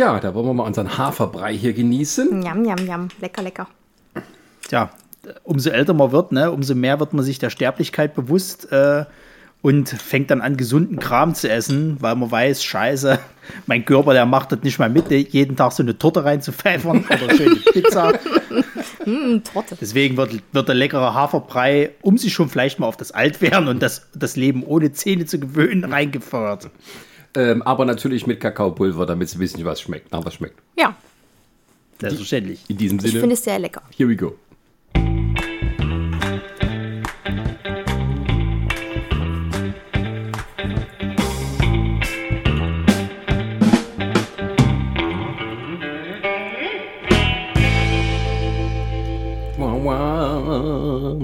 Ja, da wollen wir mal unseren Haferbrei hier genießen. Jam, jam, jam. Lecker, lecker. Tja, umso älter man wird, ne, umso mehr wird man sich der Sterblichkeit bewusst äh, und fängt dann an, gesunden Kram zu essen, weil man weiß, scheiße, mein Körper, der macht das nicht mal mit, jeden Tag so eine Torte reinzupfeffern oder schöne Pizza. mm, Torte. Deswegen wird, wird der leckere Haferbrei, um sich schon vielleicht mal auf das Altwerden und das, das Leben ohne Zähne zu gewöhnen, reingefeuert. Ähm, aber natürlich mit Kakaopulver, damit sie wissen, was schmeckt, nach was schmeckt. Ja, Selbstverständlich. In diesem ich Sinne, finde es sehr lecker. here we go.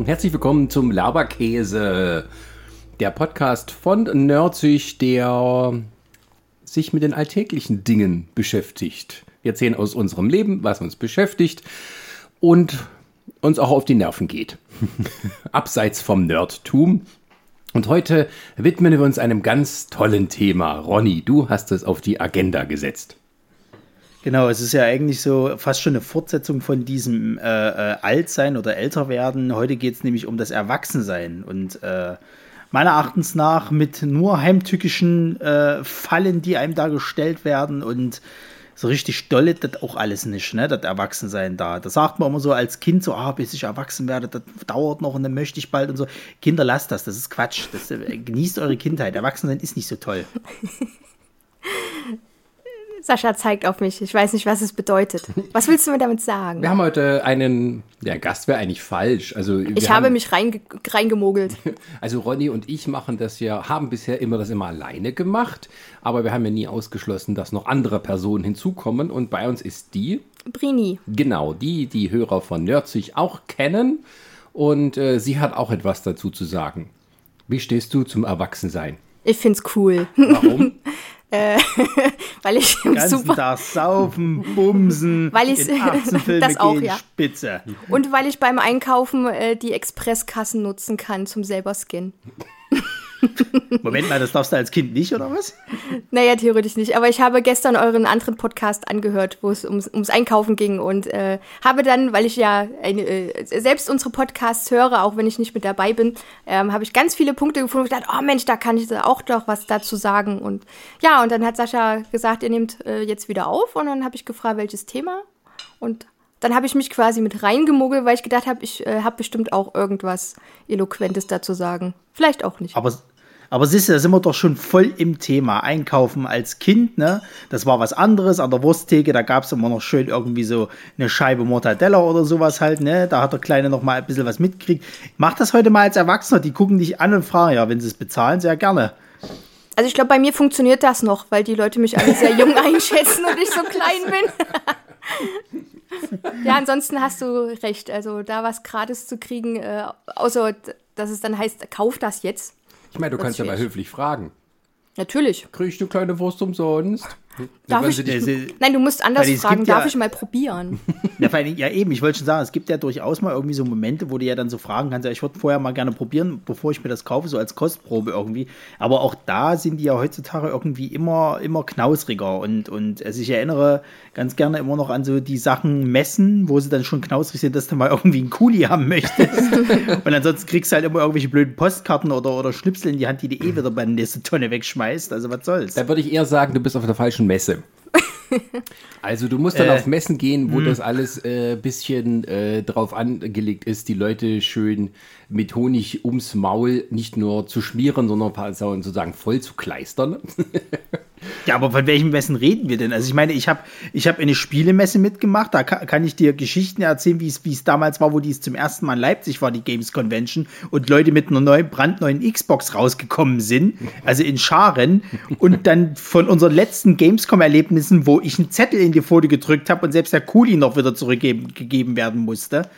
Herzlich willkommen zum Laberkäse, der Podcast von Nerdsich, der sich mit den alltäglichen Dingen beschäftigt. Wir erzählen aus unserem Leben, was uns beschäftigt und uns auch auf die Nerven geht. Abseits vom Nerdtum. Und heute widmen wir uns einem ganz tollen Thema. Ronny, du hast es auf die Agenda gesetzt. Genau, es ist ja eigentlich so fast schon eine Fortsetzung von diesem äh, äh, Altsein oder Älterwerden. Heute geht es nämlich um das Erwachsensein und äh, meiner Erachtens nach mit nur heimtückischen äh, Fallen, die einem da gestellt werden und so richtig dolle das auch alles nicht, ne, das Erwachsensein da. Da sagt man immer so als Kind so, ah, bis ich erwachsen werde, das dauert noch und dann möchte ich bald und so. Kinder, lasst das, das ist Quatsch. Das, äh, genießt eure Kindheit. Erwachsensein ist nicht so toll. Sascha zeigt auf mich. Ich weiß nicht, was es bedeutet. Was willst du mir damit sagen? Wir haben heute einen, der Gast wäre eigentlich falsch. Also ich haben, habe mich reinge reingemogelt. Also Ronny und ich machen das ja, haben bisher immer das immer alleine gemacht, aber wir haben ja nie ausgeschlossen, dass noch andere Personen hinzukommen und bei uns ist die, Brini. genau, die die Hörer von Nerdsich auch kennen und äh, sie hat auch etwas dazu zu sagen. Wie stehst du zum Erwachsensein? Ich find's cool. Warum? Weil ich ganzen super. Tag saufen, bumsen, Weil Actionfilme das auch, gehen, ja. spitze. Und weil ich beim Einkaufen äh, die Expresskassen nutzen kann zum selber Scannen. Moment mal, das darfst du als Kind nicht, oder was? Naja, theoretisch nicht. Aber ich habe gestern euren anderen Podcast angehört, wo es ums, ums Einkaufen ging und äh, habe dann, weil ich ja äh, selbst unsere Podcasts höre, auch wenn ich nicht mit dabei bin, ähm, habe ich ganz viele Punkte gefunden und gedacht, oh Mensch, da kann ich auch doch was dazu sagen. Und ja, und dann hat Sascha gesagt, ihr nehmt äh, jetzt wieder auf und dann habe ich gefragt, welches Thema. Und dann habe ich mich quasi mit reingemogelt, weil ich gedacht habe, ich äh, habe bestimmt auch irgendwas Eloquentes dazu sagen. Vielleicht auch nicht. Aber, aber siehst du, da sind wir doch schon voll im Thema. Einkaufen als Kind, ne? Das war was anderes. An der Wursttheke, da gab es immer noch schön irgendwie so eine Scheibe Mortadella oder sowas halt, ne? Da hat der Kleine noch mal ein bisschen was mitgekriegt. Mach das heute mal als Erwachsener. Die gucken dich an und fragen, ja, wenn sie es bezahlen, sehr gerne. Also ich glaube, bei mir funktioniert das noch, weil die Leute mich alle sehr jung einschätzen und ich so klein bin. ja, ansonsten hast du recht. Also da was gratis zu kriegen, äh, außer dass es dann heißt, kauf das jetzt. Ich meine, du Das kannst ja mal höflich fragen. Natürlich. Kriegst du kleine Wurst umsonst? Darf ich- sie Nein, du musst anders fragen. Darf ja- ich mal probieren? Ja, allem, ja, eben, ich wollte schon sagen, es gibt ja durchaus mal irgendwie so Momente, wo du ja dann so fragen kannst, ja, ich würde vorher mal gerne probieren, bevor ich mir das kaufe, so als Kostprobe irgendwie. Aber auch da sind die ja heutzutage irgendwie immer, immer knausriger und, und also ich erinnere ganz gerne immer noch an so die Sachen messen, wo sie dann schon knausrig sind, dass du mal irgendwie einen Kuli haben möchtest. und ansonsten kriegst du halt immer irgendwelche blöden Postkarten oder, oder Schnipsel in die Hand, die du eh wieder bei der nächsten Tonne wegschmeißt. Also was soll's. Da würde ich eher sagen, du bist auf der falschen Messe. Also du musst dann Äh, auf Messen gehen, wo das alles äh, bisschen äh, drauf angelegt ist, die Leute schön mit Honig ums Maul nicht nur zu schmieren, sondern sozusagen voll zu kleistern. Ja, aber von welchen Messen reden wir denn? Also ich meine, ich habe ich hab eine Spielemesse mitgemacht, da kann, kann ich dir Geschichten erzählen, wie es damals war, wo dies zum ersten Mal in Leipzig war, die Games Convention, und Leute mit einer neuen, brandneuen Xbox rausgekommen sind, also in Scharen, und dann von unseren letzten Gamescom-Erlebnissen, wo ich einen Zettel in die Folie gedrückt habe und selbst der Kuli noch wieder zurückgegeben gegeben werden musste.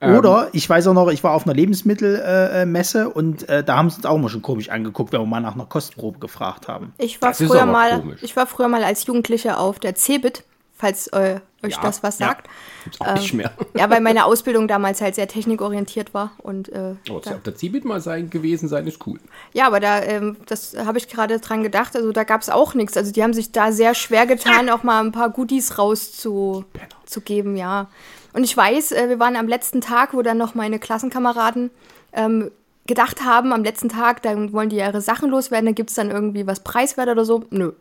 Oder ich weiß auch noch, ich war auf einer Lebensmittelmesse äh, Messe und äh, da haben sie uns auch mal schon komisch angeguckt, wenn wir mal nach einer Kostprobe gefragt haben. Ich war Das früher mal, komisch. ich war früher mal als Jugendliche auf der Cebit, falls äh, euch Ja, das was ja. sagt. Gibt's auch nicht mehr. Ja, weil meine Ausbildung damals halt sehr technikorientiert war. Und äh, Oh, da, auf der Cebit mal sein gewesen sein ist cool. ja, aber da, ähm, das habe ich gerade dran gedacht, also da gab es auch nichts. Also die haben sich da sehr schwer getan, auch mal ein paar Goodies rauszugeben, ja. Und ich weiß, äh, wir waren am letzten Tag, wo dann noch meine Klassenkameraden ähm, gedacht haben, am letzten Tag, dann wollen die ihre Sachen loswerden, dann gibt es dann irgendwie was preiswert oder so. Nö.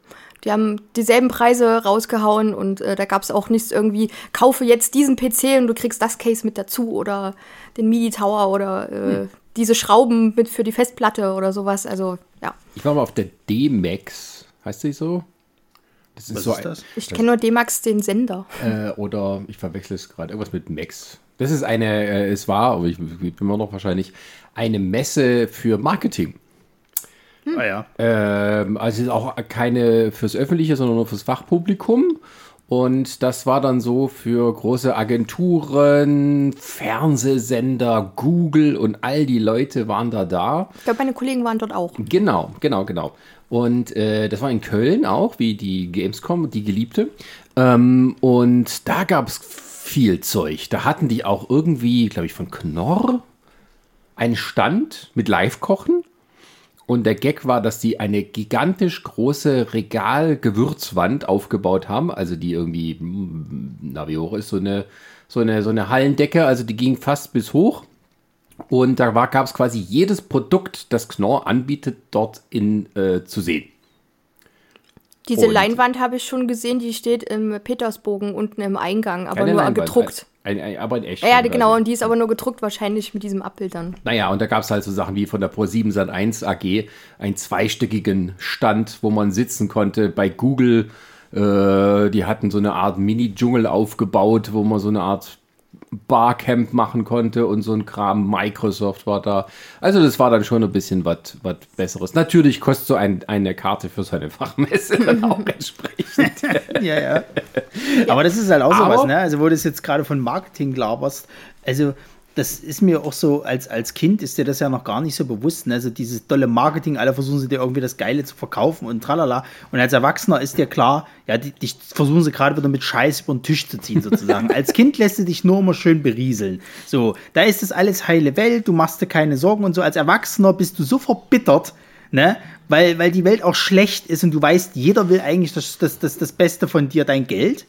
Die haben dieselben Preise rausgehauen und äh, da gab es auch nichts irgendwie, kaufe jetzt diesen PC und du kriegst das Case mit dazu oder den MIDI Tower oder äh, diese Schrauben mit für die Festplatte oder sowas. Also ja, Ich war mal auf der D-Max, heißt die so? Das ist Was so ist das? ich kenne nur D-Max den Sender. Äh, oder ich verwechsel es gerade, irgendwas mit Max. Das ist eine, äh, es war, aber ich, ich bin immer noch wahrscheinlich, eine Messe für Marketing. Ah ja. Ähm, also es ist auch keine fürs Öffentliche, sondern nur fürs Fachpublikum. Und das war dann so für große Agenturen, Fernsehsender, Google und all die Leute waren da da. Ich glaube, meine Kollegen waren dort auch. Genau, genau, genau. Und äh, das war in Köln auch, wie die Gamescom, die Geliebte. Ähm, und da gab es viel Zeug. Da hatten die auch irgendwie, glaube ich, von Knorr einen Stand mit Live-Kochen. Und der Gag war, dass die eine gigantisch große Regal-Gewürzwand aufgebaut haben. Also die irgendwie, hm, na wie hoch ist so eine, so eine, so eine Hallendecke. Also die ging fast bis hoch. Und da gab es quasi jedes Produkt, das Knorr anbietet, dort in, äh, zu sehen. Diese Und- Leinwand habe ich schon gesehen, die steht im Petersbogen unten im Eingang, aber nur Leinwand, gedruckt. Ein, ein, aber in echt. Ja, ja, genau, und die ist aber nur gedruckt, wahrscheinlich mit diesem Abbild dann. Naja, und da gab es halt so Sachen wie von der Pro7 Sat 1 AG einen zweistöckigen Stand, wo man sitzen konnte. Bei Google, äh, die hatten so eine Art Mini-Dschungel aufgebaut, wo man so eine Art Barcamp machen konnte und so ein Kram. Microsoft war da. Also das war dann schon ein bisschen was Besseres. Natürlich kostet so ein, eine Karte für seine Fachmesse dann auch entsprechend. ja, ja. Aber das ist halt auch sowas, ne? Also, wo du es jetzt gerade von Marketing laberst, also das ist mir auch so, als, als Kind ist dir das ja noch gar nicht so bewusst. Ne? Also dieses tolle Marketing, alle versuchen sie dir irgendwie das Geile zu verkaufen und tralala. Und als Erwachsener ist dir klar, ja, die, dich versuchen sie gerade wieder mit Scheiß über den Tisch zu ziehen, sozusagen. als Kind lässt du dich nur immer schön berieseln. So, da ist das alles heile Welt, du machst dir keine Sorgen und so. Als Erwachsener bist du so verbittert, ne? Weil, weil die Welt auch schlecht ist und du weißt, jeder will eigentlich das, das, das, das Beste von dir, dein Geld,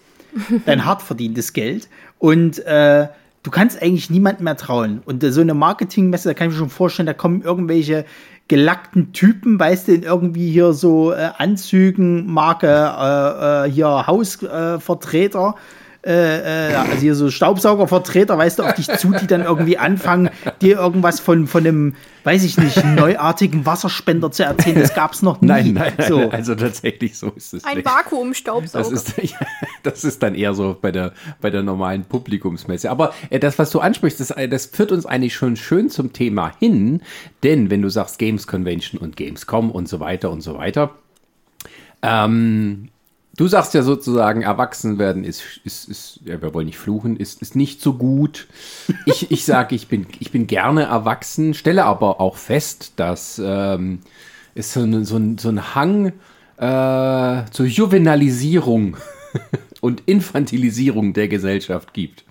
dein hart verdientes Geld. Und äh, du kannst eigentlich niemandem mehr trauen. Und äh, so eine Marketingmesse, da kann ich mir schon vorstellen, da kommen irgendwelche gelackten Typen, weißt du, in irgendwie hier so äh, Anzügen, Marke, äh, äh, hier Hausvertreter. Äh, äh, äh, also hier so Staubsaugervertreter, weißt du, auf dich zu, die dann irgendwie anfangen, dir irgendwas von, von einem, weiß ich nicht, neuartigen Wasserspender zu erzählen. Das gab's noch nie. Nein, nein, nein, so. also tatsächlich so ist es Ein. Vakuumstaubsauger. Das ist, ja, das ist dann eher so bei der, bei der normalen Publikumsmesse. Aber äh, das, was du ansprichst, das, äh, das führt uns eigentlich schon schön zum Thema hin. Denn wenn du sagst Games Convention und Gamescom und so weiter und so weiter, ähm, du sagst ja sozusagen, erwachsen werden ist, ist, ist ja, wir wollen nicht fluchen, ist, ist nicht so gut. Ich, ich sage, ich bin, ich bin gerne erwachsen, stelle aber auch fest, dass ähm, es so, ein- so, ein- so ein Hang äh, zur Juvenalisierung und Infantilisierung der Gesellschaft gibt.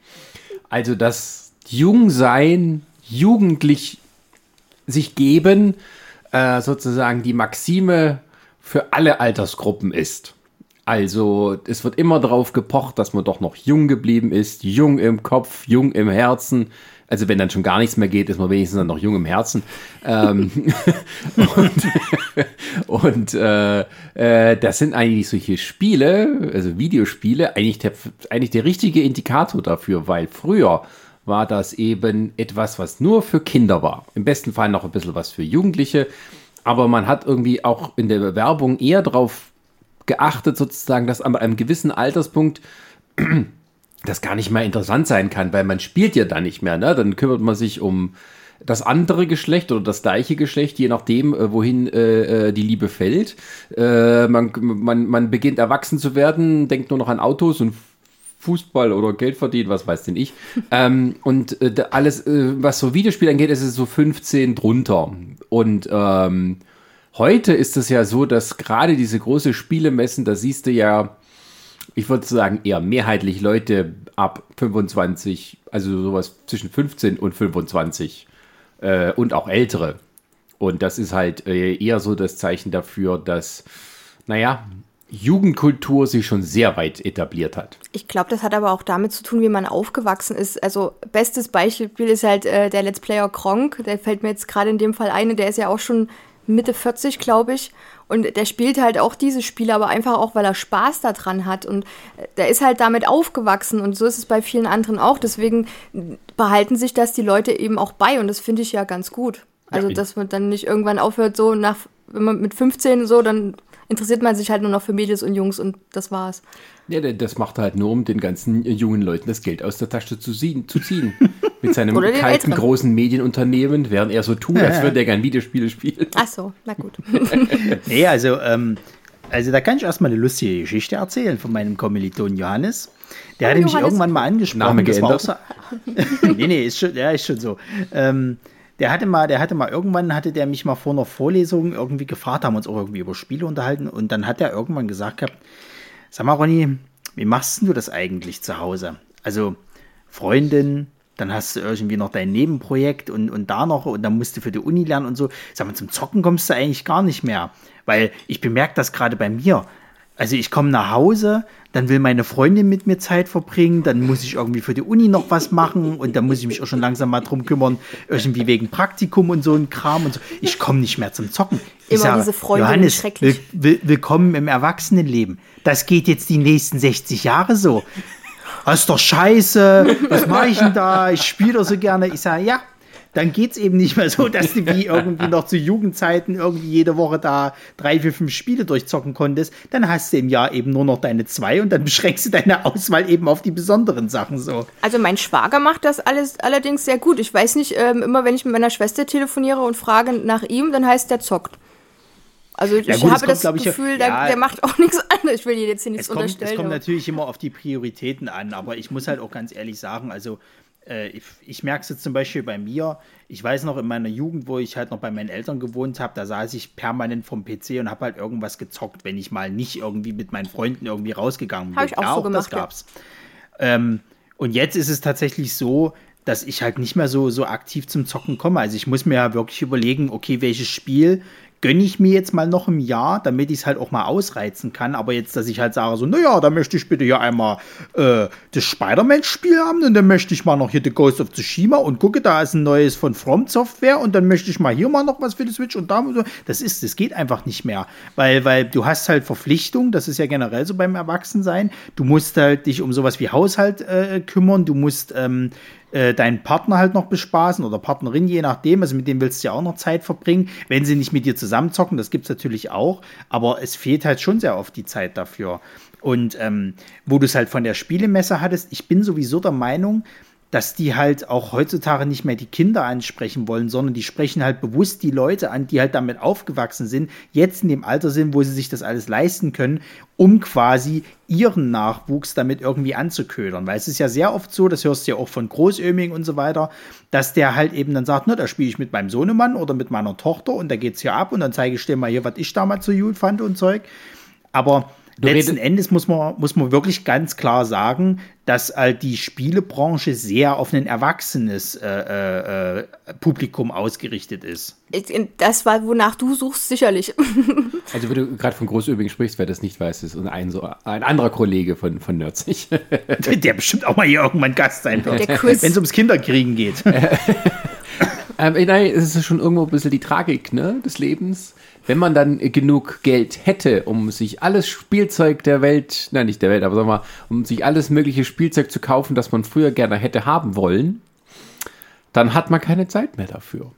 Also das Jungsein, jugendlich sich geben, äh, sozusagen die Maxime für alle Altersgruppen ist. Also es wird immer darauf gepocht, dass man doch noch jung geblieben ist, jung im Kopf, jung im Herzen. Also wenn dann schon gar nichts mehr geht, ist man wenigstens dann noch jung im Herzen. Ähm, und und äh, äh, das sind eigentlich solche Spiele, also Videospiele, eigentlich der, eigentlich der richtige Indikator dafür, weil früher war das eben etwas, was nur für Kinder war. Im besten Fall noch ein bisschen was für Jugendliche. Aber man hat irgendwie auch in der Werbung eher darauf geachtet, sozusagen, dass an einem gewissen Alterspunkt das gar nicht mehr interessant sein kann, weil man spielt ja dann nicht mehr. Ne? Dann kümmert man sich um das andere Geschlecht oder das gleiche Geschlecht, je nachdem, äh, wohin äh, äh, die Liebe fällt. Äh, man, man, man beginnt erwachsen zu werden, denkt nur noch an Autos und Fußball oder Geld verdienen, was weiß denn ich. ähm, und äh, alles, äh, was so Videospiele angeht, ist es so 15 drunter. Und ähm, heute ist es ja so, dass gerade diese große Spielemessen, da siehst du ja ich würde sagen, eher mehrheitlich Leute ab 25, also sowas zwischen 15 und 25 äh, und auch ältere. Und das ist halt äh, eher so das Zeichen dafür, dass, naja, Jugendkultur sich schon sehr weit etabliert hat. Ich glaube, das hat aber auch damit zu tun, wie man aufgewachsen ist. Also bestes Beispiel ist halt äh, der Let's Player Kronk. Der fällt mir jetzt gerade in dem Fall ein. Der ist ja auch schon Mitte 40, glaube ich. Und der spielt halt auch diese Spiele, aber einfach auch, weil er Spaß daran hat. Und äh, der ist halt damit aufgewachsen. Und so ist es bei vielen anderen auch. Deswegen behalten sich das die Leute eben auch bei. Und das finde ich ja ganz gut. Also, ja, dass man dann nicht irgendwann aufhört, so nach, wenn man mit 15 so, dann interessiert man sich halt nur noch für Mädels und Jungs und das war's. Ja, das macht halt nur, um den ganzen jungen Leuten das Geld aus der Tasche zu ziehen. Zu ziehen. Mit seinem kalten, Älteren. großen Medienunternehmen, während er so tut, als würde er gerne Videospiele spielen. Ach so, na gut. nee, also, ähm, also da kann ich erstmal eine lustige Geschichte erzählen von meinem Kommiliton Johannes. Der oh, hatte Johannes. mich irgendwann mal angesprochen. Name geändert? So, nee, nee, ist schon, ja, ist schon so. Ähm, der hatte mal, der hatte mal irgendwann, hatte der mich mal vor einer Vorlesung irgendwie gefragt, haben uns auch irgendwie über Spiele unterhalten und dann hat er irgendwann gesagt gehabt, sag mal Ronny, wie machst du das eigentlich zu Hause? Also Freundin, dann hast du irgendwie noch dein Nebenprojekt und, und da noch und dann musst du für die Uni lernen und so. Sag mal, zum Zocken kommst du eigentlich gar nicht mehr, weil ich bemerke das gerade bei mir. Also ich komme nach Hause, dann will meine Freundin mit mir Zeit verbringen, dann muss ich irgendwie für die Uni noch was machen und dann muss ich mich auch schon langsam mal drum kümmern, irgendwie wegen Praktikum und so ein Kram und so. Ich komme nicht mehr zum Zocken. Ich Immer sage, diese Freundin Johannes, will, will, willkommen im Erwachsenenleben. Das geht jetzt die nächsten 60 Jahre so. Das ist doch scheiße, was mache ich denn da? Ich spiele doch so gerne. Ich sage, ja, dann geht es eben nicht mehr so, dass du wie irgendwie noch zu Jugendzeiten irgendwie jede Woche da drei, vier, fünf Spiele durchzocken konntest. Dann hast du im Jahr eben nur noch deine zwei und dann beschränkst du deine Auswahl eben auf die besonderen Sachen so. Also mein Schwager macht das alles allerdings sehr gut. Ich weiß nicht, ähm, immer wenn ich mit meiner Schwester telefoniere und frage nach ihm, dann heißt der zockt. Also ich ja, gut, habe das kommt, Gefühl, ich, der, ja, der, macht auch nichts anderes. Ich will dir jetzt hier nichts es kommt, unterstellen. Es kommt natürlich immer auf die Prioritäten an, aber ich muss halt auch ganz ehrlich sagen, also äh, ich, ich merke es jetzt zum Beispiel bei mir. Ich weiß noch in meiner Jugend, wo ich halt noch bei meinen Eltern gewohnt habe, da saß ich permanent vom PC und habe halt irgendwas gezockt, wenn ich mal nicht irgendwie mit meinen Freunden irgendwie rausgegangen bin. Habe ich auch ja, so gemacht. Das gab's. Ja. Ähm, und jetzt ist es tatsächlich so, dass ich halt nicht mehr so, so aktiv zum Zocken komme. Also ich muss mir ja wirklich überlegen, okay, welches Spiel gönne ich mir jetzt mal noch im Jahr, damit ich es halt auch mal ausreizen kann. Aber jetzt, dass ich halt sage, so, naja, da möchte ich bitte hier einmal äh, das Spider-Man-Spiel haben und dann möchte ich mal noch hier The Ghost of Tsushima und gucke, da ist ein neues von From Software und dann möchte ich mal hier mal noch was für die Switch und da. Und so. Das ist, das geht einfach nicht mehr. Weil, weil du hast halt Verpflichtung, das ist ja generell so beim Erwachsensein. Du musst halt dich um sowas wie Haushalt äh, kümmern, du musst ähm, äh, deinen Partner halt noch bespaßen oder Partnerin, je nachdem. Also mit dem willst du ja auch noch Zeit verbringen, wenn sie nicht mit dir zusammenzocken. Das gibt es natürlich auch, aber es fehlt halt schon sehr oft die Zeit dafür. Und ähm, wo du es halt von der Spielemesse hattest, ich bin sowieso der Meinung, dass die halt auch heutzutage nicht mehr die Kinder ansprechen wollen, sondern die sprechen halt bewusst die Leute an, die halt damit aufgewachsen sind, jetzt in dem Alter sind, wo sie sich das alles leisten können, um quasi ihren Nachwuchs damit irgendwie anzuködern. Weil es ist ja sehr oft so, das hörst du ja auch von Großöming und so weiter, dass der halt eben dann sagt, na, da spiele ich mit meinem Sohnemann oder mit meiner Tochter und da geht's hier ab und dann zeige ich dir mal hier, was ich damals so gut fand und Zeug. Aber Du Letzten Endes muss man, muss man wirklich ganz klar sagen, dass halt die Spielebranche sehr auf ein erwachsenes äh, äh, äh Publikum ausgerichtet ist. Das war, wonach du suchst, sicherlich. Also, wenn du gerade von Großübing sprichst, wer das nicht weiß, ist ein, so, ein anderer Kollege von, von Nerzig. Der bestimmt auch mal hier irgendwann Gast sein wird, wenn es ums Kinderkriegen geht. ähm, nein, es ist schon irgendwo ein bisschen die Tragik ne, des Lebens wenn man dann genug Geld hätte, um sich alles Spielzeug der Welt, nein, nicht der Welt, aber sagen wir mal, um sich alles mögliche Spielzeug zu kaufen, das man früher gerne hätte haben wollen, dann hat man keine Zeit mehr dafür.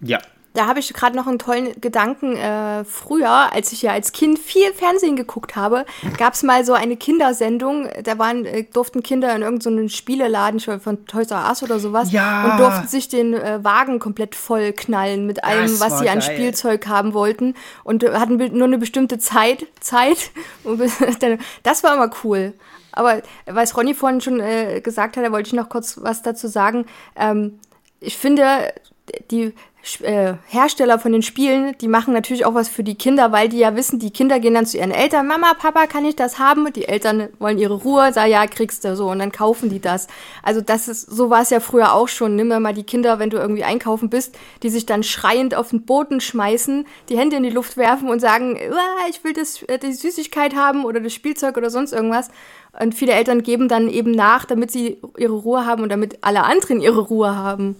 Ja, da habe ich gerade noch einen tollen Gedanken. Äh, früher, als ich ja als Kind viel Fernsehen geguckt habe, gab es mal so eine Kindersendung. Da waren, äh, durften Kinder in irgendeinen so Spieleladen von Toys R Us oder sowas ja. und durften sich den äh, Wagen komplett voll knallen mit allem, das was sie an geil. Spielzeug haben wollten und äh, hatten nur eine bestimmte Zeit. Zeit. das war immer cool. Aber was Ronny vorhin schon äh, gesagt hat, da wollte ich noch kurz was dazu sagen. Ähm, ich finde, die äh, Hersteller von den Spielen, die machen natürlich auch was für die Kinder, weil die ja wissen, die Kinder gehen dann zu ihren Eltern, Mama, Papa, kann ich das haben? Die Eltern wollen ihre Ruhe, sagen, ja, kriegst du so und dann kaufen die das. Also das ist, so war es ja früher auch schon. Nimm mal die Kinder, wenn du irgendwie einkaufen bist, die sich dann schreiend auf den Boden schmeißen, die Hände in die Luft werfen und sagen, ich will das, äh, die Süßigkeit haben oder das Spielzeug oder sonst irgendwas. Und viele Eltern geben dann eben nach, damit sie ihre Ruhe haben und damit alle anderen ihre Ruhe haben.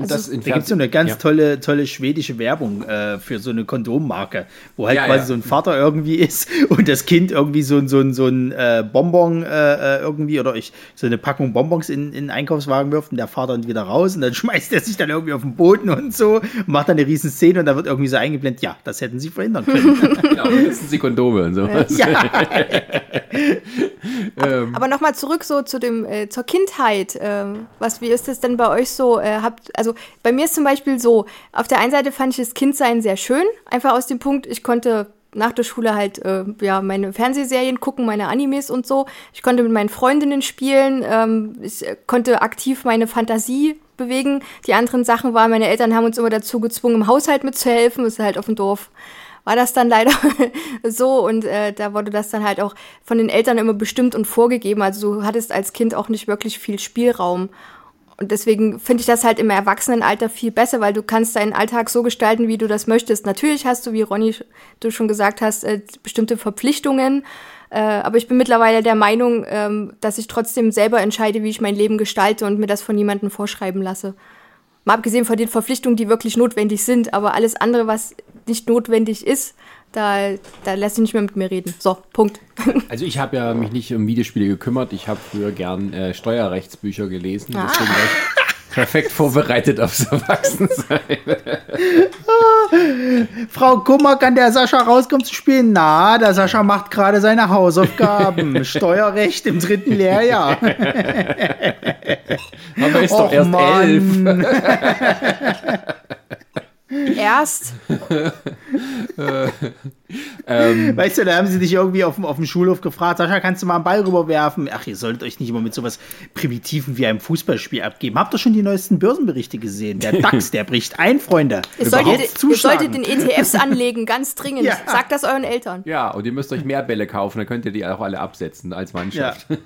Also, das da gibt es so eine ganz ja. tolle, tolle schwedische Werbung äh, für so eine Kondommarke, wo halt ja, quasi ja. so ein Vater irgendwie ist und das Kind irgendwie so, so, so ein äh, Bonbon äh, äh, irgendwie oder ich, so eine Packung Bonbons in, in den Einkaufswagen wirft und der Vater dann wieder raus und dann schmeißt er sich dann irgendwie auf den Boden und so und macht dann eine riesen Szene und da wird irgendwie so eingeblendet, ja, das hätten sie verhindern können. ja, das sind sie Kondome und so. Ja. ähm. Aber nochmal zurück so zu dem, äh, zur Kindheit. Ähm, was, wie ist das denn bei euch so? Äh, habt, also bei mir ist zum Beispiel so, auf der einen Seite fand ich das Kindsein sehr schön, einfach aus dem Punkt, ich konnte nach der Schule halt äh, ja meine Fernsehserien gucken, meine Animes und so. Ich konnte mit meinen Freundinnen spielen, ähm, ich konnte aktiv meine Fantasie bewegen. Die anderen Sachen waren, meine Eltern haben uns immer dazu gezwungen, im Haushalt mitzuhelfen. Das ist halt auf dem Dorf war das dann leider so und äh, da wurde das dann halt auch von den Eltern immer bestimmt und vorgegeben. Also du hattest als Kind auch nicht wirklich viel Spielraum. Und deswegen finde ich das halt im Erwachsenenalter viel besser, weil du kannst deinen Alltag so gestalten, wie du das möchtest. Natürlich hast du, wie Ronny du schon gesagt hast, äh, bestimmte Verpflichtungen. Äh, aber ich bin mittlerweile der Meinung, ähm, dass ich trotzdem selber entscheide, wie ich mein Leben gestalte und mir das von niemandem vorschreiben lasse. Mal abgesehen von den Verpflichtungen, die wirklich notwendig sind, aber alles andere, was nicht notwendig ist, da, da lässt sich nicht mehr mit mir reden. So, Punkt. Also ich habe ja mich nicht um Videospiele gekümmert. Ich habe früher gern äh, Steuerrechtsbücher gelesen. Ah. Deswegen war ich perfekt vorbereitet aufs Erwachsensein. Frau Kummer, kann der Sascha rauskommen zu spielen? Na, der Sascha macht gerade seine Hausaufgaben. Steuerrecht im dritten Lehrjahr. Aber ist Och, doch erst Mann. elf. Erst. ähm, weißt du, da haben sie dich irgendwie auf, auf dem Schulhof gefragt, Sascha, kannst du mal einen Ball rüberwerfen? Ach, ihr solltet euch nicht immer mit sowas Primitiven wie einem Fußballspiel abgeben. Habt ihr schon die neuesten Börsenberichte gesehen? Der DAX, der bricht ein, Freunde. Ihr solltet, ihr solltet den ETFs anlegen, ganz dringend. Ja. Sagt das euren Eltern. Ja, und ihr müsst euch mehr Bälle kaufen, dann könnt ihr die auch alle absetzen als Mannschaft. Ja.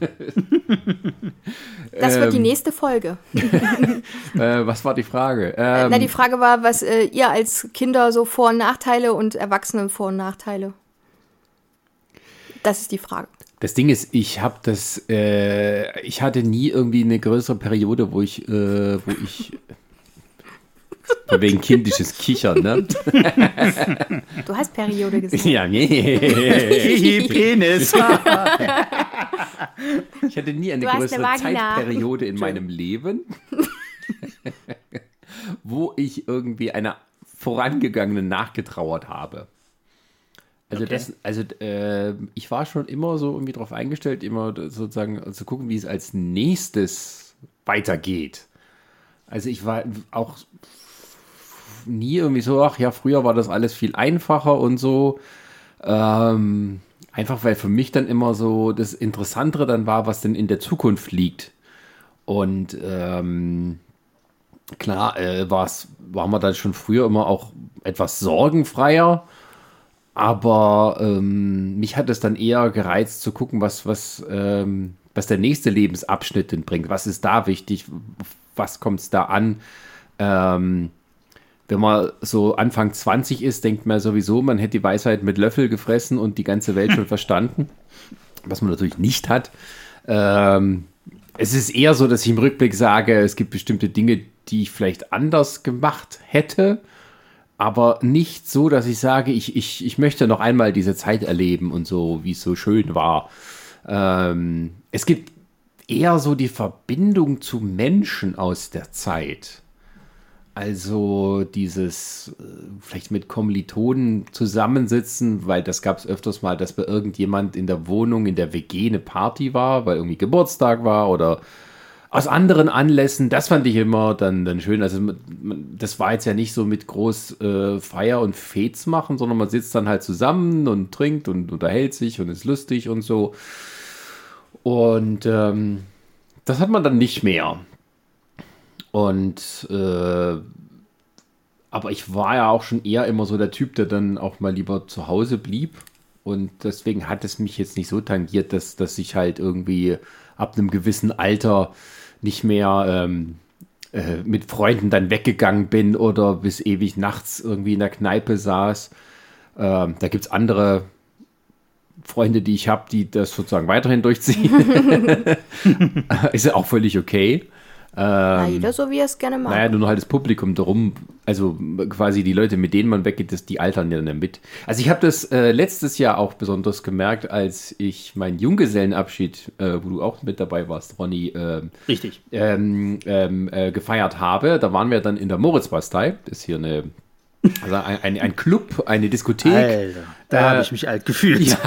das wird die ähm. nächste Folge. äh, was war die Frage? Ähm, Na, die Frage war, was äh, ihr als Kinder so Vor- und Nachteile und Erwachsene Vor- und Nachteile? Das ist die Frage. Das Ding ist, ich habe das, äh, ich hatte nie irgendwie eine größere Periode, wo ich, äh, wo ich wegen kindisches Kichern, ne? Du hast Periode gesehen. Ja, nee. Penis. ich hatte nie eine größere eine Zeitperiode in meinem Leben, wo ich irgendwie einer vorangegangenen nachgetrauert habe. Also okay. das, also äh, ich war schon immer so irgendwie darauf eingestellt, immer sozusagen zu gucken, wie es als nächstes weitergeht. Also ich war auch nie irgendwie so, ach ja, früher war das alles viel einfacher und so. Ähm, einfach weil für mich dann immer so das Interessantere dann war, was denn in der Zukunft liegt. Und ähm, klar, äh, war's, war man dann schon früher immer auch etwas sorgenfreier. Aber ähm, mich hat es dann eher gereizt zu gucken, was, was, ähm, was der nächste Lebensabschnitt denn bringt. Was ist da wichtig? Was kommt es da an? Ähm, wenn man so Anfang 20 ist, denkt man sowieso, man hätte die Weisheit mit Löffel gefressen und die ganze Welt schon verstanden. Was man natürlich nicht hat. Ähm, es ist eher so, dass ich im Rückblick sage, es gibt bestimmte Dinge, die ich vielleicht anders gemacht hätte aber nicht so, dass ich sage, ich, ich, ich möchte noch einmal diese Zeit erleben und so, wie es so schön war. Ähm, es gibt eher so die Verbindung zu Menschen aus der Zeit. Also dieses äh, vielleicht mit Kommilitonen zusammensitzen, weil das gab es öfters mal, dass bei irgendjemand in der Wohnung, in der WG eine Party war, weil irgendwie Geburtstag war oder aus anderen Anlässen, das fand ich immer dann, dann schön. Also das war jetzt ja nicht so mit groß äh, Feier und Fets machen, sondern man sitzt dann halt zusammen und trinkt und unterhält sich und ist lustig und so. Und ähm, das hat man dann nicht mehr. Und äh, aber ich war ja auch schon eher immer so der Typ, der dann auch mal lieber zu Hause blieb. Und deswegen hat es mich jetzt nicht so tangiert, dass, dass ich halt irgendwie ab einem gewissen Alter nicht mehr ähm, äh, mit Freunden dann weggegangen bin oder bis ewig nachts irgendwie in der Kneipe saß. Ähm, da gibt es andere Freunde, die ich habe, die das sozusagen weiterhin durchziehen. ist ja auch völlig okay. Na, jeder so, wie er es gerne mag. Naja, nur halt das Publikum darum, also quasi die Leute, mit denen man weggeht, das, die altern ja dann mit. Also ich habe das äh, letztes Jahr auch besonders gemerkt, als ich meinen Junggesellenabschied, äh, wo du auch mit dabei warst, Ronny, äh, Richtig. ähm, ähm, äh, gefeiert habe. Da waren wir dann in der Moritzbastei, das ist hier eine, also ein, ein, ein Club, eine Diskothek. Alter, da Äh, habe ich mich alt gefühlt.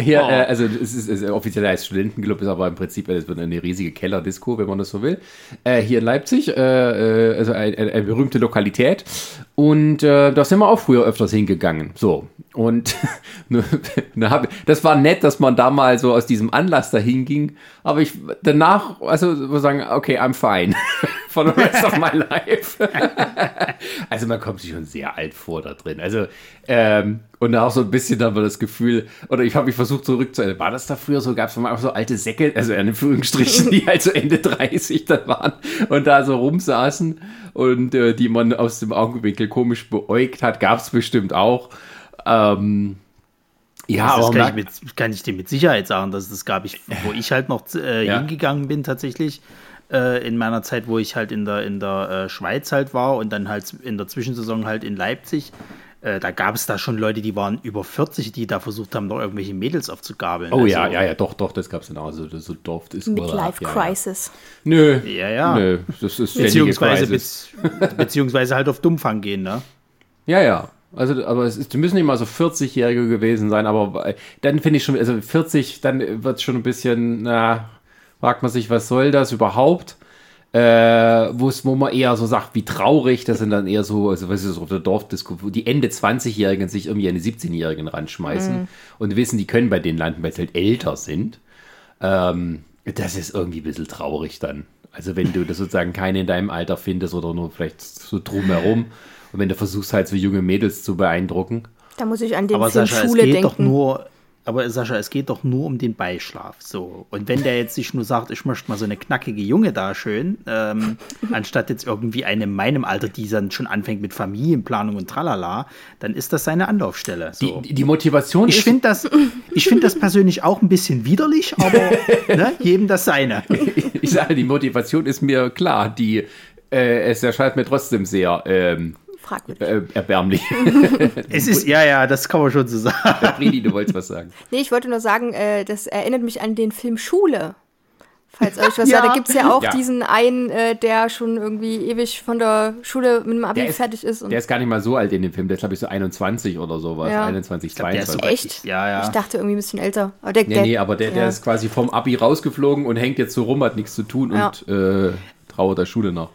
Hier, äh, also es ist, es ist offiziell als Studentenclub, ist aber im Prinzip es wird eine riesige Kellerdisco, wenn man das so will. Äh, hier in Leipzig, äh, äh, also eine, eine, eine berühmte Lokalität. Und äh, da sind wir auch früher öfters hingegangen. So. Und das war nett, dass man da mal so aus diesem Anlass dahin ging. Aber ich danach, also muss sagen, okay, I'm fine. For the rest of my life. also man kommt sich schon sehr alt vor da drin. Also, ähm, und auch so ein bisschen dann war das Gefühl, oder ich habe mich versucht zurückzuerinnern, war das da früher so, gab es mal auch so alte Säcke, also in Anführungsstrichen, die halt so Ende 30 dann waren und da so rumsaßen und äh, die man aus dem Augenwinkel komisch beäugt hat, gab es bestimmt auch. Ähm, ja, das aber kann, ich mit, kann ich dir mit Sicherheit sagen, dass das gab ich, wo ich halt noch äh, Ja. hingegangen bin tatsächlich äh, in meiner Zeit, wo ich halt in der in der äh, Schweiz halt war und dann halt in der Zwischensaison halt in Leipzig. Äh, da gab es da schon Leute, die waren über 40, die da versucht haben, noch irgendwelche Mädels aufzugabeln. Oh Also, ja, ja, ja, doch, doch, das gab es dann auch. Also, das so Dorf ist Midlife ja, ja. Crisis. Nö, Ja, ja. Nö, das ist Beziehungsweise, Crisis. bez, beziehungsweise halt auf Dummfang gehen, ne? Ja, ja. Also, aber es ist, die müssen nicht mal so 40-Jährige gewesen sein, aber äh, dann finde ich schon, also 40, dann wird schon ein bisschen, na, fragt man sich, was soll das überhaupt? Äh, wo es, wo man eher so sagt, wie traurig, das sind dann eher so, also was ist so auf der Dorfdisco, wo die Ende 20-Jährigen sich irgendwie an die 17-Jährigen ranschmeißen und wissen, die können bei denen landen, weil sie halt älter sind. Ähm, das ist irgendwie ein bisschen traurig dann. Also wenn du das sozusagen keine in deinem Alter findest oder nur vielleicht so drumherum und wenn du versuchst halt so junge Mädels zu beeindrucken. Da muss ich an den Aber Film Sascha, es Schule geht denken. doch nur, aber Sascha, es geht doch nur um den Beischlaf. So. Und wenn der jetzt sich nur sagt, ich möchte mal so eine knackige Junge da schön, ähm, anstatt jetzt irgendwie eine in meinem Alter, die dann schon anfängt mit Familienplanung und tralala, dann ist das seine Anlaufstelle. So. Die, die Motivation ich ist, finde das, ich finde das persönlich auch ein bisschen widerlich, aber ne, jedem das seine. ich sage, die Motivation ist mir klar, die äh, es erscheint mir trotzdem sehr ähm, Fragwürdig. äh, erbärmlich. Es ist, ja, ja, das kann man schon so sagen. Bridi, du wolltest was sagen. Nee, ich wollte nur sagen, äh, das erinnert mich an den Film Schule. Falls euch was Ja. sagt, da gibt es ja auch Ja. diesen einen, äh, der schon irgendwie ewig von der Schule mit dem Abi Der ist- fertig ist. Und Der ist gar nicht mal so alt in dem Film, der ist glaube ich so 21 oder sowas, Ja. 21, glaub, der ist 22. Echt? Ja, ja. Ich dachte irgendwie ein bisschen älter. Aber der, Nee, der, nee, aber der, der ist quasi vom Abi rausgeflogen und hängt jetzt so rum, hat nichts zu tun Ja. und äh, trauert der Schule nach.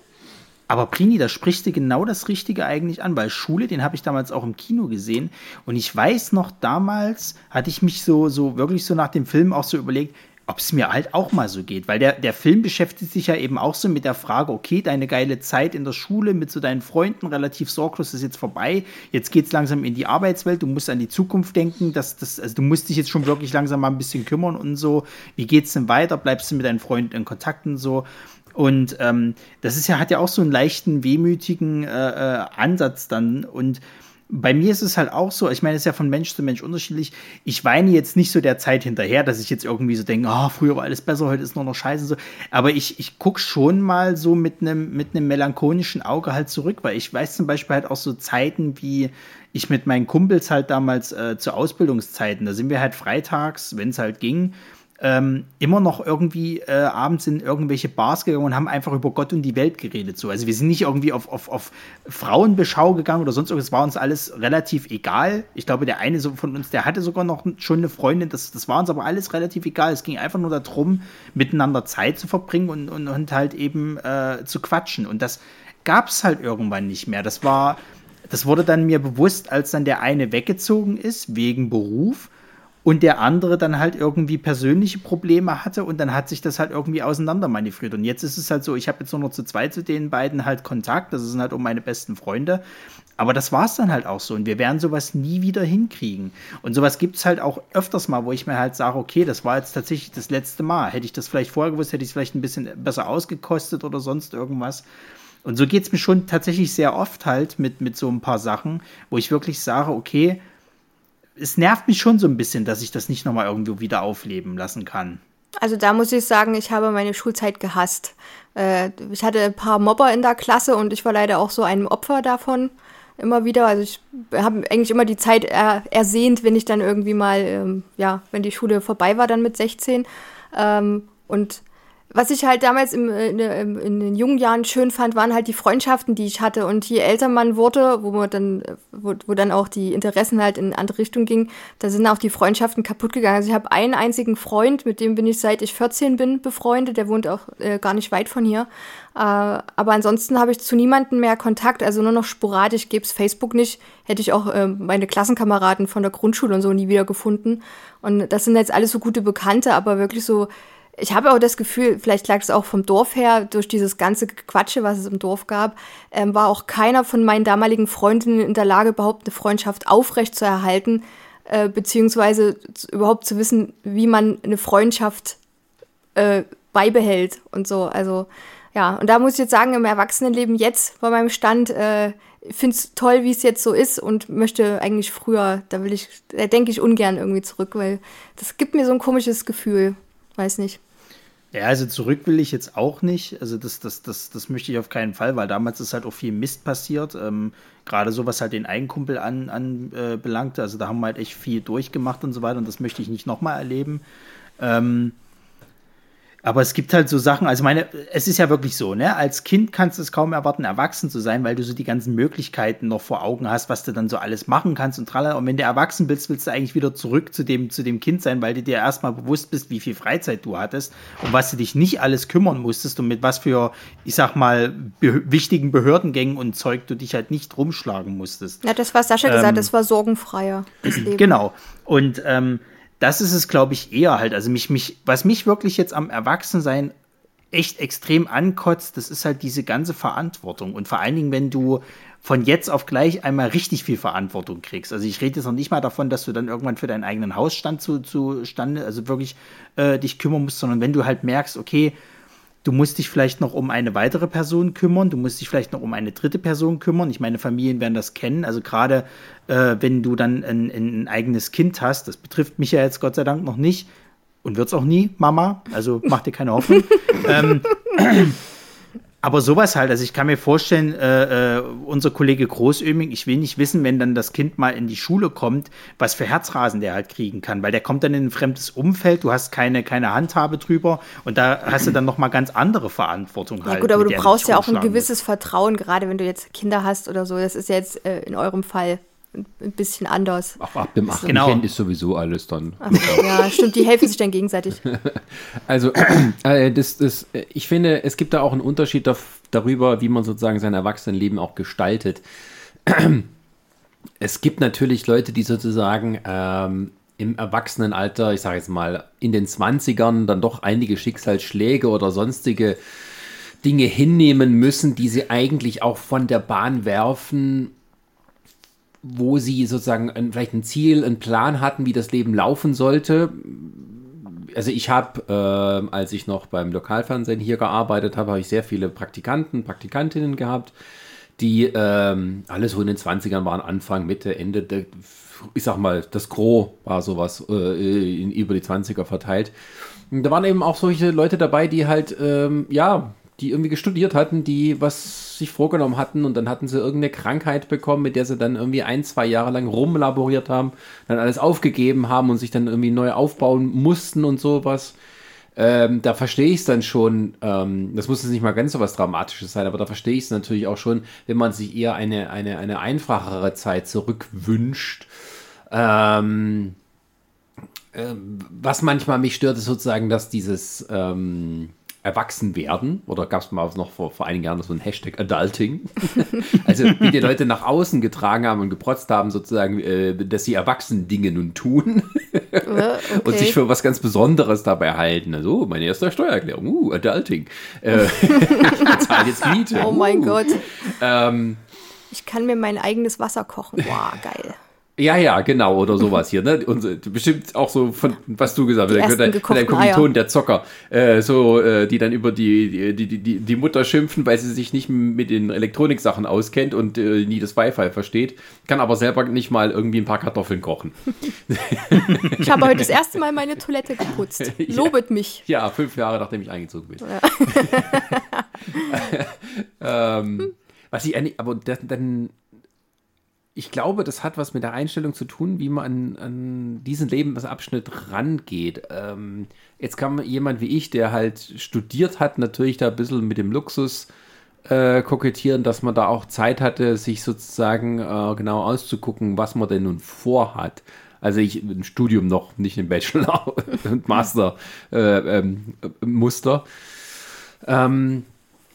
Aber Plini, da sprichst du genau das Richtige eigentlich an, weil Schule, den habe ich damals auch im Kino gesehen. Und ich weiß noch, damals hatte ich mich so, so wirklich so nach dem Film auch so überlegt, ob es mir halt auch mal so geht. Weil der, der Film beschäftigt sich ja eben auch so mit der Frage, okay, deine geile Zeit in der Schule mit so deinen Freunden relativ sorglos ist jetzt vorbei. Jetzt geht es langsam in die Arbeitswelt, du musst an die Zukunft denken, dass das, also du musst dich jetzt schon wirklich langsam mal ein bisschen kümmern und so. Wie geht's denn weiter? Bleibst du mit deinen Freunden in Kontakt und so? Und ähm, das ist ja, hat ja auch so einen leichten, wehmütigen äh, äh, Ansatz dann. Und bei mir ist es halt auch so, ich meine, es ist ja von Mensch zu Mensch unterschiedlich. Ich weine jetzt nicht so der Zeit hinterher, dass ich jetzt irgendwie so denke, ah, früher war alles besser, heute ist nur noch scheiße. So. Aber ich, ich gucke schon mal so mit einem mit melancholischen Auge halt zurück, weil ich weiß zum Beispiel halt auch so Zeiten, wie ich mit meinen Kumpels halt damals äh, zu Ausbildungszeiten, da sind wir halt freitags, wenn es halt ging, ähm, immer noch irgendwie äh, abends in irgendwelche Bars gegangen und haben einfach über Gott und die Welt geredet. So. Also wir sind nicht irgendwie auf, auf, auf Frauenbeschau gegangen oder sonst irgendwas. War uns alles relativ egal. Ich glaube, der eine von uns, der hatte sogar noch schon eine Freundin. Das, das war uns aber alles relativ egal. Es ging einfach nur darum, miteinander Zeit zu verbringen und, und, und halt eben äh, zu quatschen. Und das gab es halt irgendwann nicht mehr. Das war, das wurde dann mir bewusst, als dann der eine weggezogen ist wegen Beruf. Und der andere dann halt irgendwie persönliche Probleme hatte und dann hat sich das halt irgendwie auseinandermanövriert. Und jetzt ist es halt so, ich habe jetzt nur noch zu zweit zu den beiden halt Kontakt, das sind halt auch meine besten Freunde. Aber das war es dann halt auch so. Und wir werden sowas nie wieder hinkriegen. Und sowas gibt es halt auch öfters mal, wo ich mir halt sage, okay, das war jetzt tatsächlich das letzte Mal. Hätte ich das vielleicht vorher gewusst, hätte ich es vielleicht ein bisschen besser ausgekostet oder sonst irgendwas. Und so geht es mir schon tatsächlich sehr oft halt mit, mit so ein paar Sachen, wo ich wirklich sage, okay, es nervt mich schon so ein bisschen, dass ich das nicht nochmal irgendwo wieder aufleben lassen kann. Also da muss ich sagen, ich habe meine Schulzeit gehasst. Äh, ich hatte ein paar Mobber in der Klasse und ich war leider auch so ein Opfer davon immer wieder. Also ich habe eigentlich immer die Zeit er, ersehnt, wenn ich dann irgendwie mal, ähm, ja, wenn die Schule vorbei war dann mit 16. Ähm, und was ich halt damals im, in, in, den jungen Jahren schön fand, waren halt die Freundschaften, die ich hatte. Und je älter man wurde, wo man dann, wo, wo dann auch die Interessen halt in andere Richtung gingen, da sind auch die Freundschaften kaputt gegangen. Also ich habe einen einzigen Freund, mit dem bin ich seit ich 14 bin befreundet. Der wohnt auch äh, gar nicht weit von hier. Äh, aber ansonsten habe ich zu niemandem mehr Kontakt, also nur noch sporadisch. Gäbe es Facebook nicht, hätte ich auch äh, meine Klassenkameraden von der Grundschule und so nie wieder gefunden. Und das sind jetzt alles so gute Bekannte, aber wirklich so ich habe auch das Gefühl, vielleicht lag es auch vom Dorf her, durch dieses ganze Quatsche, was es im Dorf gab, ähm, war auch keiner von meinen damaligen Freundinnen in der Lage, überhaupt eine Freundschaft aufrecht zu erhalten, äh, beziehungsweise überhaupt zu wissen, wie man eine Freundschaft äh, beibehält und so. Also ja, und da muss ich jetzt sagen, im Erwachsenenleben jetzt bei meinem Stand, äh, finde es toll, wie es jetzt so ist und möchte eigentlich früher, da will ich, da denke ich ungern irgendwie zurück, weil das gibt mir so ein komisches Gefühl weiß nicht. Ja, also zurück will ich jetzt auch nicht. Also das, das, das, das möchte ich auf keinen Fall, weil damals ist halt auch viel Mist passiert. Ähm, Gerade so, was halt den Eigenkumpel anbelangte. An, äh, also da haben wir halt echt viel durchgemacht und so weiter und das möchte ich nicht nochmal erleben. Ähm, aber es gibt halt so Sachen, also meine, es ist ja wirklich so, ne? Als Kind kannst du es kaum erwarten, erwachsen zu sein, weil du so die ganzen Möglichkeiten noch vor Augen hast, was du dann so alles machen kannst und tralala. Und wenn du erwachsen bist, willst du eigentlich wieder zurück zu dem, zu dem Kind sein, weil du dir erstmal bewusst bist, wie viel Freizeit du hattest und was du dich nicht alles kümmern musstest und mit was für, ich sag mal, be wichtigen Behördengängen und Zeug du dich halt nicht rumschlagen musstest. Ja, das, was Sascha ähm, gesagt hat, das war sorgenfreier. Das Leben. Genau. Und ähm, das ist es, glaube ich, eher halt. Also mich, mich, was mich wirklich jetzt am Erwachsensein echt extrem ankotzt, das ist halt diese ganze Verantwortung. Und vor allen Dingen, wenn du von jetzt auf gleich einmal richtig viel Verantwortung kriegst. Also ich rede jetzt noch nicht mal davon, dass du dann irgendwann für deinen eigenen Hausstand zu, zustande, also wirklich äh, dich kümmern musst, sondern wenn du halt merkst, okay, Du musst dich vielleicht noch um eine weitere Person kümmern, du musst dich vielleicht noch um eine dritte Person kümmern. Ich meine, Familien werden das kennen. Also gerade äh, wenn du dann ein, ein, eigenes Kind hast, das betrifft mich ja jetzt Gott sei Dank noch nicht und wird es auch nie, Mama. Also mach dir keine Hoffnung. ähm, aber sowas halt, also ich kann mir vorstellen, äh, äh, unser Kollege Großöming, ich will nicht wissen, wenn dann das Kind mal in die Schule kommt, was für Herzrasen der halt kriegen kann, weil der kommt dann in ein fremdes Umfeld, du hast keine, keine Handhabe drüber und da hast du dann nochmal ganz andere Verantwortung ja, halt. gut, aber du brauchst ja auch ein gewisses. Vertrauen, gerade wenn du jetzt Kinder hast oder so, das ist jetzt äh, in eurem Fall ein bisschen anders. Auch ab dem achten genau. Kind ist sowieso alles dann. Ach, ja, stimmt, die helfen sich dann gegenseitig. Also, äh, das, das, ich finde, es gibt da auch einen Unterschied darüber, wie man sozusagen sein Erwachsenenleben auch gestaltet. Es gibt natürlich Leute, die sozusagen ähm, im Erwachsenenalter, ich sage jetzt mal in den 20ern, dann doch einige Schicksalsschläge oder sonstige Dinge hinnehmen müssen, die sie eigentlich auch von der Bahn werfen wo sie sozusagen ein, vielleicht ein Ziel, einen Plan hatten, wie das Leben laufen sollte. Also ich habe, äh, als ich noch beim Lokalfernsehen hier gearbeitet habe, habe ich sehr viele Praktikanten, Praktikantinnen gehabt, die ähm, alle so in den 20ern waren, Anfang, Mitte, Ende, der, ich sag mal, das Gros war sowas äh, in, über die 20er verteilt. Und da waren eben auch solche Leute dabei, die halt, ähm, ja, die irgendwie studiert hatten, die was sich vorgenommen hatten und dann hatten sie irgendeine Krankheit bekommen, mit der sie dann irgendwie ein, zwei Jahre lang rumlaboriert haben, dann alles aufgegeben haben und sich dann irgendwie neu aufbauen mussten und sowas. Ähm, da verstehe ich es dann schon, ähm, das muss jetzt nicht mal ganz so was Dramatisches sein, aber da verstehe ich es natürlich auch schon, wenn man sich eher eine, eine, eine einfachere Zeit zurückwünscht. Ähm, äh, was manchmal mich stört, ist sozusagen, dass dieses ähm, erwachsen werden, oder gab es mal noch vor, vor einigen Jahren so ein Hashtag Adulting, also wie die Leute nach außen getragen haben und geprotzt haben, sozusagen, äh, dass sie erwachsen Dinge nun tun. okay. und sich für was ganz Besonderes dabei halten. Also, meine erste Steuererklärung, uh, Adulting. Äh, bezahlt jetzt Miete. Oh mein uh. Gott. Ähm, Ich kann mir mein eigenes Wasser kochen. Wow, geil. Ja, ja, genau, oder sowas hier, ne? Und so, bestimmt auch so von, was du gesagt hast, ersten dein, gekochten dein Kommiliton, Eier. der Zocker, äh, so, äh, die dann über die, die, die, die, die Mutter schimpfen, weil sie sich nicht mit den Elektroniksachen auskennt und äh, nie das Wi-Fi versteht, kann aber selber nicht mal irgendwie ein paar Kartoffeln kochen. Ich habe heute das erste Mal meine Toilette geputzt. Ja. Lobet mich. Ja, fünf Jahre nachdem ich eingezogen bin. ähm, was ich eigentlich, aber dann, ich glaube, das hat was mit der Einstellung zu tun, wie man an, diesen Lebensabschnitt rangeht. Ähm, jetzt kann jemand wie ich, der halt studiert hat, natürlich da ein bisschen mit dem Luxus äh, kokettieren, dass man da auch Zeit hatte, sich sozusagen äh, genau auszugucken, was man denn nun vorhat. Also ich ein Studium noch, nicht ein Bachelor und Master äh, ähm, Muster. Ähm,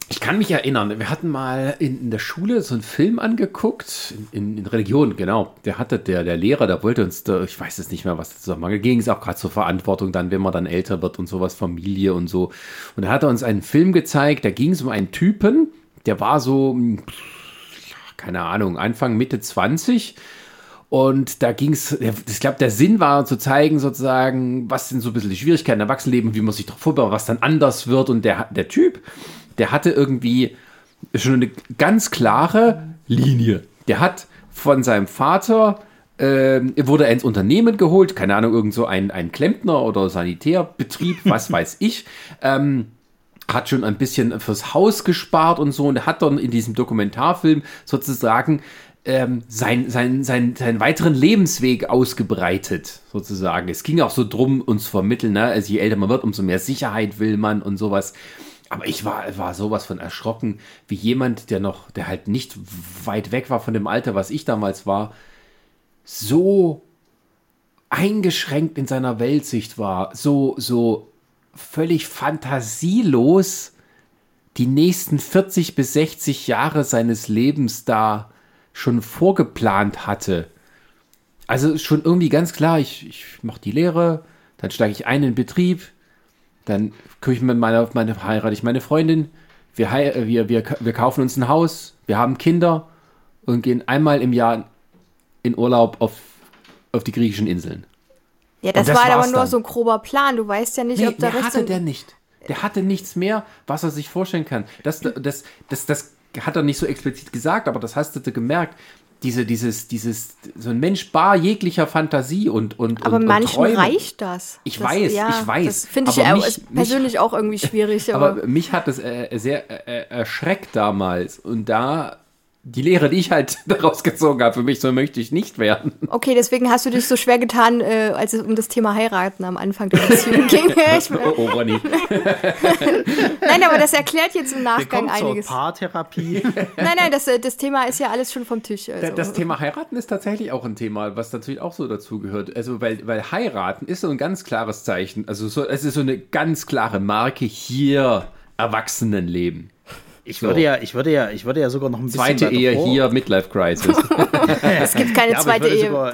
ich kann mich erinnern, wir hatten mal in, in der Schule so einen Film angeguckt, in, in Religion, genau. Der hatte der, der Lehrer, der wollte uns, da, ich weiß es nicht mehr, was dazu sagen. ging es auch gerade zur Verantwortung dann, wenn man dann älter wird und sowas, Familie und so. Und da hat er uns einen Film gezeigt, da ging es um einen Typen, der war so, hm, keine Ahnung, Anfang, Mitte 20. Und da ging es, ich glaube, der Sinn war zu zeigen, sozusagen, was sind so ein bisschen die Schwierigkeiten im Erwachsenenleben, wie man sich darauf vorbereitet, was dann anders wird. Und der, der Typ, der hatte irgendwie schon eine ganz klare Linie. Der hat von seinem Vater, äh, wurde er ins Unternehmen geholt, keine Ahnung, irgend so ein, ein Klempner oder Sanitärbetrieb, was weiß ich. Ähm, hat schon ein bisschen fürs Haus gespart und so und er hat dann in diesem Dokumentarfilm sozusagen ähm, sein, sein, sein, seinen weiteren Lebensweg ausgebreitet, sozusagen. Es ging auch so drum, uns zu vermitteln, ne? also je älter man wird, umso mehr Sicherheit will man und sowas. Aber ich war, war sowas von erschrocken, wie jemand, der noch, der halt nicht weit weg war von dem Alter, was ich damals war, so eingeschränkt in seiner Weltsicht war, so, so völlig fantasielos die nächsten 40 bis 60 Jahre seines Lebens da schon vorgeplant hatte. Also schon irgendwie ganz klar, ich, ich mache die Lehre, dann steige ich ein in den Betrieb, dann kümmere ich mit meiner, meine, heirate ich meine Freundin, wir, hei- wir, wir, wir kaufen uns ein Haus, wir haben Kinder und gehen einmal im Jahr in Urlaub auf, auf die griechischen Inseln. Ja, das, das war aber nur dann. so ein grober Plan. Du weißt ja nicht, Nee, ob da der hatte Richtung. der nicht. Der hatte nichts mehr, was er sich vorstellen kann. Das, das, das, das hat er nicht so explizit gesagt, aber das hast du gemerkt. Diese, dieses, dieses, so ein Mensch bar jeglicher Fantasie und, und, aber und, und manchen Träume. reicht das. Ich das, weiß, ich weiß. Das finde ich mich- ist persönlich auch irgendwie schwierig. Aber, Aber mich hat das äh, sehr äh, erschreckt damals. Und da, die Lehre, die ich halt daraus gezogen habe, für mich, so möchte ich nicht werden. okay, deswegen hast du dich so schwer getan, äh, als es um das Thema Heiraten am Anfang der Beziehung ging. ich, Oh, oh Ronny. nein, aber das erklärt jetzt im Nachgang Willkommen zur einiges. Paartherapie. Nein, nein, das, äh, das Thema ist ja alles schon vom Tisch. Also. Das Thema heiraten ist tatsächlich auch ein Thema, was natürlich auch so dazu gehört. Also, weil, weil heiraten ist so ein ganz klares Zeichen. Also, so, es ist so eine ganz klare Marke hier, Erwachsenenleben. Ich würde ja, ich würde ja, ich würde ja sogar noch ein bisschen Zweite Ehe vor- hier, Midlife Crisis. es gibt keine Ja, zweite Ehe. sogar,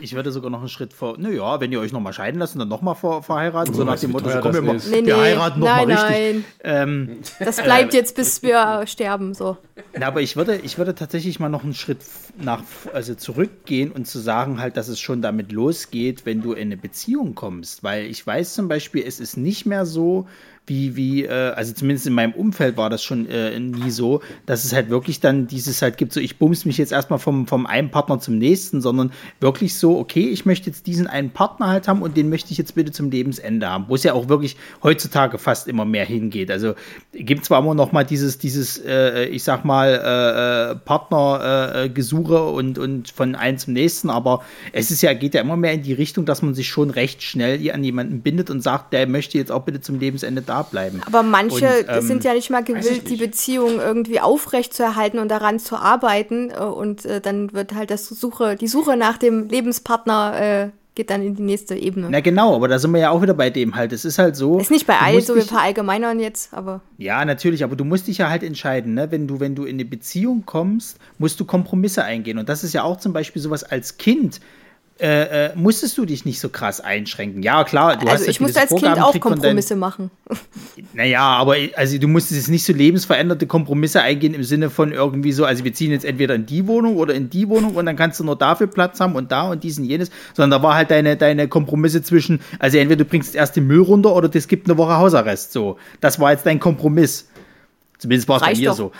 ich würde sogar noch einen Schritt vor. Naja, wenn ihr euch nochmal scheiden lasst und dann nochmal ver, verheiraten, so Oh, nach weißt du, dem Motto, so, komm, wir, mal? Nee, nee, wir heiraten nochmal nein, richtig. nein. Ähm, Das bleibt jetzt, bis wir sterben. So. Na, aber ich würde, ich würde tatsächlich mal noch einen Schritt nach, also zurückgehen und zu sagen halt, dass es schon damit losgeht, wenn du in eine Beziehung kommst. Weil ich weiß zum Beispiel, es ist nicht mehr so, wie, wie, äh, also zumindest in meinem Umfeld war das schon äh, nie so, dass es halt wirklich dann dieses halt gibt, so ich bums mich jetzt erstmal vom, vom einen Partner zum nächsten, sondern wirklich so, okay, ich möchte jetzt diesen einen Partner halt haben und den möchte ich jetzt bitte zum Lebensende haben, wo es ja auch wirklich heutzutage fast immer mehr hingeht. Also gibt zwar immer noch mal dieses, dieses, äh, ich sag mal, äh, äh, Partnergesuche und, und von einem zum nächsten, aber es ist ja, geht ja immer mehr in die Richtung, dass man sich schon recht schnell an jemanden bindet und sagt, der möchte jetzt auch bitte zum Lebensende da bleiben. Aber manche Und, ähm, sind ja nicht mal gewillt, die. Beziehung irgendwie aufrecht zu erhalten und daran zu arbeiten. äh, Und äh, dann wird halt das Suche, die Suche nach dem Lebenspartner äh, geht dann in die nächste Ebene. Na genau, aber da sind wir ja auch wieder bei dem halt. Es ist halt so. ist nicht bei allen so, wir verallgemeinern jetzt, aber Ja, natürlich, aber du musst dich ja halt entscheiden, ne? Wenn du, wenn du in eine Beziehung kommst, musst du Kompromisse eingehen. Und das ist ja auch zum Beispiel sowas als Kind. Äh, äh, musstest du dich nicht so krass einschränken. Ja, klar, du also hast ich musste als Kind auch Kompromisse dein, machen. Naja, aber also du musstest jetzt nicht so lebensveränderte Kompromisse eingehen im Sinne von irgendwie so, also wir ziehen jetzt entweder in die Wohnung oder in die Wohnung und dann kannst du nur dafür Platz haben und da und dies und jenes, sondern da war halt deine, deine Kompromisse zwischen, also entweder du bringst erst den Müll runter oder es gibt eine Woche Hausarrest. So, das war jetzt dein Kompromiss. Zumindest war es bei mir doch. so.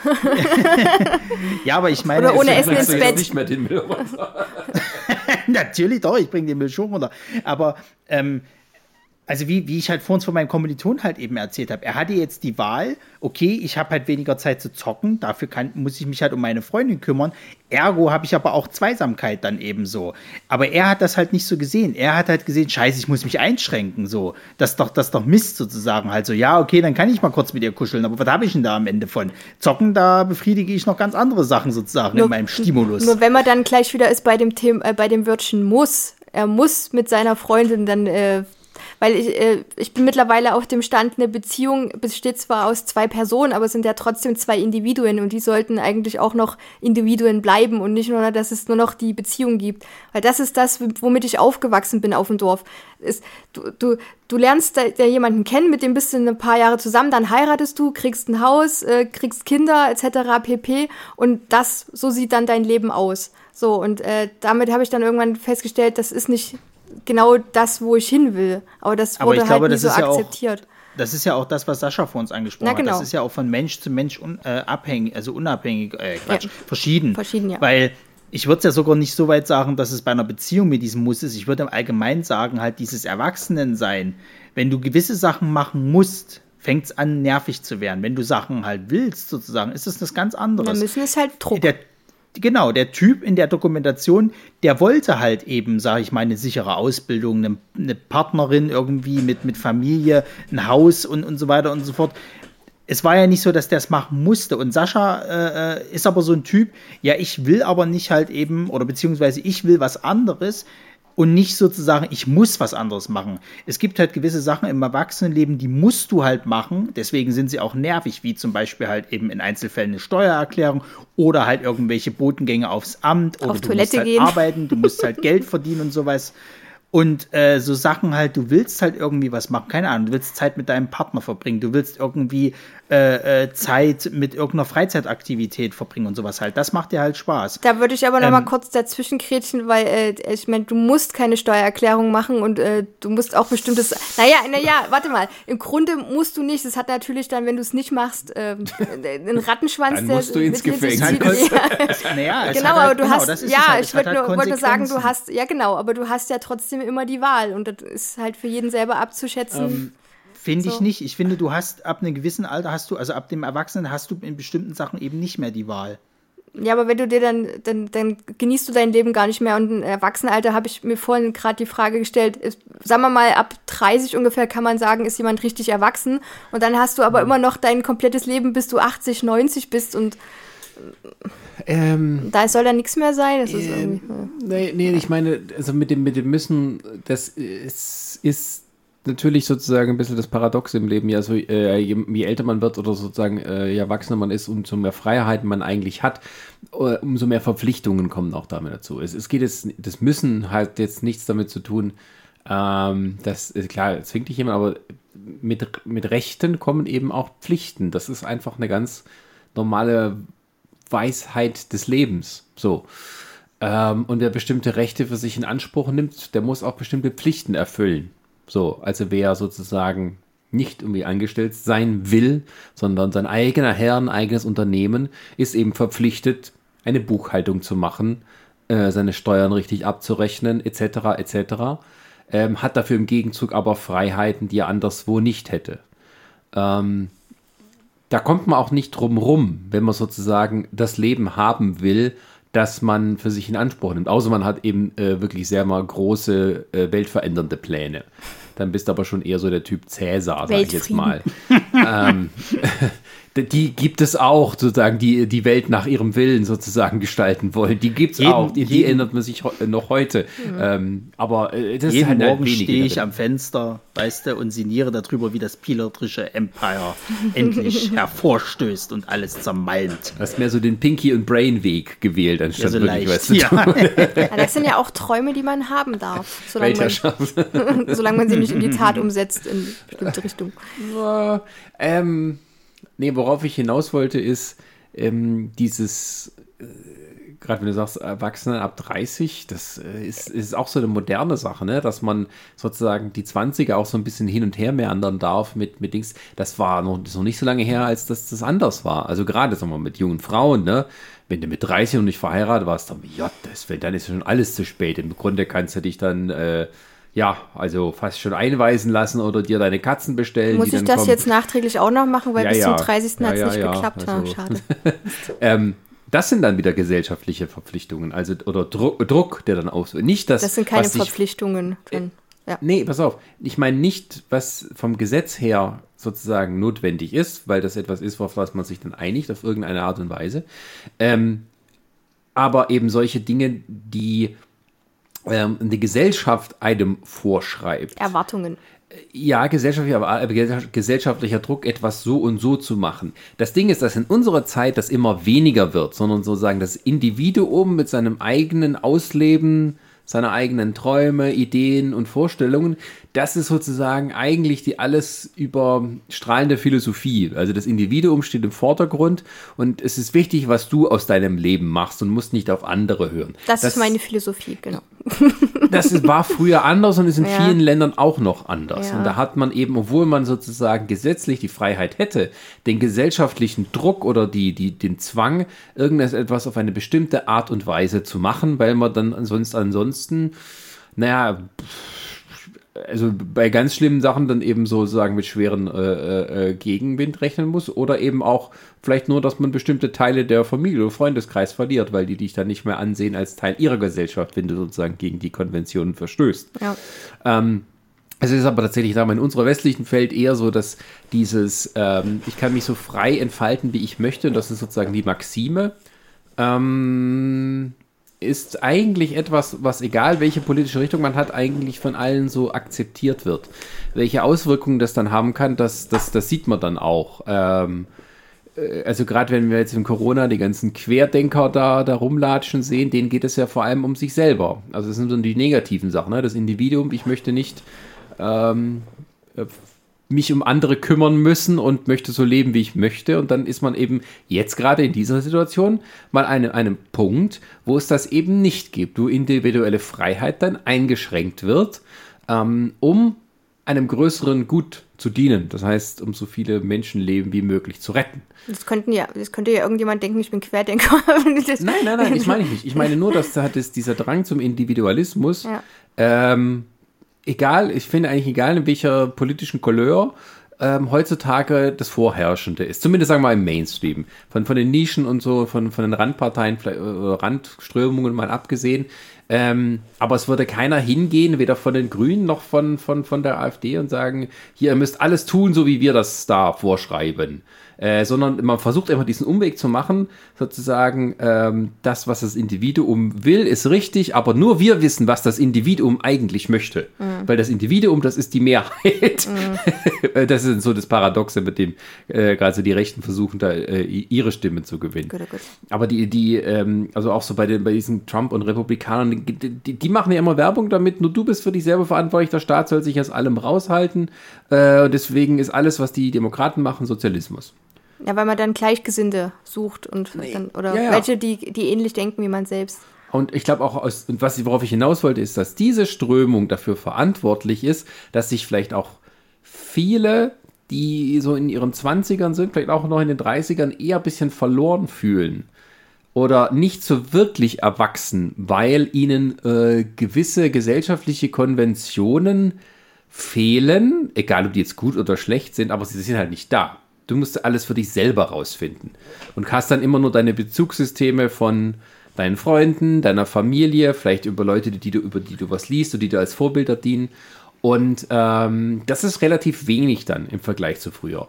ja, aber ich meine. Oder ohne Essen ins Bett. Nicht mehr den Müll Natürlich doch, ich bringe den Müll schon runter. Aber ähm, also wie, wie ich halt vorhin von meinem Kommiliton halt eben erzählt habe, er hatte jetzt die Wahl, okay, ich habe halt weniger Zeit zu zocken, dafür kann, muss ich mich halt um meine Freundin kümmern. Ergo habe ich aber auch Zweisamkeit dann eben so. Aber er hat das halt nicht so gesehen. Er hat halt gesehen, scheiße, ich muss mich einschränken, so. Das doch, das doch Mist sozusagen. halt so, ja, okay, dann kann ich mal kurz mit ihr kuscheln, aber was habe ich denn da am Ende von? Zocken, da befriedige ich noch ganz andere Sachen sozusagen nur, in meinem Stimulus. Nur wenn man dann gleich wieder ist bei dem Thema, äh, bei dem Wörtchen muss, er muss mit seiner Freundin dann äh, weil ich, äh, ich bin mittlerweile auf dem Stand, eine Beziehung besteht zwar aus zwei Personen, aber es sind ja trotzdem zwei Individuen und die sollten eigentlich auch noch Individuen bleiben und nicht nur, dass es nur noch die Beziehung gibt. Weil das ist das, womit ich aufgewachsen bin auf dem Dorf. Ist, du, du, du lernst da, da jemanden kennen, mit dem bist du ein paar Jahre zusammen, dann heiratest du, kriegst ein Haus, äh, kriegst Kinder etc. pp. Und das, so sieht dann dein Leben aus. So, und äh, damit habe ich dann irgendwann festgestellt, das ist nicht genau das, wo ich hin will. Aber das wurde Aber halt glaube, nie so akzeptiert. Ja auch, das ist ja auch das, was Sascha vor uns angesprochen Na, genau. hat. Das ist ja auch von Mensch zu Mensch un, äh, abhängig, also unabhängig, äh, Quatsch, ja. verschieden. Verschieden, ja. Weil ich würde es ja sogar nicht so weit sagen, dass es bei einer Beziehung mit diesem Muss ist. Ich würde im Allgemeinen sagen, halt dieses Erwachsenensein. Wenn du gewisse Sachen machen musst, fängt es an, nervig zu werden. Wenn du Sachen halt willst, sozusagen, ist es das ganz anderes. Dann müssen es halt Druck. Der, genau, der Typ in der Dokumentation, der wollte halt eben, sage ich mal, eine sichere Ausbildung, eine, eine, Partnerin irgendwie mit, mit Familie, ein Haus und, und so weiter und so fort. Es war ja nicht so, dass der es machen musste. Und Sascha äh, äh ist aber so ein Typ, ja, ich will aber nicht halt eben, oder beziehungsweise ich will was anderes und nicht sozusagen, ich muss was anderes machen. Es gibt halt gewisse Sachen im Erwachsenenleben, die musst du halt machen, deswegen sind sie auch nervig, wie zum Beispiel halt eben in Einzelfällen eine Steuererklärung oder halt irgendwelche Botengänge aufs Amt oder Auf du Toilette musst halt gehen. arbeiten, du musst halt Geld verdienen und sowas. Und äh, so Sachen halt, du willst halt irgendwie was machen, keine Ahnung, du willst Zeit mit deinem Partner verbringen, du willst irgendwie äh, äh, Zeit mit irgendeiner Freizeitaktivität verbringen und sowas halt. Das macht dir halt Spaß. Da würde ich aber noch ähm, mal kurz dazwischen kretschen, weil äh, ich meine, du musst keine Steuererklärung machen und äh, du musst auch bestimmtes. Naja, naja, warte mal. Im Grunde musst du nicht. Das hat natürlich dann, wenn du es nicht machst, äh, einen Rattenschwanz. dann musst du ins Gefängnis. naja, genau, aber du genau, hast. Ja, halt, ich würde halt nur, wollt nur sagen, du hast. Ja, genau, aber du hast ja trotzdem immer die Wahl und das ist halt für jeden selber abzuschätzen. Ähm, Finde so. ich nicht. Ich finde, du hast ab einem gewissen Alter hast du, also ab dem Erwachsenen hast du in bestimmten Sachen eben nicht mehr die Wahl. Ja, aber wenn du dir dann, dann, dann genießt du dein Leben gar nicht mehr. Und im Erwachsenenalter habe ich mir vorhin gerade die Frage gestellt, ist, sagen wir mal, ab 30 ungefähr kann man sagen, ist jemand richtig erwachsen. Und dann hast du aber mhm. immer noch dein komplettes Leben, bis du 80, 90 bist und ähm, da soll da nichts mehr sein. Das ist äh, nee, nee, ich meine, also mit dem, mit dem Müssen, das ist, ist natürlich sozusagen ein bisschen das Paradox im Leben. Ja, so, äh, je, je, älter man wird oder sozusagen äh, je erwachsener man ist, umso mehr Freiheiten man eigentlich hat, äh, umso mehr Verpflichtungen kommen auch damit dazu. Es, es geht jetzt, das Müssen hat jetzt nichts damit zu tun, ähm, das ist klar, zwingt dich jemand, aber mit, mit Rechten kommen eben auch Pflichten. Das ist einfach eine ganz normale Weisheit des Lebens. So. Ähm, und wer bestimmte Rechte für sich in Anspruch nimmt, der muss auch bestimmte Pflichten erfüllen. So, also wer sozusagen nicht irgendwie angestellt sein will, sondern sein eigener Herr, ein eigenes Unternehmen, ist eben verpflichtet, eine Buchhaltung zu machen, äh, seine Steuern richtig abzurechnen, etc., etc., ähm, hat dafür im Gegenzug aber Freiheiten, die er anderswo nicht hätte. Ähm, da kommt man auch nicht drum rum, wenn man sozusagen das Leben haben will, das man für sich in Anspruch nimmt. Außer man hat eben äh, wirklich sehr mal große, äh, weltverändernde Pläne. Dann bist du aber schon eher so der Typ Cäsar, sag ich jetzt mal. ähm, die gibt es auch, sozusagen, die die Welt nach ihrem Willen sozusagen gestalten wollen. Die gibt es auch, die, die erinnert man sich noch heute. Mhm. Ähm, aber äh, das jeden ist halt Morgen stehe ich am Fenster, weißt du, und sinniere darüber, wie das pilotische Empire endlich hervorstößt und alles zermalmt. Du hast mehr so den Pinky und Brain Weg gewählt, anstatt ja, so wirklich, weißt du, ja. ja. Das sind ja auch Träume, die man haben darf, solange man, solange man sie nicht in die Tat umsetzt in bestimmte Richtung. ähm, Nee, worauf ich hinaus wollte, ist ähm, dieses, äh, gerade wenn du sagst, Erwachsene ab 30, das äh, ist, ist auch so eine moderne Sache, ne? dass man sozusagen die 20er auch so ein bisschen hin und her meandern darf mit, mit Dings. Das war noch, das noch nicht so lange her, als das, das anders war. Also gerade, sagen wir mal, mit jungen Frauen, ne? wenn du mit 30 und nicht verheiratet warst, dann, ja, das, dann ist schon alles zu spät. Im Grunde kannst du dich dann äh, ja, also fast schon einweisen lassen oder dir deine Katzen bestellen. Muss ich das kommen. jetzt nachträglich auch noch machen, weil ja, bis ja. zum 30. Ja, hat es nicht geklappt. Also, schade. ähm, das sind dann wieder gesellschaftliche Verpflichtungen, also oder Druck, Druck der dann aus. Nicht das. Das sind keine Verpflichtungen. Von, ja. Nee, pass auf. Ich meine nicht, was vom Gesetz her sozusagen notwendig ist, weil das etwas ist, auf was man sich dann einigt, auf irgendeine Art und Weise. Ähm, aber eben solche Dinge, die ähm, eine Gesellschaft einem vorschreibt. Erwartungen. Ja, gesellschaftlicher, äh, gesellschaftlicher Druck, etwas so und so zu machen. Das Ding ist, dass in unserer Zeit das immer weniger wird, sondern sozusagen das Individuum mit seinem eigenen Ausleben, seiner eigenen Träume, Ideen und Vorstellungen das ist sozusagen eigentlich die alles überstrahlende Philosophie. Also das Individuum steht im Vordergrund und es ist wichtig, was du aus deinem Leben machst und musst nicht auf andere hören. Das, das ist meine Philosophie, genau. Das ist, war früher anders und ist in ja. vielen Ländern auch noch anders. Ja. Und da hat man eben, obwohl man sozusagen gesetzlich die Freiheit hätte, den gesellschaftlichen Druck oder die, die, den Zwang, irgendetwas auf eine bestimmte Art und Weise zu machen, weil man dann sonst ansonsten, naja, pff, also bei ganz schlimmen Sachen dann eben so sagen mit schweren äh, äh, Gegenwind rechnen muss oder eben auch vielleicht nur, dass man bestimmte Teile der Familie oder Freundeskreis verliert, weil die dich dann nicht mehr ansehen als Teil ihrer Gesellschaft, wenn du sozusagen gegen die Konventionen verstößt. Ja. Ähm, es ist aber tatsächlich da in unserer westlichen Welt eher so, dass dieses, ähm, ich kann mich so frei entfalten, wie ich möchte, und das ist sozusagen die Maxime. Ähm, ist eigentlich etwas, was egal welche politische Richtung man hat, eigentlich von allen so akzeptiert wird. Welche Auswirkungen das dann haben kann, das, das, das sieht man dann auch. Ähm, äh, also gerade wenn wir jetzt in Corona die ganzen Querdenker da, da rumlatschen sehen, denen geht es ja vor allem um sich selber. Also das sind so die negativen Sachen. Ne? Das Individuum, ich möchte nicht ähm, mich um andere kümmern müssen und möchte so leben, wie ich möchte. Und dann ist man eben jetzt gerade in dieser Situation mal an einem Punkt, wo es das eben nicht gibt, wo individuelle Freiheit dann eingeschränkt wird, ähm, um einem größeren Gut zu dienen. Das heißt, um so viele Menschenleben wie möglich zu retten. Das könnten ja, das könnte ja irgendjemand denken, ich bin Querdenker. nein, nein, nein, ich meine nicht. Ich meine nur, dass da hat es dieser Drang zum Individualismus ja. ähm, egal, ich finde eigentlich egal, in welcher politischen Couleur ähm, heutzutage das Vorherrschende ist. Zumindest sagen wir mal im Mainstream. Von, von den Nischen und so, von, von den Randparteien, äh, Randströmungen mal abgesehen. Ähm, aber es würde keiner hingehen, weder von den Grünen noch von, von, von der AfD und sagen, hier, ihr müsst alles tun, so wie wir das da vorschreiben äh, sondern man versucht immer diesen Umweg zu machen, sozusagen, ähm, das, was das Individuum will, ist richtig, aber nur wir wissen, was das Individuum eigentlich möchte. Mhm. Weil das Individuum, das ist die Mehrheit. Mhm. das ist so das Paradoxe, mit dem äh, gerade die Rechten versuchen, da äh, ihre Stimme zu gewinnen. Gut, gut. Aber die, die, ähm, also auch so bei, den, bei diesen Trump und Republikanern, die, die, die, machen ja immer Werbung damit, nur du bist für dich selber verantwortlich, der Staat soll sich aus allem raushalten. Äh, deswegen ist alles, was die Demokraten machen, Sozialismus. Ja, weil man dann Gleichgesinnte sucht und nee. dann, oder ja, ja. welche, die, die ähnlich denken wie man selbst. Und ich glaube auch, aus, und was, worauf ich hinaus wollte, ist, dass diese Strömung dafür verantwortlich ist, dass sich vielleicht auch viele, die so in ihren 20ern sind, vielleicht auch noch in den 30ern, eher ein bisschen verloren fühlen. Oder nicht so wirklich erwachsen, weil ihnen äh, gewisse gesellschaftliche Konventionen fehlen, egal ob die jetzt gut oder schlecht sind, aber sie sind halt nicht da. Du musst alles für dich selber rausfinden. Und hast dann immer nur deine Bezugssysteme von deinen Freunden, deiner Familie, vielleicht über Leute, die du, über die du was liest und die dir als Vorbilder dienen. Und ähm, das ist relativ wenig dann im Vergleich zu früher.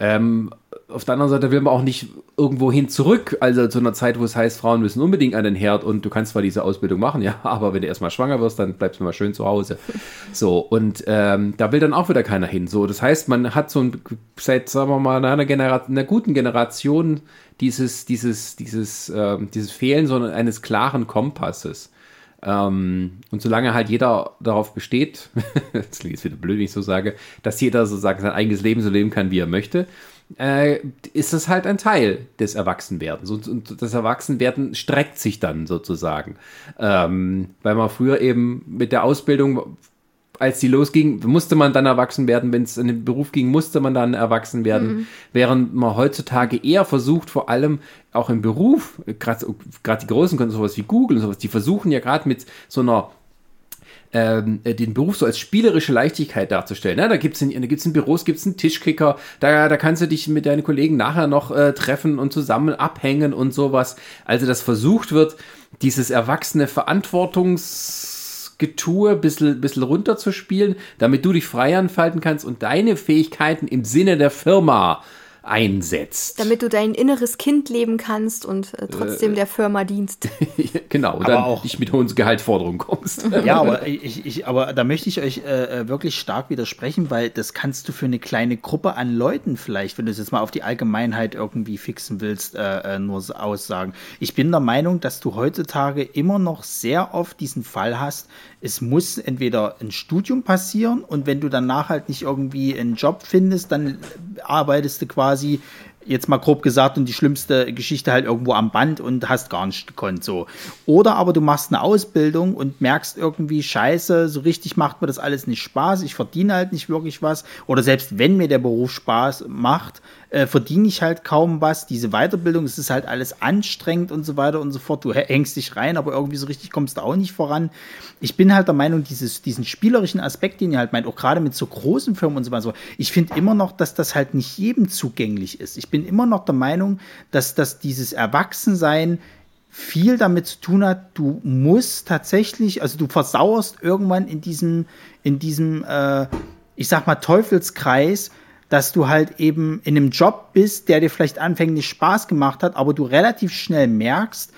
Ähm, auf der anderen Seite will man auch nicht irgendwo hin zurück, also zu einer Zeit, wo es heißt, Frauen müssen unbedingt an den Herd und du kannst zwar diese Ausbildung machen, ja, aber wenn du erstmal schwanger wirst, dann bleibst du mal schön zu Hause. So, und ähm, da will dann auch wieder keiner hin. So, das heißt, man hat so ein, seit, sagen wir mal, einer, Generation, einer guten Generation dieses, dieses, dieses, äh, dieses Fehlen so eines klaren Kompasses. Ähm, und solange halt jeder darauf besteht, das klingt jetzt wieder blöd, wenn ich so sage, dass jeder sozusagen sein eigenes Leben so leben kann, wie er möchte, äh, ist das halt ein Teil des Erwachsenwerdens. Und, und das Erwachsenwerden streckt sich dann sozusagen. Ähm, weil man früher eben mit der Ausbildung als die losging, musste man dann erwachsen werden. Wenn es in den Beruf ging, musste man dann erwachsen werden. Mhm. Während man heutzutage eher versucht, vor allem auch im Beruf, gerade die Großen können sowas wie Google und sowas, die versuchen ja gerade mit so einer ähm, den Beruf so als spielerische Leichtigkeit darzustellen. Ne? Da gibt es in, gibt's in Büros gibt's einen Tischkicker, da, da kannst du dich mit deinen Kollegen nachher noch äh, treffen und zusammen abhängen und sowas. Also, dass versucht wird, dieses erwachsene Verantwortungs- Getue ein bisschen, bisschen runterzuspielen, damit du dich frei entfalten kannst und deine Fähigkeiten im Sinne der Firma einsetzt. Damit du dein inneres Kind leben kannst und äh, trotzdem äh, der Firma dienst. genau, und dann auch nicht mit hohen Gehaltsforderungen kommst. ja, aber, ich, ich, aber da möchte ich euch äh, äh, wirklich stark widersprechen, weil das kannst du für eine kleine Gruppe an Leuten vielleicht, wenn du es jetzt mal auf die Allgemeinheit irgendwie fixen willst, äh, äh, nur aussagen. Ich bin der Meinung, dass du heutzutage immer noch sehr oft diesen Fall hast, es muss entweder ein Studium passieren und wenn du danach halt nicht irgendwie einen Job findest, dann arbeitest du quasi jetzt mal grob gesagt und die schlimmste Geschichte halt irgendwo am Band und hast gar nicht gekonnt so. Oder aber du machst eine Ausbildung und merkst irgendwie, scheiße, so richtig macht mir das alles nicht Spaß, ich verdiene halt nicht wirklich was. Oder selbst wenn mir der Beruf Spaß macht, äh, verdiene ich halt kaum was. Diese Weiterbildung, es ist halt alles anstrengend und so weiter und so fort. Du hängst dich rein, aber irgendwie so richtig kommst du auch nicht voran. Ich bin halt der Meinung, dieses, diesen spielerischen Aspekt, den ihr halt meint, auch gerade mit so großen Firmen und so weiter, ich finde immer noch, dass das halt nicht jedem zugänglich ist. Ich bin immer noch der Meinung, dass, dass dieses Erwachsensein viel damit zu tun hat, du musst tatsächlich, also du versauerst irgendwann in diesem, in diesem, äh, ich sag mal, Teufelskreis, dass du halt eben in einem Job bist, der dir vielleicht anfänglich Spaß gemacht hat, aber du relativ schnell merkst,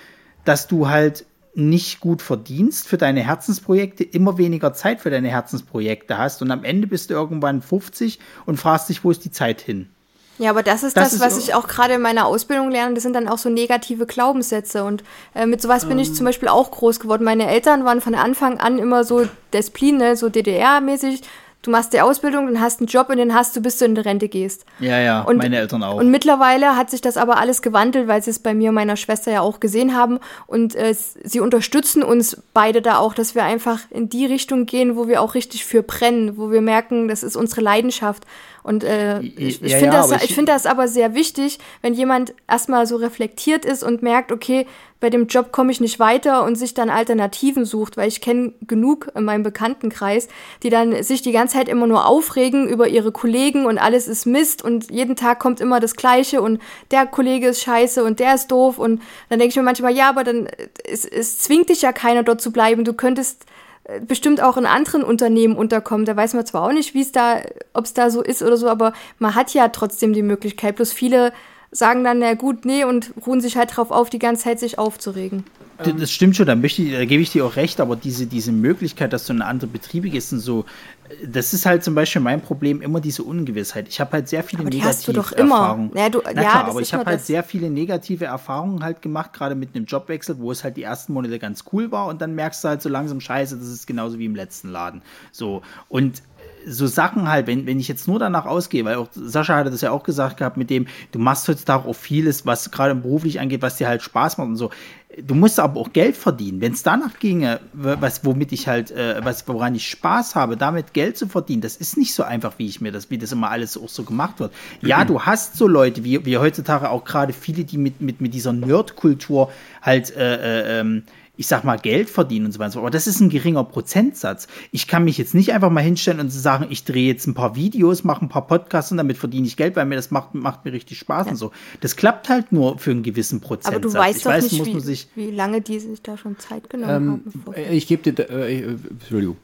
dass du halt nicht gut verdienst für deine Herzensprojekte, immer weniger Zeit für deine Herzensprojekte hast und am Ende bist du irgendwann 50 und fragst dich, wo ist die Zeit hin? Ja, aber das ist das, das ist was ich auch gerade in meiner Ausbildung lerne. Das sind dann auch so negative Glaubenssätze. Und äh, mit sowas bin ich ähm. zum Beispiel auch groß geworden. Meine Eltern waren von Anfang an immer so Desplin, ne, so DDR-mäßig du machst die Ausbildung, dann hast einen Job und den hast du, bis du in die Rente gehst. Ja, ja, und, meine Eltern auch. Und mittlerweile hat sich das aber alles gewandelt, weil sie es bei mir und meiner Schwester ja auch gesehen haben. Und äh, sie unterstützen uns beide da auch, dass wir einfach in die Richtung gehen, wo wir auch richtig für brennen, wo wir merken, das ist unsere Leidenschaft. Und äh, ich, ich ja, finde ja, das, ich, finde das aber sehr wichtig, wenn jemand erstmal so reflektiert ist und merkt, okay, bei dem Job komme ich nicht weiter und sich dann Alternativen sucht, weil ich kenne genug in meinem Bekanntenkreis, die dann sich die ganze Zeit immer nur aufregen über ihre Kollegen und alles ist Mist und jeden Tag kommt immer das Gleiche und der Kollege ist scheiße und der ist doof und dann denke ich mir manchmal, ja, aber dann es, es zwingt dich ja keiner dort zu bleiben. Du könntest äh, bestimmt auch in anderen Unternehmen unterkommen. Da weiß man zwar auch nicht, wie es da, ob es da so ist oder so, aber man hat ja trotzdem die Möglichkeit. Bloß viele sagen dann, na gut, nee, und ruhen sich halt drauf auf, die ganze Zeit sich aufzuregen. Das stimmt schon, da, möchte ich, da gebe ich dir auch recht, aber diese, diese Möglichkeit, dass du in andere Betriebe gehst und so, das ist halt zum Beispiel mein Problem, immer diese Ungewissheit. Ich habe halt sehr viele aber die negative hast du doch Erfahrungen. Immer. Ja, du, Na ja, aber ich habe halt sehr viele negative Erfahrungen halt gemacht, gerade mit einem Jobwechsel, wo es halt die ersten Monate ganz cool war und dann merkst du halt so langsam, scheiße, das ist genauso wie im letzten Laden. So, und so Sachen halt, wenn, wenn ich jetzt nur danach ausgehe, weil auch Sascha hatte das ja auch gesagt gehabt, mit dem, du machst heutzutage auch vieles, was gerade beruflich angeht, was dir halt Spaß macht und so. Du musst aber auch Geld verdienen. Wenn es danach ginge, was, womit ich halt, äh, was, woran ich Spaß habe, damit Geld zu verdienen, das ist nicht so einfach, wie ich mir das, wie das immer alles auch so gemacht wird. Ja, du hast so Leute, wie, wie heutzutage auch gerade viele, die mit, mit, mit dieser Nerdkultur halt, äh, äh, ähm, ich sag mal, Geld verdienen und so weiter. Aber das ist ein geringer Prozentsatz. Ich kann mich jetzt nicht einfach mal hinstellen und sagen, ich drehe jetzt ein paar Videos, mache ein paar Podcasts und damit verdiene ich Geld, weil mir das macht, macht mir richtig Spaß ja. und so. Das klappt halt nur für einen gewissen Prozentsatz. Aber du weißt ich doch weiß, nicht, wie, wie, lange die sich da schon Zeit genommen ähm, haben. Ich gebe dir, äh, äh, Entschuldigung.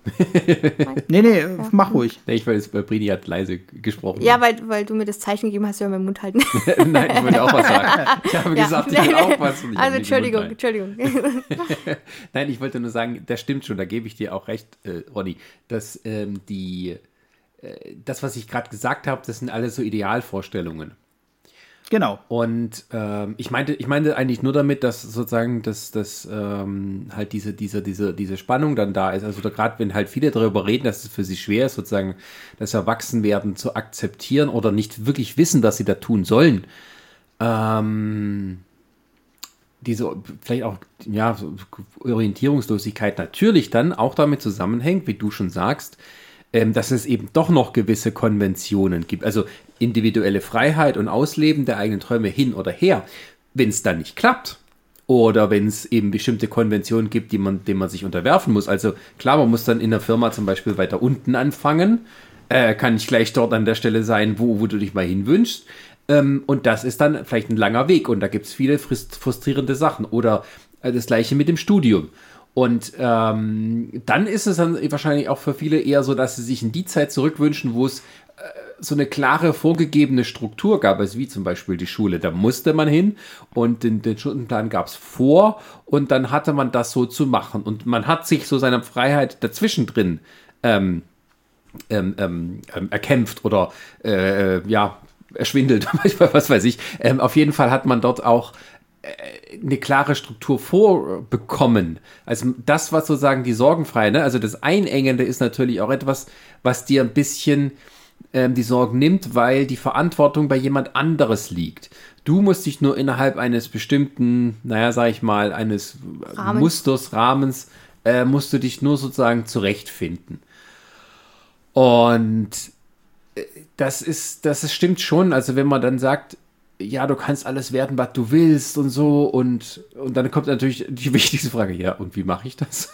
nee, nee, ja. mach ruhig. Nee, ich weiß, weil Brini hat leise gesprochen. Ja, weil, weil du mir das Zeichen gegeben hast, ja meinen Mund halten. Nein, ich wollte auch was sagen. Ich habe ja. gesagt, ich will auch was. also, Entschuldigung, Entschuldigung. Nein, ich wollte nur sagen, das stimmt schon, da gebe ich dir auch recht, äh, Ronny, dass ähm, die, äh, das, was ich gerade gesagt habe, das sind alles so Idealvorstellungen. Genau. Und ähm, ich meinte, ich meinte eigentlich nur damit, dass sozusagen, dass, dass ähm, halt diese, diese, diese, diese Spannung dann da ist. Also gerade wenn halt viele darüber reden, dass es für sie schwer ist, sozusagen das Erwachsenwerden zu akzeptieren oder nicht wirklich wissen, was sie da tun sollen. Ähm, diese vielleicht auch ja, Orientierungslosigkeit natürlich dann auch damit zusammenhängt, wie du schon sagst, ähm, dass es eben doch noch gewisse Konventionen gibt. Also individuelle Freiheit und Ausleben der eigenen Träume hin oder her. Wenn es dann nicht klappt, oder wenn es eben bestimmte Konventionen gibt, die man, denen man sich unterwerfen muss. Also klar, man muss dann in der Firma zum Beispiel weiter unten anfangen. Äh, kann nicht gleich dort an der Stelle sein, wo, wo du dich mal hinwünschst. Ähm, und das ist dann vielleicht ein langer Weg und da gibt es viele frustrierende Sachen. Oder äh, das gleiche mit dem Studium. Und ähm, dann ist es dann wahrscheinlich auch für viele eher so, dass sie sich in die Zeit zurückwünschen, wo es äh, so eine klare vorgegebene Struktur gab, also wie zum Beispiel die Schule. Da musste man hin und den, den Stundenplan gab es vor und dann hatte man das so zu machen. Und man hat sich so seine Freiheit dazwischen drin ähm, ähm, ähm, ähm erkämpft oder äh, ja, erschwindelt, was weiß ich. Ähm, auf jeden Fall hat man dort auch äh, eine klare Struktur vorbekommen. Also das, was sozusagen die Sorgenfreie, ne? also das Einengende ist natürlich auch etwas, was dir ein bisschen ähm, die Sorgen nimmt, weil die Verantwortung bei jemand anderes liegt. Du musst dich nur innerhalb eines bestimmten, naja, sag ich mal, eines Rahmen. Musters, Rahmens, äh, musst du dich nur sozusagen zurechtfinden. Und das ist, das ist, stimmt schon. Also wenn man dann sagt, ja, du kannst alles werden, was du willst und so. Und, und dann kommt natürlich die wichtigste Frage, ja, und wie mache ich das?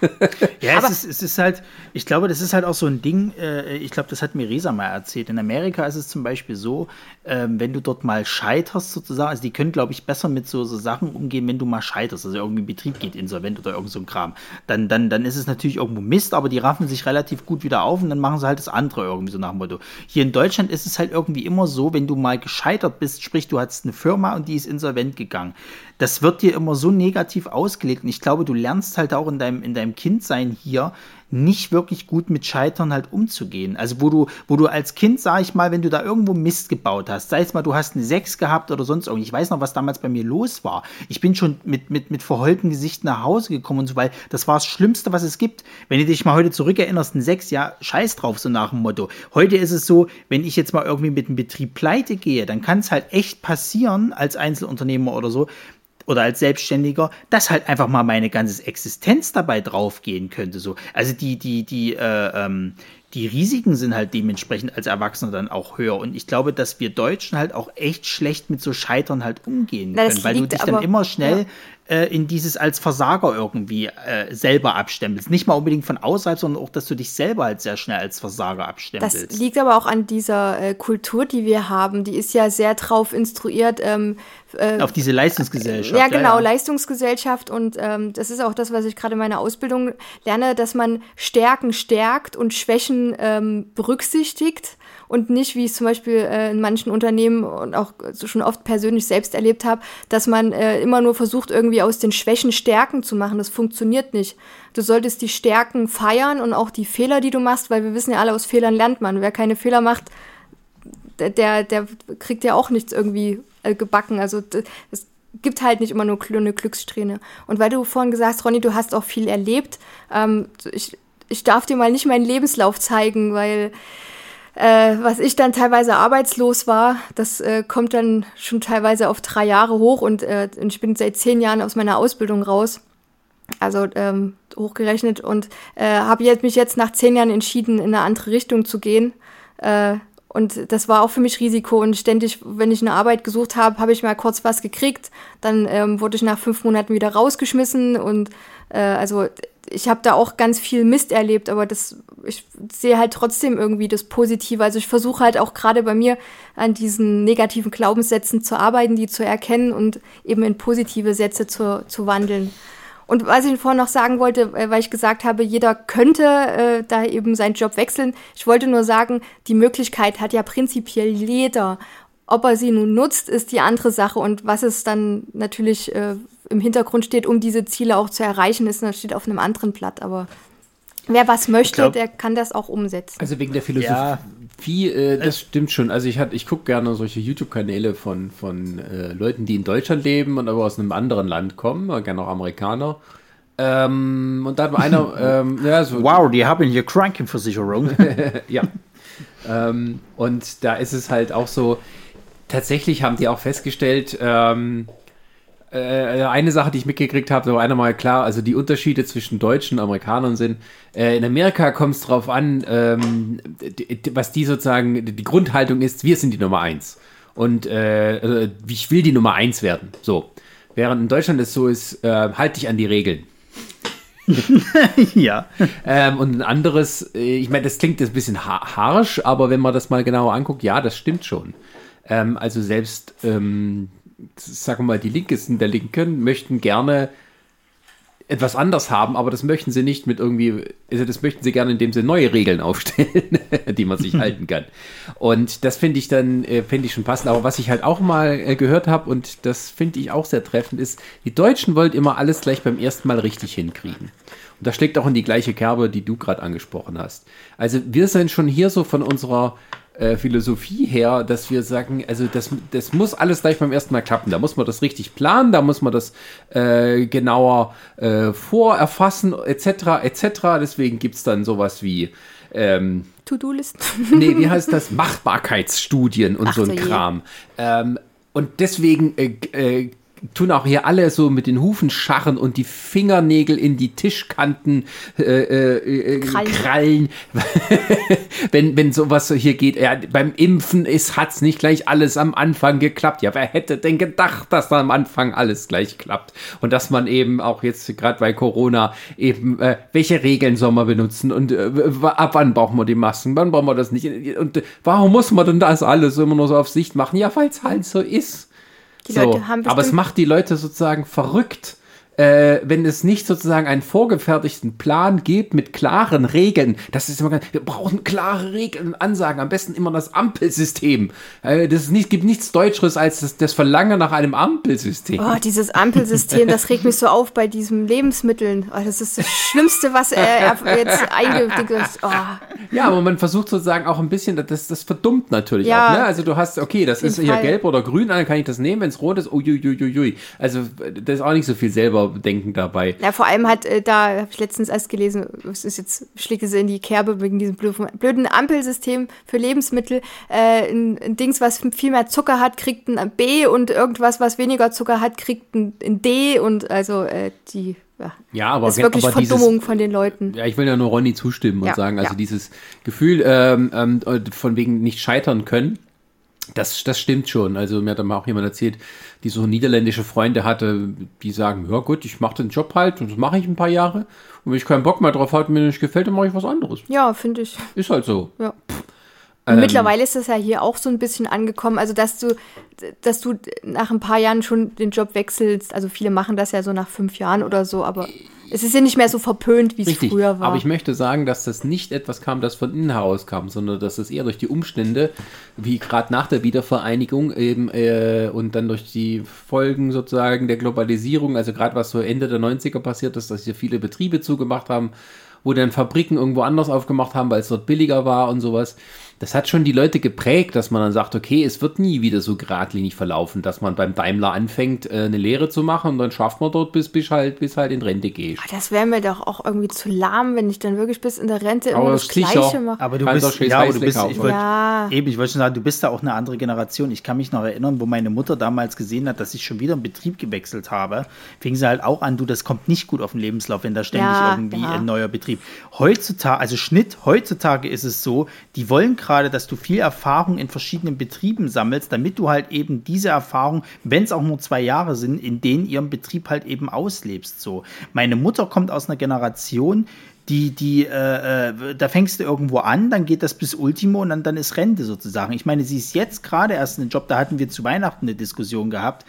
ja, es ist, es ist halt, ich glaube, das ist halt auch so ein Ding, äh, ich glaube, das hat mir Resa mal erzählt. In Amerika ist es zum Beispiel so, äh, wenn du dort mal scheiterst sozusagen, also die können, glaube ich, besser mit so, so Sachen umgehen, wenn du mal scheiterst, also irgendwie ein Betrieb geht insolvent oder irgend so ein Kram. Dann, dann, dann ist es natürlich irgendwo Mist, aber die raffen sich relativ gut wieder auf und dann machen sie halt das andere irgendwie so nach dem Motto. Hier in Deutschland ist es halt irgendwie immer so, wenn du mal gescheitert bist, sprich, du hattest eine Firma und die ist insolvent gegangen. Das wird dir immer so negativ ausgelegt. Und ich glaube, du lernst halt auch in deinem, in deinem Kindsein hier, nicht wirklich gut mit Scheitern halt umzugehen. Also wo du, wo du als Kind, sag ich mal, wenn du da irgendwo Mist gebaut hast, sei es mal, du hast eine 6 gehabt oder sonst irgendwie. Ich weiß noch, was damals bei mir los war. Ich bin schon mit, mit, mit verheultem Gesicht nach Hause gekommen und so, weil das war das Schlimmste, was es gibt. Wenn du dich mal heute zurückerinnerst, ein 6, ja, scheiß drauf, so nach dem Motto. Heute ist es so, wenn ich jetzt mal irgendwie mit einem Betrieb pleite gehe, dann kann es halt echt passieren, als Einzelunternehmer oder so, oder als Selbstständiger, dass halt einfach mal meine ganze Existenz dabei draufgehen könnte. So. Also die, die, die, äh, ähm, die Risiken sind halt dementsprechend als Erwachsener dann auch höher. Und ich glaube, dass wir Deutschen halt auch echt schlecht mit so Scheitern halt umgehen können, Na, weil du dich dann immer schnell ja. Äh, in dieses als Versager irgendwie äh, selber abstempelst. Nicht mal unbedingt von außerhalb, sondern auch, dass du dich selber halt sehr schnell als Versager abstempelst. Das liegt aber auch an dieser äh, Kultur, die wir haben. Die ist ja sehr drauf instruiert. Ähm, äh, Auf diese Leistungsgesellschaft. Ja, genau, ja, ja. Leistungsgesellschaft. Und ähm, das ist auch das, was ich gerade in meiner Ausbildung lerne, dass man Stärken stärkt und Schwächen ähm, berücksichtigt und nicht, wie ich es zum Beispiel äh, in manchen Unternehmen und auch schon oft persönlich selbst erlebt habe, dass man äh, immer nur versucht, irgendwie aus den Schwächen Stärken zu machen. Das funktioniert nicht. Du solltest die Stärken feiern und auch die Fehler, die du machst, weil wir wissen ja alle, aus Fehlern lernt man. Wer keine Fehler macht, der, der kriegt ja auch nichts irgendwie äh, gebacken. Also es gibt halt nicht immer nur eine Glückssträhne. Und weil du vorhin gesagt hast, Ronny, du hast auch viel erlebt, ähm, ich, ich darf dir mal nicht meinen Lebenslauf zeigen, weil äh, was ich dann teilweise arbeitslos war, das äh, kommt dann schon teilweise auf drei Jahre hoch und, äh, und ich bin seit zehn Jahren aus meiner Ausbildung raus. Also ähm, hochgerechnet und äh, habe jetzt, mich jetzt nach zehn Jahren entschieden, in eine andere Richtung zu gehen. Äh, Und das war auch für mich Risiko. Und ständig, wenn ich eine Arbeit gesucht habe, habe ich mal kurz was gekriegt. Dann ähm, wurde ich nach fünf Monaten wieder rausgeschmissen. Und äh, also ich habe da auch ganz viel Mist erlebt, aber das, ich sehe halt trotzdem irgendwie das Positive. Also ich versuche halt auch gerade bei mir an diesen negativen Glaubenssätzen zu arbeiten, die zu erkennen und eben in positive Sätze zu, zu wandeln. Und was ich vorhin noch sagen wollte, äh, weil ich gesagt habe, jeder könnte äh, da eben seinen Job wechseln. Ich wollte nur sagen, die Möglichkeit hat ja prinzipiell jeder. Ob er sie nun nutzt, ist die andere Sache. Und was es dann natürlich äh, im Hintergrund steht, um diese Ziele auch zu erreichen, ist steht auf einem anderen Blatt. Aber wer was möchte, glaub, der kann das auch umsetzen. Also wegen der Philosophie, ja. äh, das stimmt schon. Also ich, ich gucke gerne solche YouTube-Kanäle von, von äh, Leuten, die in Deutschland leben und aber aus einem anderen Land kommen, äh, gerne auch Amerikaner. Ähm, und da hat einer, ähm, ja, so, wow, die haben hier Krankenversicherung. ja. ähm, und da ist es halt auch so, tatsächlich haben die auch festgestellt, ähm, äh, eine Sache, die ich mitgekriegt habe, war einer mal klar, also die Unterschiede zwischen Deutschen und Amerikanern sind, äh, in Amerika kommt es darauf an, ähm, was die sozusagen, die Grundhaltung ist, wir sind die Nummer eins. Und äh, also, ich will die Nummer eins werden. So. Während in Deutschland es so ist, äh, halt dich an die Regeln. ja. Ähm, und ein anderes, äh, ich meine, das klingt jetzt ein bisschen harsch, aber wenn man das mal genauer anguckt, ja, das stimmt schon. Ähm, also selbst ähm, sagen wir mal, die Linkesten der Linken möchten gerne etwas anders haben, aber das möchten sie nicht mit irgendwie, also das möchten sie gerne, indem sie neue Regeln aufstellen, die man sich halten kann. Und das finde ich dann, äh, finde ich schon passend. Aber was ich halt auch mal äh, gehört habe, und das finde ich auch sehr treffend, ist, die Deutschen wollen immer alles gleich beim ersten Mal richtig hinkriegen. Und das schlägt auch in die gleiche Kerbe, die du gerade angesprochen hast. Also wir sind schon hier so von unserer äh, Philosophie her, dass wir sagen, also das, das muss alles gleich beim ersten Mal klappen. Da muss man das richtig planen, da muss man das äh, genauer äh, vorerfassen, etc., etc. Deswegen gibt es dann sowas wie ähm, To-Do-Listen. nee, wie heißt das? Machbarkeitsstudien und Ach, so ein Kram. Ähm, und deswegen äh, äh, tun auch hier alle so mit den Hufen scharren und die Fingernägel in die Tischkanten äh, äh, äh krallen. krallen. wenn, wenn sowas hier geht, ja, beim Impfen ist, hat's nicht gleich alles am Anfang geklappt. Ja, wer hätte denn gedacht, dass da am Anfang alles gleich klappt? Und dass man eben auch jetzt gerade bei Corona eben, äh, welche Regeln soll man benutzen und äh, ab wann brauchen wir die Masken, wann brauchen wir das nicht? Und warum muss man denn das alles immer nur so auf Sicht machen? Ja, weil es halt so ist. Die so, Leute haben aber es macht die Leute sozusagen verrückt, äh, wenn es nicht sozusagen einen vorgefertigten Plan gibt mit klaren Regeln. Das ist immer ganz, wir brauchen klare Regeln und Ansagen. Am besten immer das Ampelsystem. Äh, das nicht, gibt nichts Deutscheres als das, das Verlangen nach einem Ampelsystem. Oh, dieses Ampelsystem, das regt mich so auf bei diesen Lebensmitteln. Oh, das ist das Schlimmste, was er jetzt eingefügt ist. Oh. Ja, aber man versucht sozusagen auch ein bisschen, das, das verdummt natürlich ja, auch. Ne? Also du hast, okay, das ist hier gelb oder grün, dann kann ich das nehmen. Wenn es rot ist, uiuiuiui. Also das ist auch nicht so viel selber Denken dabei. Ja, vor allem hat, äh, da habe ich letztens erst gelesen, es ist jetzt, schlägt es in die Kerbe wegen diesem blöden Ampelsystem für Lebensmittel. Äh, ein, ein, Dings, was viel mehr Zucker hat, kriegt ein B und irgendwas, was weniger Zucker hat, kriegt ein, ein D und also äh, die ja, ja, aber, das ist wirklich aber Verdummung dieses, von den Leuten. Ja, ich will ja nur Ronny zustimmen ja, und sagen, also ja. dieses Gefühl ähm, ähm, von wegen nicht scheitern können, das, das stimmt schon. Also mir hat dann auch jemand erzählt, die so niederländische Freunde hatte, die sagen, ja gut, ich mache den Job halt und das mache ich ein paar Jahre. Und wenn ich keinen Bock mehr drauf habe, mir nicht gefällt, dann mache ich was anderes. Ja, finde ich. Ist halt so. Ja. Ähm, mittlerweile ist das ja hier auch so ein bisschen angekommen, also dass du, dass du nach ein paar Jahren schon den Job wechselst. Also viele machen das ja so nach fünf Jahren oder so, aber es ist ja nicht mehr so verpönt, wie es früher war. Aber ich möchte sagen, dass das nicht etwas kam, das von innen heraus kam, sondern dass es eher durch die Umstände, wie gerade nach der Wiedervereinigung eben äh, und dann durch die Folgen sozusagen der Globalisierung, also gerade was so Ende der 90er passiert ist, dass hier viele Betriebe zugemacht haben, wo dann Fabriken irgendwo anders aufgemacht haben, weil es dort billiger war und sowas das hat schon die Leute geprägt, dass man dann sagt, okay, es wird nie wieder so geradlinig verlaufen, dass man beim Daimler anfängt, äh, eine Lehre zu machen und dann schafft man dort bis, bis halt, bis halt in Rente geht. Das wäre mir doch auch irgendwie zu lahm, wenn ich dann wirklich bis in der Rente immer das Gleiche mache. Aber du bist, ja, aber du bist, ich wollt, ja. eben, ich wollte schon sagen, du bist da auch eine andere Generation. Ich kann mich noch erinnern, wo meine Mutter damals gesehen hat, dass ich schon wieder einen Betrieb gewechselt habe, fing sie halt auch an, du, das kommt nicht gut auf den Lebenslauf, wenn da ständig ja, irgendwie ja. ein neuer Betrieb. Heutzutage, also Schnitt, heutzutage ist es so, die wollen gerade gerade, dass du viel Erfahrung in verschiedenen Betrieben sammelst, damit du halt eben diese Erfahrung, wenn es auch nur zwei Jahre sind, in denen ihren Betrieb halt eben auslebst. So. Meine Mutter kommt aus einer Generation, die, die, äh, äh, da fängst du irgendwo an, dann geht das bis Ultimo und dann, dann ist Rente sozusagen. Ich meine, sie ist jetzt gerade erst in den Job, da hatten wir zu Weihnachten eine Diskussion gehabt.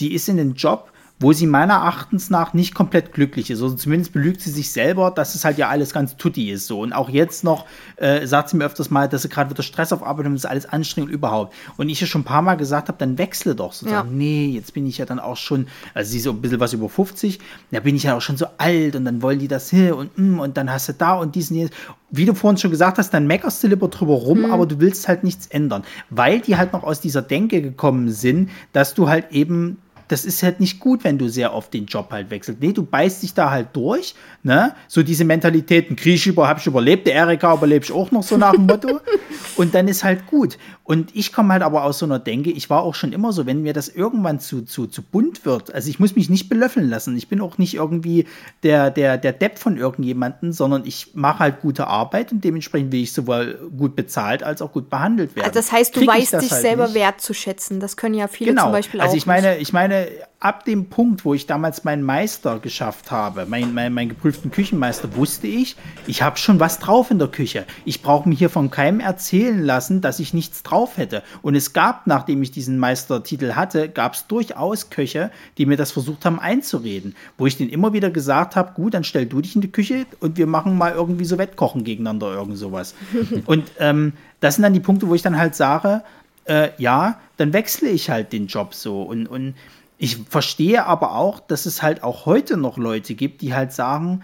Die ist in den Job, wo sie meiner Erachtens nach nicht komplett glücklich ist. Also zumindest belügt sie sich selber, dass es halt ja alles ganz tutti ist so. Und auch jetzt noch äh, sagt sie mir öfters mal, dass sie gerade wieder Stress auf Arbeit und das ist alles anstrengend überhaupt. Und ich ja schon ein paar Mal gesagt habe, dann wechsle doch sozusagen. Ja. Nee, jetzt bin ich ja dann auch schon, also sie ist so ein bisschen was über 50, da bin ich ja auch schon so alt und dann wollen die das hier und mm, und dann hast du da und diesen hier. Wie du vorhin schon gesagt hast, dann meckerst du lieber drüber rum, mhm. aber du willst halt nichts ändern, weil die halt noch aus dieser Denke gekommen sind, dass du halt eben das ist halt nicht gut, wenn du sehr oft den Job halt wechselst. Nee, du beißt dich da halt durch, ne? So diese Mentalitäten, krieg ich über, hab ich überlebt, der Erika überlebe ich auch noch so nach dem Motto. und dann ist halt gut. Und ich komme halt aber aus so einer Denke, ich war auch schon immer so, wenn mir das irgendwann zu, zu, zu bunt wird, also ich muss mich nicht belöffeln lassen. Ich bin auch nicht irgendwie der, der, der Depp von irgendjemanden, sondern ich mache halt gute Arbeit und dementsprechend will ich sowohl gut bezahlt als auch gut behandelt werden. Also das heißt, du Krieg weißt dich halt selber nicht. wertzuschätzen. Das können ja viele genau. zum Beispiel also auch. Also ich meine, ich meine, ab dem Punkt, wo ich damals meinen Meister geschafft habe, meinen mein, mein geprüften Küchenmeister, wusste ich, ich habe schon was drauf in der Küche. Ich brauche mir hier von keinem erzählen lassen, dass ich nichts drauf hätte. Und es gab, nachdem ich diesen Meistertitel hatte, gab es durchaus Köche, die mir das versucht haben einzureden, wo ich denen immer wieder gesagt habe, gut, dann stell du dich in die Küche und wir machen mal irgendwie so Wettkochen gegeneinander, irgend sowas. und ähm, das sind dann die Punkte, wo ich dann halt sage, äh, ja, dann wechsle ich halt den Job so und, und ich verstehe aber auch, dass es halt auch heute noch Leute gibt, die halt sagen,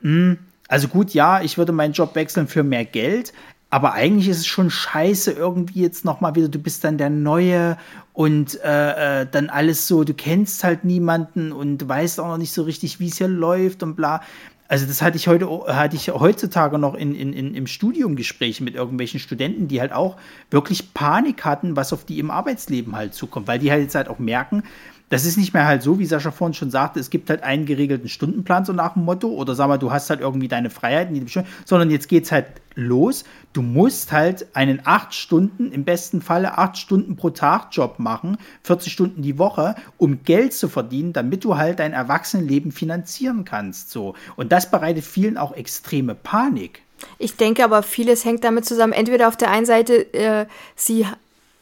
mh, hm, also gut, ja, ich würde meinen Job wechseln für mehr Geld, aber eigentlich ist es schon scheiße irgendwie jetzt nochmal wieder, du bist dann der Neue und äh, äh, dann alles so, du kennst halt niemanden und weißt auch noch nicht so richtig, wie es hier läuft und bla. Also das hatte ich heute, hatte ich heutzutage noch in, in, in, im Studium Gespräche mit irgendwelchen Studenten, die halt auch wirklich Panik hatten, was auf die im Arbeitsleben halt zukommt, weil die halt jetzt halt auch merken, das ist nicht mehr halt so, wie Sascha vorhin schon sagte, es gibt halt einen geregelten Stundenplan so nach dem Motto oder sag mal, du hast halt irgendwie deine Freiheiten, sondern jetzt geht's halt los. Du musst halt einen acht Stunden, im besten Falle acht Stunden pro Tag Job machen, 40 Stunden die Woche, um Geld zu verdienen, damit du halt dein Erwachsenenleben finanzieren kannst. So. Und das bereitet vielen auch extreme Panik. Ich denke aber, vieles hängt damit zusammen. Entweder auf der einen Seite, äh, sie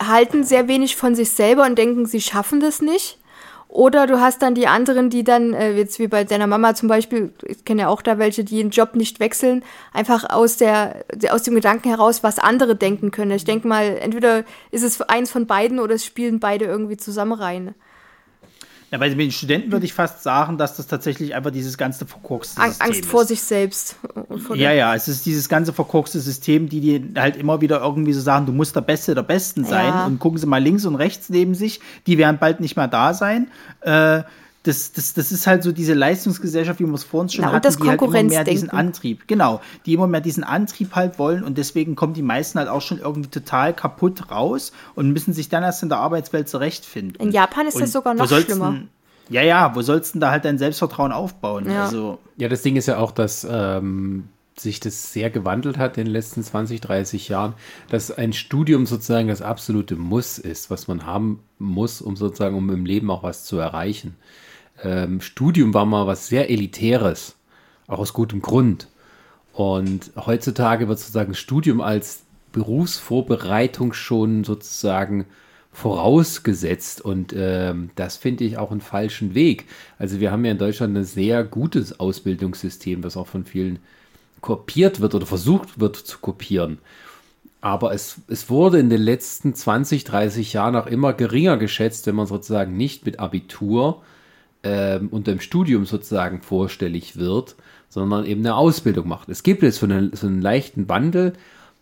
halten sehr wenig von sich selber und denken, sie schaffen das nicht. Oder du hast dann die anderen, die dann, äh, jetzt wie bei deiner Mama zum Beispiel, ich kenne ja auch da welche, die den Job nicht wechseln, einfach aus der, aus dem Gedanken heraus, was andere denken können. Ich denke mal, entweder ist es eins von beiden oder es spielen beide irgendwie zusammen rein. Ja, bei den Studenten würde ich fast sagen, dass das tatsächlich einfach dieses ganze verkorkste System Angst vor sich selbst. Vor ja, ja, es ist dieses ganze verkorkste System, die dir halt immer wieder irgendwie so sagen, du musst der Beste der Besten sein ja. und gucken sie mal links und rechts neben sich, die werden bald nicht mehr da sein. Äh, das, das, das ist halt so diese Leistungsgesellschaft, wie wir es vor uns schon Na, hatten, die halt immer mehr diesen Antrieb, genau, die immer mehr diesen Antrieb halt wollen und deswegen kommen die meisten halt auch schon irgendwie total kaputt raus und müssen sich dann erst in der Arbeitswelt zurechtfinden. In Japan ist und das sogar noch schlimmer. Ja, ja, wo sollst du da halt dein Selbstvertrauen aufbauen? Ja, also, ja das Ding ist ja auch, dass ähm, sich das sehr gewandelt hat in den letzten 20, 30 Jahren, dass ein Studium sozusagen das absolute Muss ist, was man haben muss, um sozusagen, um im Leben auch was zu erreichen ähm, Studium war mal was sehr Elitäres, auch aus gutem Grund. Und heutzutage wird sozusagen Studium als Berufsvorbereitung schon sozusagen vorausgesetzt und ähm, das finde ich auch einen falschen Weg. Also wir haben ja in Deutschland ein sehr gutes Ausbildungssystem, das auch von vielen kopiert wird oder versucht wird zu kopieren. Aber es, es wurde in den letzten 20, 30 Jahren auch immer geringer geschätzt, wenn man sozusagen nicht mit Abitur ähm, unter dem Studium sozusagen vorstellig wird, sondern eben eine Ausbildung macht. Es gibt jetzt so, eine, so einen leichten Wandel,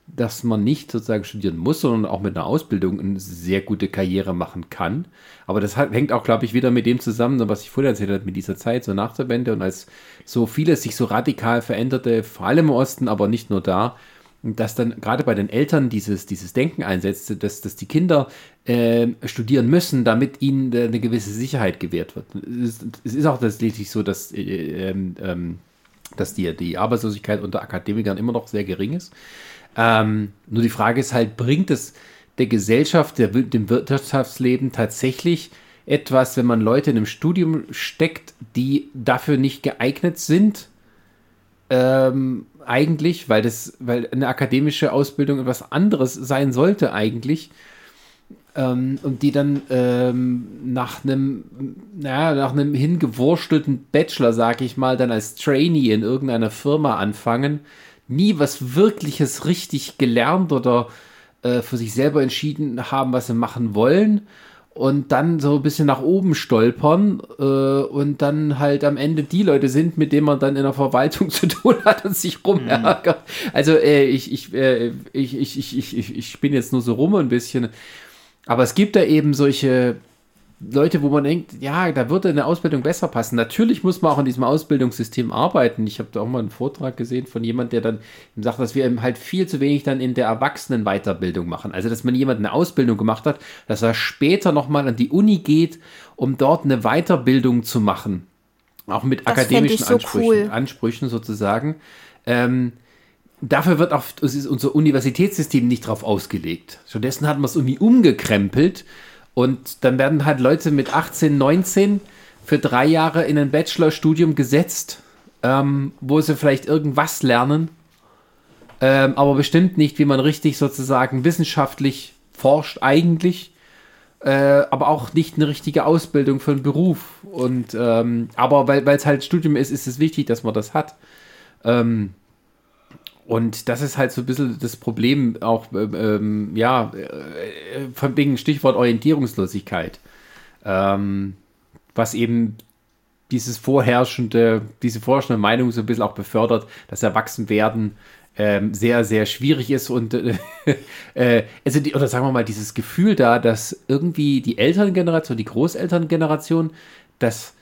dass man nicht sozusagen studieren muss, sondern auch mit einer Ausbildung eine sehr gute Karriere machen kann. Aber das hängt auch, glaube ich, wieder mit dem zusammen, was ich vorher erzählt habe, mit dieser Zeit, so nach der Wende und als so vieles sich so radikal veränderte, vor allem im Osten, aber nicht nur da, dass dann gerade bei den Eltern dieses, dieses Denken einsetzte, dass, dass die Kinder äh, studieren müssen, damit ihnen eine gewisse Sicherheit gewährt wird. Es, es ist auch tatsächlich so, dass, äh, ähm, ähm, dass die, die Arbeitslosigkeit unter Akademikern immer noch sehr gering ist. Ähm, nur die Frage ist halt, bringt es der Gesellschaft, der, dem Wirtschaftsleben tatsächlich etwas, wenn man Leute in einem Studium steckt, die dafür nicht geeignet sind? Ähm, eigentlich, weil das, weil eine akademische Ausbildung etwas anderes sein sollte eigentlich. Ähm, und die dann ähm, nach einem, naja, nach einem hingewurstelten Bachelor, sag ich mal, dann als Trainee in irgendeiner Firma anfangen, nie was Wirkliches richtig gelernt oder äh, für sich selber entschieden haben, was sie machen wollen und dann so ein bisschen nach oben stolpern äh, und dann halt am Ende die Leute sind, mit denen man dann in der Verwaltung zu tun hat und sich rumärgert. Mhm. Also äh, ich, ich, äh, ich, ich, ich, ich, ich, ich bin jetzt nur so rum ein bisschen. Aber es gibt da eben solche Leute, wo man denkt, ja, da würde eine Ausbildung besser passen. Natürlich muss man auch an diesem Ausbildungssystem arbeiten. Ich habe da auch mal einen Vortrag gesehen von jemand, der dann sagt, dass wir eben halt viel zu wenig dann in der Erwachsenenweiterbildung machen. Also, dass man jemand eine Ausbildung gemacht hat, dass er später nochmal an die Uni geht, um dort eine Weiterbildung zu machen. Auch mit das akademischen so Ansprüchen, cool. Ansprüchen sozusagen. Ähm, dafür wird auch unser Universitätssystem nicht drauf ausgelegt. Stattdessen hat man es irgendwie umgekrempelt und dann werden halt Leute mit 18, 19 für drei Jahre in ein Bachelorstudium gesetzt, ähm, wo sie vielleicht irgendwas lernen, ähm, aber bestimmt nicht, wie man richtig sozusagen wissenschaftlich forscht eigentlich, äh, aber auch nicht eine richtige Ausbildung für einen Beruf. Und ähm, aber weil es halt Studium ist, ist es wichtig, dass man das hat. Ähm, und das ist halt so ein bisschen das Problem auch, ähm, ähm ja, äh, von wegen Stichwort Orientierungslosigkeit. Ähm, was eben dieses vorherrschende, diese vorherrschende Meinung so ein bisschen auch befördert, dass Erwachsenwerden ähm, sehr, sehr schwierig ist und äh, äh, also die, oder sagen wir mal, dieses Gefühl da, dass irgendwie die Elterngeneration, die Großelterngeneration, das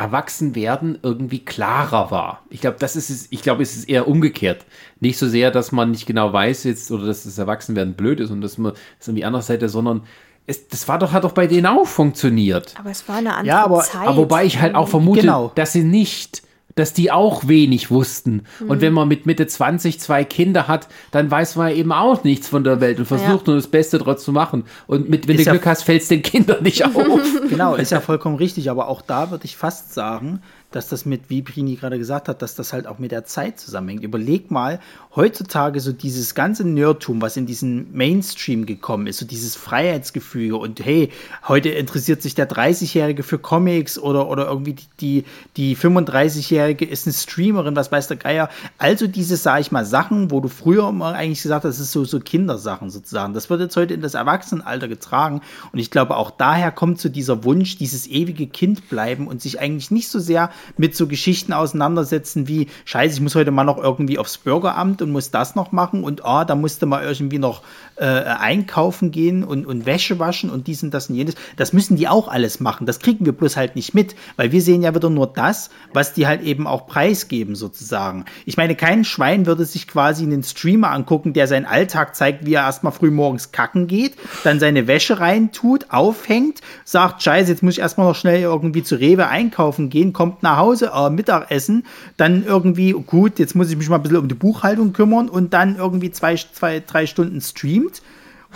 Erwachsenwerden irgendwie klarer war. Ich glaube, das ist es, ich glaube, es ist eher umgekehrt. Nicht so sehr, dass man nicht genau weiß jetzt oder dass das Erwachsenwerden blöd ist und dass man das an die andere Seite, sondern es, das war doch, hat doch bei denen auch funktioniert. Aber es war eine andere ja, aber, Zeit. Aber wobei ich halt auch vermute, genau. dass sie nicht dass die auch wenig wussten. Mhm. Und wenn man mit Mitte 20 zwei Kinder hat, dann weiß man eben auch nichts von der Welt und versucht ja. nur das Beste draus zu machen. Und mit, wenn ist du ja Glück hast, fällt es den Kindern nicht auf. genau, ist ja vollkommen richtig. Aber auch da würde ich fast sagen, dass das mit, wie Prini gerade gesagt hat, dass das halt auch mit der Zeit zusammenhängt. Überleg mal, heutzutage so dieses ganze Nerdtum, was in diesen Mainstream gekommen ist, so dieses Freiheitsgefüge und hey, heute interessiert sich der 30-Jährige für Comics oder, oder irgendwie die, die 35-Jährige ist eine Streamerin, was weiß der Geier. Also diese, sag ich mal, Sachen, wo du früher immer eigentlich gesagt hast, das ist so, so Kindersachen sozusagen. Das wird jetzt heute in das Erwachsenenalter getragen und ich glaube auch daher kommt so dieser Wunsch, dieses ewige Kind bleiben und sich eigentlich nicht so sehr mit so Geschichten auseinandersetzen wie, scheiße, ich muss heute mal noch irgendwie aufs Bürgeramt und muss das noch machen und ah, da musste mal irgendwie noch äh, einkaufen gehen und, und Wäsche waschen und dies und das und jenes. Das müssen die auch alles machen. Das kriegen wir bloß halt nicht mit, weil wir sehen ja wieder nur das, was die halt eben auch preisgeben sozusagen. Ich meine, kein Schwein würde sich quasi einen Streamer angucken, der seinen Alltag zeigt, wie er erstmal früh morgens kacken geht, dann seine Wäsche reintut, aufhängt, sagt, scheiße, jetzt muss ich erstmal noch schnell irgendwie zu Rewe einkaufen gehen, kommt nach nach Hause, äh, Mittagessen, dann irgendwie, gut, jetzt muss ich mich mal ein bisschen um die Buchhaltung kümmern und dann irgendwie zwei, zwei drei Stunden streamt.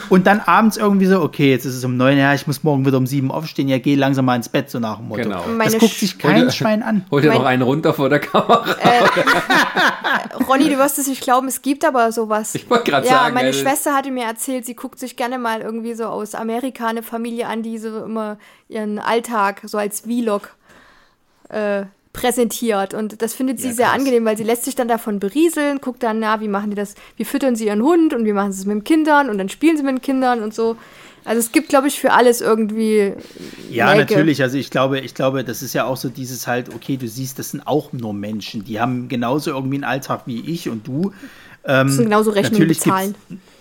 Und dann abends irgendwie so, okay, jetzt ist es um neun, ja, ich muss morgen wieder um sieben aufstehen, ja, geh langsam mal ins Bett, so nach dem Motto. Genau. Meine das guckt sich kein Schwein an. Hol dir noch einen runter vor der Kamera. Äh, Ronny, du wirst es nicht glauben, es gibt aber sowas. Ich wollte gerade ja, sagen. Ja, meine Schwester hatte mir erzählt, sie guckt sich gerne mal irgendwie so aus Amerika eine Familie an, die so immer ihren Alltag so als Vlog äh, präsentiert. Und das findet sie ja, sehr angenehm, weil sie lässt sich dann davon berieseln, guckt dann, na, wie machen die das, wie füttern sie ihren Hund und wie machen sie es mit den Kindern und dann spielen sie mit den Kindern und so. Also es gibt, glaube ich, für alles irgendwie. Ja, natürlich. Also ich glaube, ich glaube, das ist ja auch so dieses halt, okay, du siehst, das sind auch nur Menschen. Die haben genauso irgendwie einen Alltag wie ich und du. Ähm, das sind genauso Rechnungen bezahlen.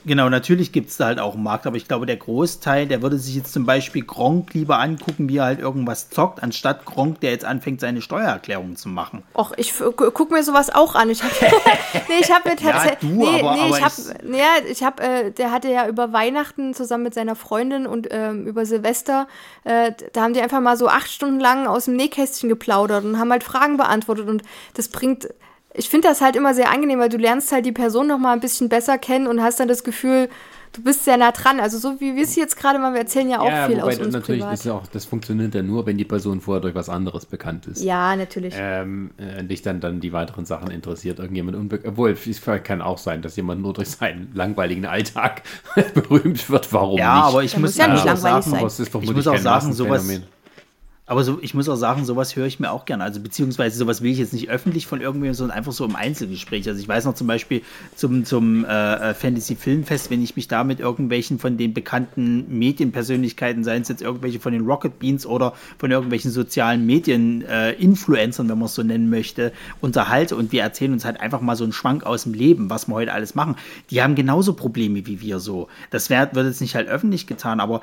Genau, natürlich gibt es da halt auch einen Markt, aber ich glaube, der Großteil, der würde sich jetzt zum Beispiel Gronk lieber angucken, wie er halt irgendwas zockt, anstatt Gronk, der jetzt anfängt, seine Steuererklärung zu machen. Och, ich gucke mir sowas auch an. Ich hab, nee, ich habe. Ja, nee, aber, nee, aber ich habe, ja, ich habe, äh, der hatte ja über Weihnachten zusammen mit seiner Freundin und ähm, über Silvester, äh, da haben die einfach mal so acht Stunden lang aus dem Nähkästchen geplaudert und haben halt Fragen beantwortet und das bringt ich finde das halt immer sehr angenehm, weil du lernst halt die Person noch mal ein bisschen besser kennen und hast dann das Gefühl, du bist sehr nah dran. Also so wie wir es jetzt gerade mal, wir erzählen ja auch ja, viel wobei aus uns natürlich privat. ist ja auch, das funktioniert ja nur, wenn die Person vorher durch was anderes bekannt ist. Ja, natürlich. Ähm, äh, dich dann, dann die weiteren Sachen interessiert. Irgendjemand unbe Obwohl, es kann auch sein, dass jemand nur durch seinen langweiligen Alltag berühmt wird. Warum Ja, nicht? aber ich muss, muss ja ich nicht langweilig sagen, sein. Aber es ist ich vermutlich muss auch sagen, sowas, Massenphänomen. Aber so, ich muss auch sagen, sowas höre ich mir auch gerne. Also beziehungsweise sowas will ich jetzt nicht öffentlich von irgendwem, sondern einfach so im Einzelgespräch. Also ich weiß noch zum Beispiel zum, zum äh, äh, Fantasy Filmfest, wenn ich mich da mit irgendwelchen von den bekannten Medienpersönlichkeiten, seien es jetzt irgendwelche von den Rocket Beans oder von irgendwelchen sozialen Medien-Influencern, wenn man es so nennen möchte, unterhalte und wir erzählen uns halt einfach mal so einen Schwank aus dem Leben, was wir heute alles machen. Die haben genauso Probleme wie wir so. Das wär, wird jetzt nicht halt öffentlich getan, aber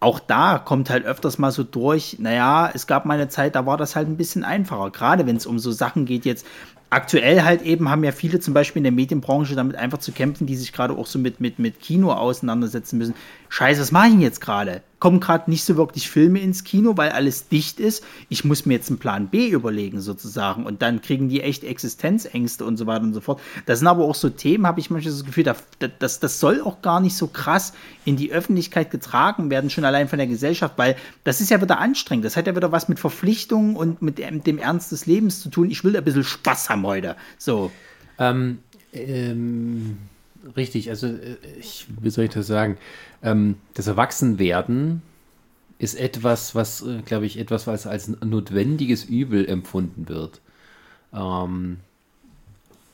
auch da kommt halt öfters mal so durch, naja, es gab mal eine Zeit, da war das halt ein bisschen einfacher. Gerade wenn es um so Sachen geht jetzt. Aktuell halt eben haben ja viele zum Beispiel in der Medienbranche damit einfach zu kämpfen, die sich gerade auch so mit, mit, mit Kino auseinandersetzen müssen. Scheiße, was mache ich denn jetzt gerade? Kommen gerade nicht so wirklich Filme ins Kino, weil alles dicht ist. Ich muss mir jetzt einen Plan B überlegen sozusagen. Und dann kriegen die echt Existenzängste und so weiter und so fort. Das sind aber auch so Themen, habe ich manchmal das Gefühl, da- das, das soll auch gar nicht so krass in die Öffentlichkeit getragen werden, schon allein von der Gesellschaft, weil das ist ja wieder anstrengend. Das hat ja wieder was mit Verpflichtungen und mit dem, dem Ernst des Lebens zu tun. Ich will ein bisschen Spaß haben heute. So. Ähm, ähm, richtig, also äh, ich, wie soll ich das sagen? Ähm, das Erwachsenwerden ist etwas, was, äh, glaube ich, etwas, was als notwendiges Übel empfunden wird. Ähm,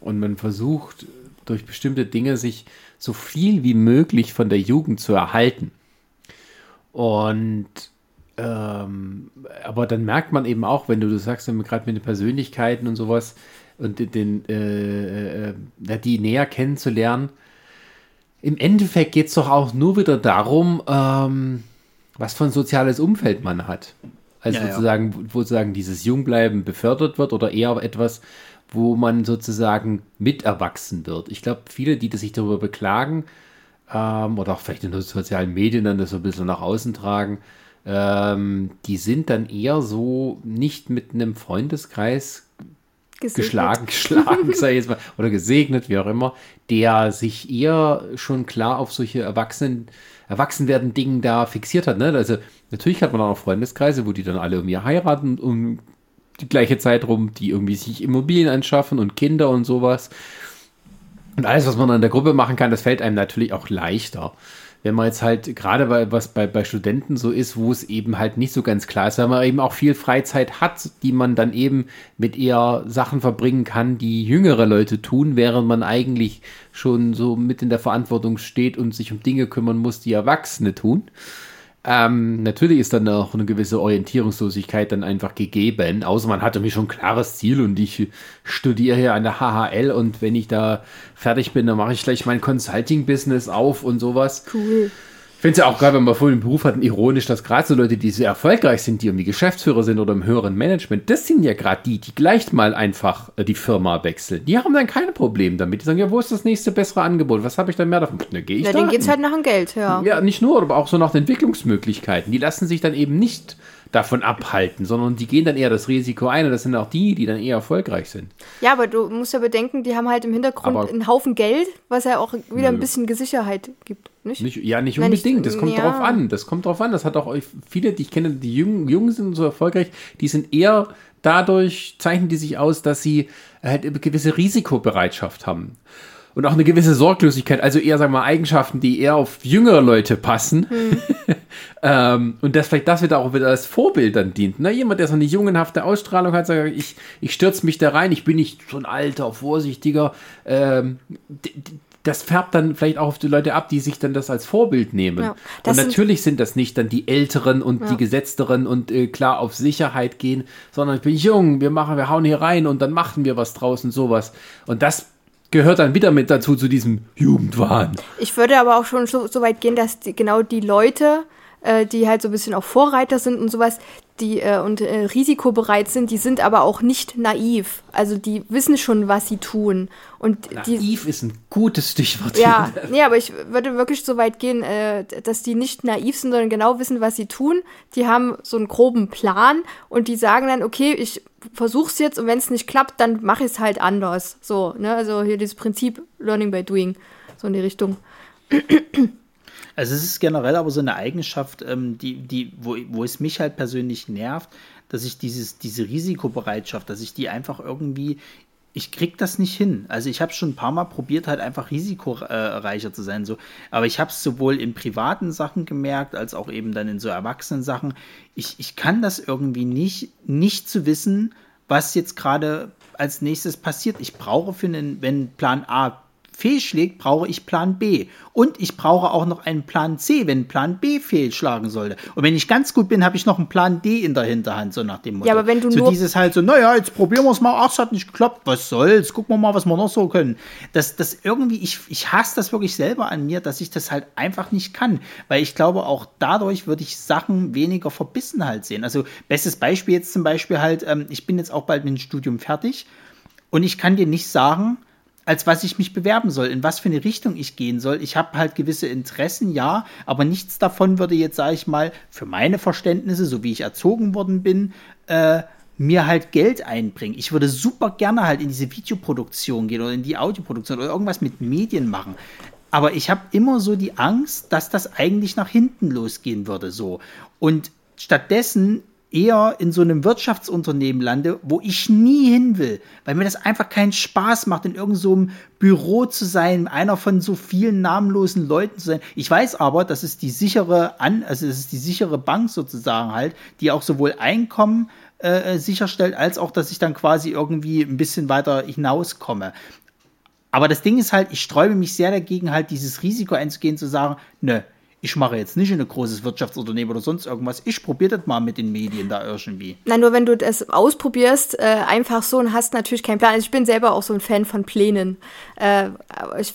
und man versucht durch bestimmte Dinge sich so viel wie möglich von der Jugend zu erhalten. Und ähm, aber dann merkt man eben auch, wenn du, du sagst, gerade mit den Persönlichkeiten und sowas und den, äh, äh, die näher kennenzulernen, im Endeffekt geht es doch auch nur wieder darum, ähm, was für ein soziales Umfeld man hat. Also Ja, ja. sozusagen, wo sozusagen dieses Jungbleiben befördert wird oder eher etwas, wo man sozusagen mit erwachsen wird. Ich glaube, viele, die sich darüber beklagen, ähm, oder auch vielleicht in den sozialen Medien dann das so ein bisschen nach außen tragen, ähm, die sind dann eher so nicht mit einem Freundeskreis Gesegnet. geschlagen, geschlagen, ich jetzt mal, oder gesegnet, wie auch immer, der sich eher schon klar auf solche Erwachsenen, Erwachsenwerden Dingen da fixiert hat. Ne? Also natürlich hat man auch Freundeskreise, wo die dann alle irgendwie heiraten um die gleiche Zeit rum, die irgendwie sich Immobilien anschaffen und Kinder und sowas. Und alles, was man in der Gruppe machen kann, das fällt einem natürlich auch leichter. Wenn man jetzt halt, gerade bei, was bei, bei Studenten so ist, wo es eben halt nicht so ganz klar ist, weil man eben auch viel Freizeit hat, die man dann eben mit eher Sachen verbringen kann, die jüngere Leute tun, während man eigentlich schon so mit in der Verantwortung steht und sich um Dinge kümmern muss, die Erwachsene tun. Ähm, natürlich ist dann auch eine gewisse Orientierungslosigkeit dann einfach gegeben, außer man hatte mir schon ein klares Ziel und ich studiere hier an der HHL und wenn ich da fertig bin, dann mache ich gleich mein Consulting-Business auf und sowas. Cool. Ich finde es ja auch gerade, wenn man vorhin einen Beruf hatten, ironisch, dass gerade so Leute, die sehr erfolgreich sind, die irgendwie Geschäftsführer sind oder im höheren Management, das sind ja gerade die, die gleich mal einfach äh, die Firma wechseln. Die haben dann keine Probleme damit. Die sagen, ja, wo ist das nächste bessere Angebot? Was habe ich dann mehr davon? Na, gehe ich Ja, da denen geht's hin. halt nach dem Geld, ja. Ja, nicht nur, aber auch so nach den Entwicklungsmöglichkeiten. Die lassen sich dann eben nicht davon abhalten, sondern die gehen dann eher das Risiko ein und das sind auch die, die dann eher erfolgreich sind. Ja, aber du musst ja bedenken, die haben halt im Hintergrund Aber- einen Haufen Geld, was ja auch wieder ein Nö. bisschen Sicherheit gibt. Nicht? Nicht, ja, nicht Nein, nicht- unbedingt. Das kommt ja. drauf an. Das kommt drauf an. Das hat auch viele, die ich kenne, die jung, jung sind und so erfolgreich, die sind eher dadurch, zeichnen die sich aus, dass sie halt eine gewisse Risikobereitschaft haben. Und auch eine gewisse Sorglosigkeit, also eher, sagen wir mal, Eigenschaften, die eher auf jüngere Leute passen. ähm, und das vielleicht das wieder auch wieder als Vorbild dann dient. Na, jemand, der so eine jungenhafte Ausstrahlung hat, sagt, ich, ich stürze mich da rein, ich bin nicht so ein alter, vorsichtiger, ähm, das färbt dann vielleicht auch auf die Leute ab, die sich dann das als Vorbild nehmen. Ja, und das sind- natürlich sind, das nicht dann die Älteren und Ja. die Gesetzteren und äh, klar auf Sicherheit gehen, sondern ich bin jung, wir machen, wir hauen hier rein und dann machen wir was draußen, sowas. Und das gehört dann wieder mit dazu, zu diesem Jugendwahn. Ich würde aber auch schon so, so weit gehen, dass die, genau die Leute äh, die halt so ein bisschen auch Vorreiter sind und sowas, die äh, und äh, risikobereit sind, die sind aber auch nicht naiv. Also die wissen schon, was sie tun. Und naiv die, ist ein gutes Stichwort. Ja, nee, aber ich würde wirklich so weit gehen, äh, dass die nicht naiv sind, sondern genau wissen, was sie tun. Die haben so einen groben Plan und die sagen dann, okay, ich versuch's jetzt und wenn es nicht klappt, dann mache ich es halt anders. So, ne? Also hier dieses Prinzip Learning by Doing, so in die Richtung. Also es ist generell aber so eine Eigenschaft, ähm, die, die, wo, wo es mich halt persönlich nervt, dass ich dieses, diese Risikobereitschaft, dass ich die einfach irgendwie, ich krieg das nicht hin. Also ich habe schon ein paar Mal probiert, halt einfach risikoreicher zu sein. So. Aber ich habe es sowohl in privaten Sachen gemerkt, als auch eben dann in so erwachsenen Sachen. Ich, ich kann das irgendwie nicht, nicht zu wissen, was jetzt gerade als nächstes passiert. Ich brauche für einen, wenn Plan A fehlschlägt, brauche ich Plan B. Und ich brauche auch noch einen Plan C, wenn Plan B fehlschlagen sollte. Und wenn ich ganz gut bin, habe ich noch einen Plan D in der Hinterhand, so nach dem Motto. Ja, aber wenn du so nur dieses halt so, naja, jetzt probieren wir es mal, ach, es hat nicht geklappt, was soll's, gucken wir mal, was wir noch so können. Das, das irgendwie, ich, ich hasse das wirklich selber an mir, dass ich das halt einfach nicht kann. Weil ich glaube, auch dadurch würde ich Sachen weniger verbissen halt sehen. Also, bestes Beispiel jetzt zum Beispiel halt, ähm, ich bin jetzt auch bald mit dem Studium fertig und ich kann dir nicht sagen, als was ich mich bewerben soll, in was für eine Richtung ich gehen soll. Ich habe halt gewisse Interessen, ja, aber nichts davon würde jetzt, sage ich mal, für meine Verständnisse, so wie ich erzogen worden bin, äh, mir halt Geld einbringen. Ich würde super gerne halt in diese Videoproduktion gehen oder in die Audioproduktion oder irgendwas mit Medien machen. Aber ich habe immer so die Angst, dass das eigentlich nach hinten losgehen würde, so. Und stattdessen eher in so einem Wirtschaftsunternehmen lande, wo ich nie hin will, weil mir das einfach keinen Spaß macht, in irgendeinem so Büro zu sein, einer von so vielen namenlosen Leuten zu sein. Ich weiß aber, dass es die sichere An, also es ist die sichere Bank sozusagen halt, die auch sowohl Einkommen äh, sicherstellt, als auch, dass ich dann quasi irgendwie ein bisschen weiter hinauskomme. Aber das Ding ist halt, ich sträube mich sehr dagegen, halt dieses Risiko einzugehen, zu sagen, nö, ich mache jetzt nicht in ein großes Wirtschaftsunternehmen oder sonst irgendwas. Ich probiere das mal mit den Medien da irgendwie. Nein, nur wenn du das ausprobierst, äh, einfach so und hast natürlich keinen Plan. Also ich bin selber auch so ein Fan von Plänen. Äh, ich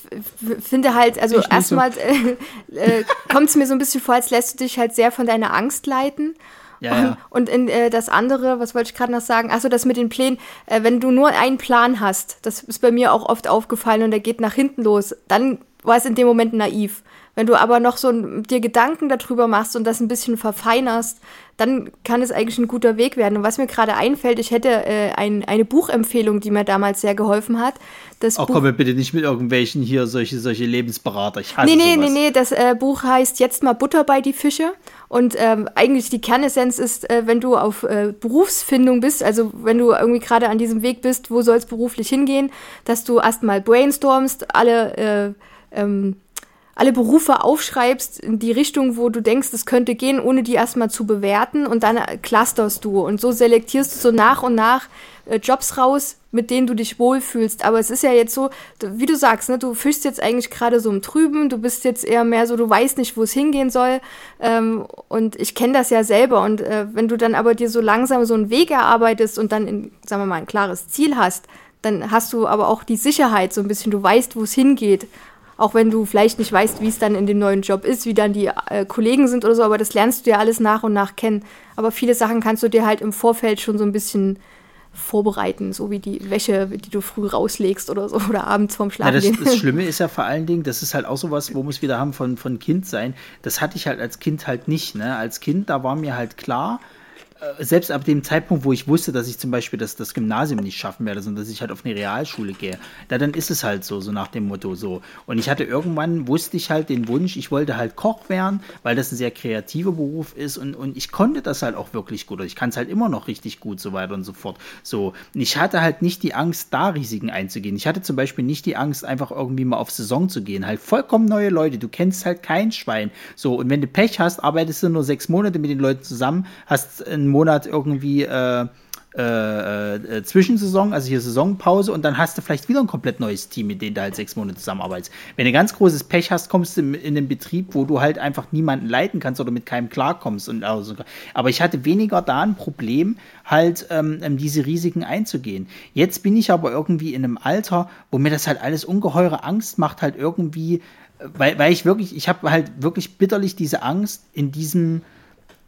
finde halt, also erstmal äh, äh, kommt es mir so ein bisschen vor, als lässt du dich halt sehr von deiner Angst leiten. Ja, ja. Und in, äh, das andere, was wollte ich gerade noch sagen? Achso, das mit den Plänen. Äh, wenn du nur einen Plan hast, das ist bei mir auch oft aufgefallen und der geht nach hinten los, dann war es in dem Moment naiv. Wenn du aber noch so dir Gedanken darüber machst und das ein bisschen verfeinerst, dann kann es eigentlich ein guter Weg werden. Und was mir gerade einfällt, ich hätte äh, ein, eine Buchempfehlung, die mir damals sehr geholfen hat. Das oh, komm bitte nicht mit irgendwelchen hier solche, solche Lebensberater. Ich hasse nee, nee, sowas. nee, nee. Das äh, Buch heißt Jetzt mal Butter bei die Fische. Und ähm, eigentlich die Kernessenz ist, äh, wenn du auf äh, Berufsfindung bist, also wenn du irgendwie gerade an diesem Weg bist, wo soll es beruflich hingehen, dass du erstmal brainstormst, alle äh, ähm, alle Berufe aufschreibst in die Richtung, wo du denkst, es könnte gehen, ohne die erstmal zu bewerten und dann clusterst du und so selektierst du so nach und nach äh, Jobs raus, mit denen du dich wohlfühlst. Aber es ist ja jetzt so, wie du sagst, ne, du fischst jetzt eigentlich gerade so im Trüben, du bist jetzt eher mehr so, du weißt nicht, wo es hingehen soll. Ähm, und ich kenne das ja selber. Und äh, wenn du dann aber dir so langsam so einen Weg erarbeitest und dann, in, sagen wir mal, ein klares Ziel hast, dann hast du aber auch die Sicherheit so ein bisschen, du weißt, wo es hingeht auch wenn du vielleicht nicht weißt, wie es dann in dem neuen Job ist, wie dann die äh, Kollegen sind oder so, aber das lernst du ja alles nach und nach kennen. Aber viele Sachen kannst du dir halt im Vorfeld schon so ein bisschen vorbereiten, so wie die Wäsche, die du früh rauslegst oder so oder abends vorm Schlafen. Ja, das, das, Schlimme ist ja vor allen Dingen, das ist halt auch sowas, wo wir es wieder haben von, von Kind sein. Das hatte ich halt als Kind halt nicht. Ne? Als Kind, da war mir halt klar, selbst ab dem Zeitpunkt, wo ich wusste, dass ich zum Beispiel das, das Gymnasium nicht schaffen werde, sondern dass ich halt auf eine Realschule gehe, da dann ist es halt so, so nach dem Motto so. Und ich hatte irgendwann, wusste ich halt den Wunsch, ich wollte halt Koch werden, weil das ein sehr kreativer Beruf ist und, und ich konnte das halt auch wirklich gut. Ich kann es halt immer noch richtig gut, so weiter und so fort. So, und ich hatte halt nicht die Angst, da Risiken einzugehen. Ich hatte zum Beispiel nicht die Angst, einfach irgendwie mal auf Saison zu gehen. Halt vollkommen neue Leute, du kennst halt kein Schwein. So, und wenn du Pech hast, arbeitest du nur sechs Monate mit den Leuten zusammen, hast Monat irgendwie äh, äh, äh, Zwischensaison, also hier Saisonpause und dann hast du vielleicht wieder ein komplett neues Team, mit dem du halt sechs Monate zusammenarbeitest. Wenn du ganz großes Pech hast, kommst du in, in einen Betrieb, wo du halt einfach niemanden leiten kannst oder mit keinem klarkommst. Und also, aber ich hatte weniger da ein Problem, halt ähm, ähm, diese Risiken einzugehen. Jetzt bin ich aber irgendwie in einem Alter, wo mir das halt alles ungeheure Angst macht, halt irgendwie weil, weil ich wirklich, ich habe halt wirklich bitterlich diese Angst, in diesem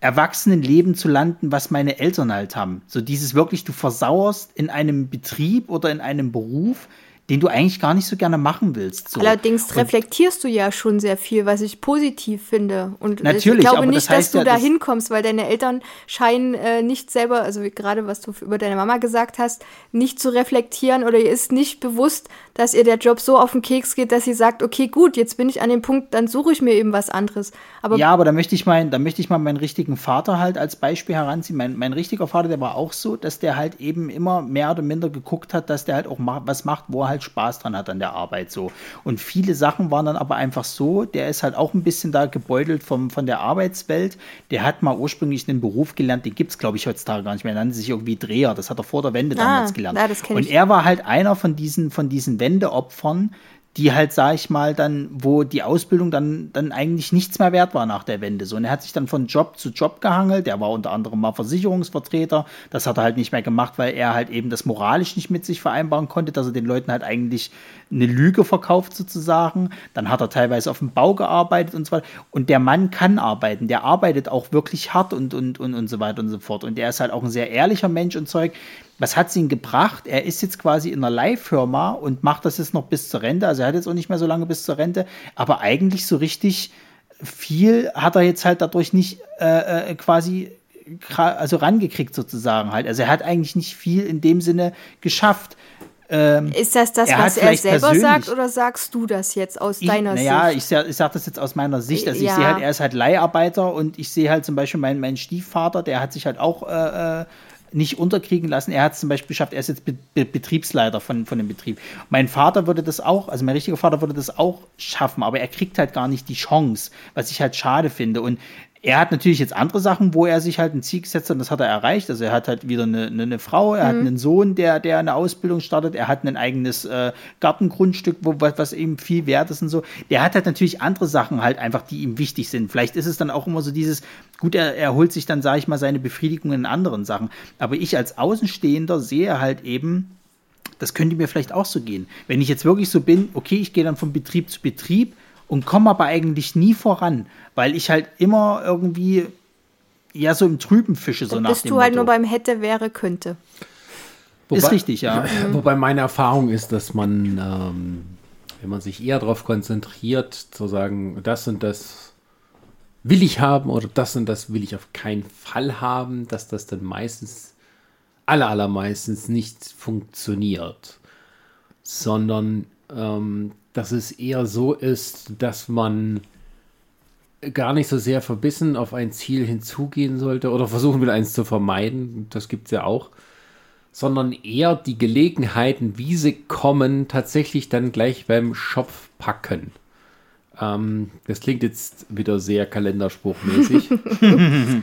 Erwachsenenleben zu landen, was meine Eltern halt haben. So dieses wirklich, du versauerst in einem Betrieb oder in einem Beruf, den du eigentlich gar nicht so gerne machen willst. So. Allerdings und reflektierst du ja schon sehr viel, was ich positiv finde. Und natürlich, ich glaube nicht, das heißt dass du ja, da hinkommst, weil deine Eltern scheinen äh, nicht selber, also gerade was du über deine Mama gesagt hast, nicht zu reflektieren oder ihr ist nicht bewusst, dass ihr der Job so auf den Keks geht, dass sie sagt, okay, gut, jetzt bin ich an dem Punkt, dann suche ich mir eben was anderes. Aber Ja, aber da möchte ich mal, da möchte ich mal meinen richtigen Vater halt als Beispiel heranziehen. Mein, mein richtiger Vater, der war auch so, dass der halt eben immer mehr oder minder geguckt hat, dass der halt auch ma was macht, wo er halt Spaß dran hat an der Arbeit so. Und viele Sachen waren dann aber einfach so, der ist halt auch ein bisschen da gebeutelt vom, von der Arbeitswelt. Der hat mal ursprünglich einen Beruf gelernt, den gibt's glaube ich heutzutage gar nicht mehr. Er nannte sich irgendwie Dreher. Das hat er vor der Wende damals gelernt. ja, Und er war halt einer von diesen, von diesen Wendeopfern, die halt, sag ich mal, dann, wo die Ausbildung dann, dann eigentlich nichts mehr wert war nach der Wende. So, und er hat sich dann von Job zu Job gehangelt. Der war unter anderem mal Versicherungsvertreter. Das hat er halt nicht mehr gemacht, weil er halt eben das moralisch nicht mit sich vereinbaren konnte, dass er den Leuten halt eigentlich eine Lüge verkauft sozusagen. Dann hat er teilweise auf dem Bau gearbeitet und so weiter. Und der Mann kann arbeiten. Der arbeitet auch wirklich hart und, und, und, und so weiter und so fort. Und der ist halt auch ein sehr ehrlicher Mensch und Zeug. Was hat es ihn gebracht? Er ist jetzt quasi in einer Leihfirma und macht das jetzt noch bis zur Rente. Also er hat jetzt auch nicht mehr so lange bis zur Rente. Aber eigentlich so richtig viel hat er jetzt halt dadurch nicht äh, äh, quasi also rangekriegt sozusagen halt. Also er hat eigentlich nicht viel in dem Sinne geschafft. Ähm, ist das das, er was er selber sagt oder sagst du das jetzt aus ich, deiner naja, Sicht? ich, sa- ich sage das jetzt aus meiner Sicht. Also ich Ja. sehe halt, er ist halt Leiharbeiter und ich sehe halt zum Beispiel meinen, meinen Stiefvater, der hat sich halt auch äh, äh, nicht unterkriegen lassen. Er hat es zum Beispiel geschafft, er ist jetzt Be Be Betriebsleiter von, von dem Betrieb. Mein Vater würde das auch, also mein richtiger Vater würde das auch schaffen, aber er kriegt halt gar nicht die Chance, was ich halt schade finde. Und er hat natürlich jetzt andere Sachen, wo er sich halt ein Ziel gesetzt hat und das hat er erreicht. Also er hat halt wieder eine, eine, eine Frau, er hat einen Sohn, der, der eine Ausbildung startet, er hat ein eigenes äh, Gartengrundstück, wo, was, was ihm viel wert ist und so. Der hat halt natürlich andere Sachen halt einfach, die ihm wichtig sind. Vielleicht ist es dann auch immer so dieses, gut, er, er holt sich dann, sage ich mal, seine Befriedigung in anderen Sachen. Aber ich als Außenstehender sehe halt eben, das könnte mir vielleicht auch so gehen. Wenn ich jetzt wirklich so bin, okay, ich gehe dann von Betrieb zu Betrieb und komme aber eigentlich nie voran, weil ich halt immer irgendwie ja so im Trüben fische, so Dann nach bist dem du halt Motto. nur beim hätte, wäre, könnte. Ist richtig, ja. Wobei meine Erfahrung ist, dass man, ähm, wenn man sich eher darauf konzentriert, zu sagen, das und das will ich haben oder das und das will ich auf keinen Fall haben, dass das dann meistens, aller, allermeistens nicht funktioniert. Sondern, ähm, dass es eher so ist, dass man gar nicht so sehr verbissen auf ein Ziel hinzugehen sollte oder versuchen will, eins zu vermeiden. Das gibt es ja auch sondern eher die Gelegenheiten, wie sie kommen, tatsächlich dann gleich beim Schopf packen. Ähm, das klingt jetzt wieder sehr kalenderspruchmäßig.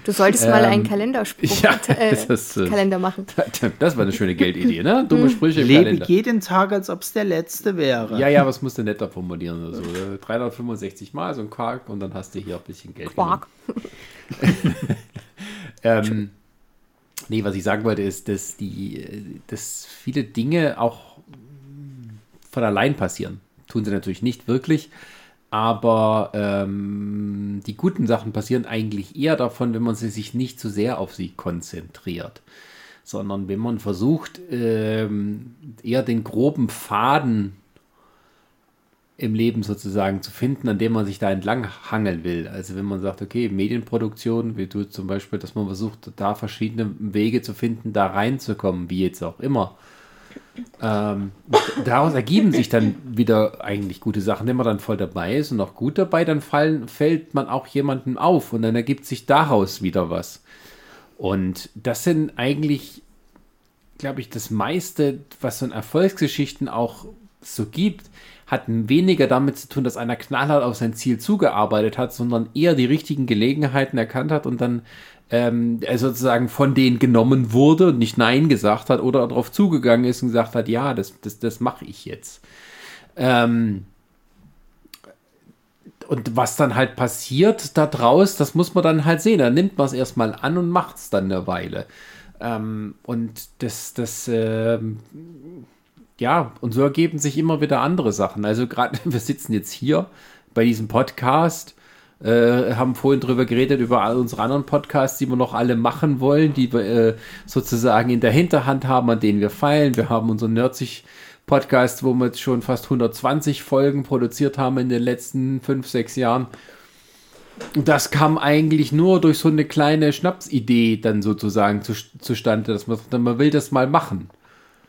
Du solltest mal einen Kalenderspruch ja, äh, das äh, Kalender machen. das war eine schöne Geldidee, ne? Dumme Sprüche im Lebe Kalender. jeden Tag, als ob es der letzte wäre. Ja, ja, was musst du netter formulieren oder so? ne? 365 Mal so ein Quark und dann hast du hier ein bisschen Geld. Quark. Ähm, nee, was ich sagen wollte, ist, dass die, dass viele Dinge auch von allein passieren. Tun sie natürlich nicht wirklich, aber ähm, die guten Sachen passieren eigentlich eher davon, wenn man sie sich nicht zu sehr auf sie konzentriert, sondern wenn man versucht, ähm, eher den groben Faden im Leben sozusagen zu finden, an dem man sich da entlang hangeln will. Also wenn man sagt, okay, Medienproduktion, wie du zum Beispiel, dass man versucht, da verschiedene Wege zu finden, da reinzukommen, wie jetzt auch immer. Ähm, daraus ergeben sich dann wieder eigentlich gute Sachen. Wenn man dann voll dabei ist und auch gut dabei, dann fallen, fällt man auch jemandem auf und dann ergibt sich daraus wieder was. Und das sind eigentlich, glaube ich, das meiste, was so in Erfolgsgeschichten auch so gibt, hat weniger damit zu tun, dass einer knallhart auf sein Ziel zugearbeitet hat, sondern eher die richtigen Gelegenheiten erkannt hat und dann ähm, sozusagen von denen genommen wurde und nicht Nein gesagt hat oder darauf zugegangen ist und gesagt hat, ja, das, das, das mache ich jetzt. Ähm, und was dann halt passiert da draus, das muss man dann halt sehen. Dann nimmt man es erstmal an und macht es dann eine Weile. Ähm, und das, das, ähm, ja, und so ergeben sich immer wieder andere Sachen. Also gerade, wir sitzen jetzt hier bei diesem Podcast. Äh, haben vorhin drüber geredet, über all unsere anderen Podcasts, die wir noch alle machen wollen, die wir äh, sozusagen in der Hinterhand haben, an denen wir feilen. Wir haben unseren Nerdsich Podcast, wo wir jetzt schon fast 120 Folgen produziert haben in den letzten fünf, sechs Jahren. Das kam eigentlich nur durch so eine kleine Schnapsidee dann sozusagen zu, zustande, dass man, man will das mal machen.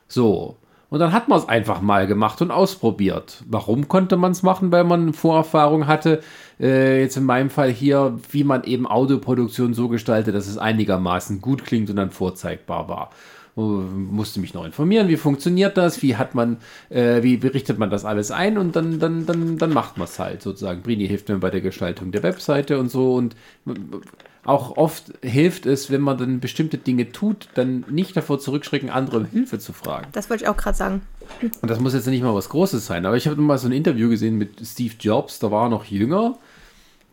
So. Und dann hat man es einfach mal gemacht und ausprobiert. Warum konnte man es machen? Weil man Vorerfahrung hatte, äh, jetzt in meinem Fall hier, wie man eben Audioproduktion so gestaltet, dass es einigermaßen gut klingt und dann vorzeigbar war. musste mich noch informieren, wie funktioniert das, wie hat man, äh, wie, wie richtet man das alles ein und dann, dann, dann, dann macht man es halt sozusagen. Brini hilft mir bei der Gestaltung der Webseite und so und auch oft hilft es, wenn man dann bestimmte Dinge tut, dann nicht davor zurückschrecken, andere um Hilfe zu fragen. Das wollte ich auch gerade sagen. Und das muss jetzt nicht mal was Großes sein, aber ich habe mal so ein Interview gesehen mit Steve Jobs, da war er noch jünger,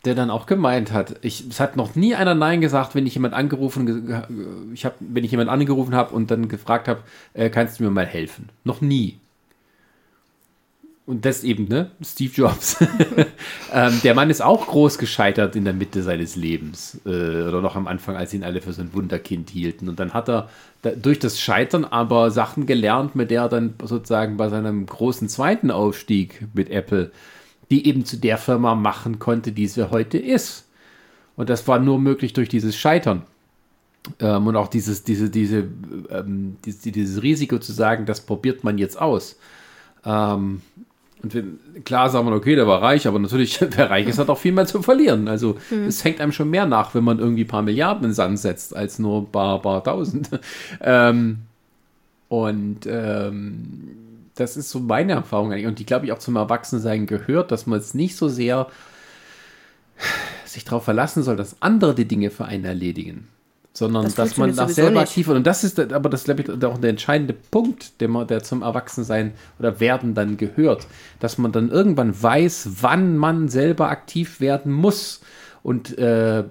der dann auch gemeint hat, ich, es hat noch nie einer Nein gesagt, wenn ich jemand angerufen, ich habe, wenn ich jemand angerufen habe und dann gefragt habe, äh, kannst du mir mal helfen? Noch nie. Und das eben, ne? Steve Jobs. ähm, der Mann ist auch groß gescheitert in der Mitte seines Lebens. Äh, oder noch am Anfang, als ihn alle für so ein Wunderkind hielten. Und dann hat er da, durch das Scheitern aber Sachen gelernt, mit der er dann sozusagen bei seinem großen zweiten Aufstieg mit Apple, die eben zu der Firma machen konnte, die sie heute ist. Und das war nur möglich durch dieses Scheitern. Ähm, und auch dieses, diese, diese, ähm, dieses, dieses Risiko zu sagen, das probiert man jetzt aus. Ähm, und wir, klar sagen wir, okay, der war reich, aber natürlich, wer reich ist, hat auch viel mehr zu verlieren. Also mhm. es hängt einem schon mehr nach, wenn man irgendwie ein paar Milliarden in den Sand setzt, als nur ein paar, paar Tausend. ähm, und ähm, das ist so meine Erfahrung eigentlich. Und die, glaube ich, auch zum Erwachsensein gehört, dass man es nicht so sehr sich darauf verlassen soll, dass andere die Dinge für einen erledigen sondern das dass man nach selber aktiv wird. Und das ist aber das glaube ich auch der entscheidende Punkt, der, man, der zum Erwachsensein oder Werden dann gehört, dass man dann irgendwann weiß, wann man selber aktiv werden muss und äh,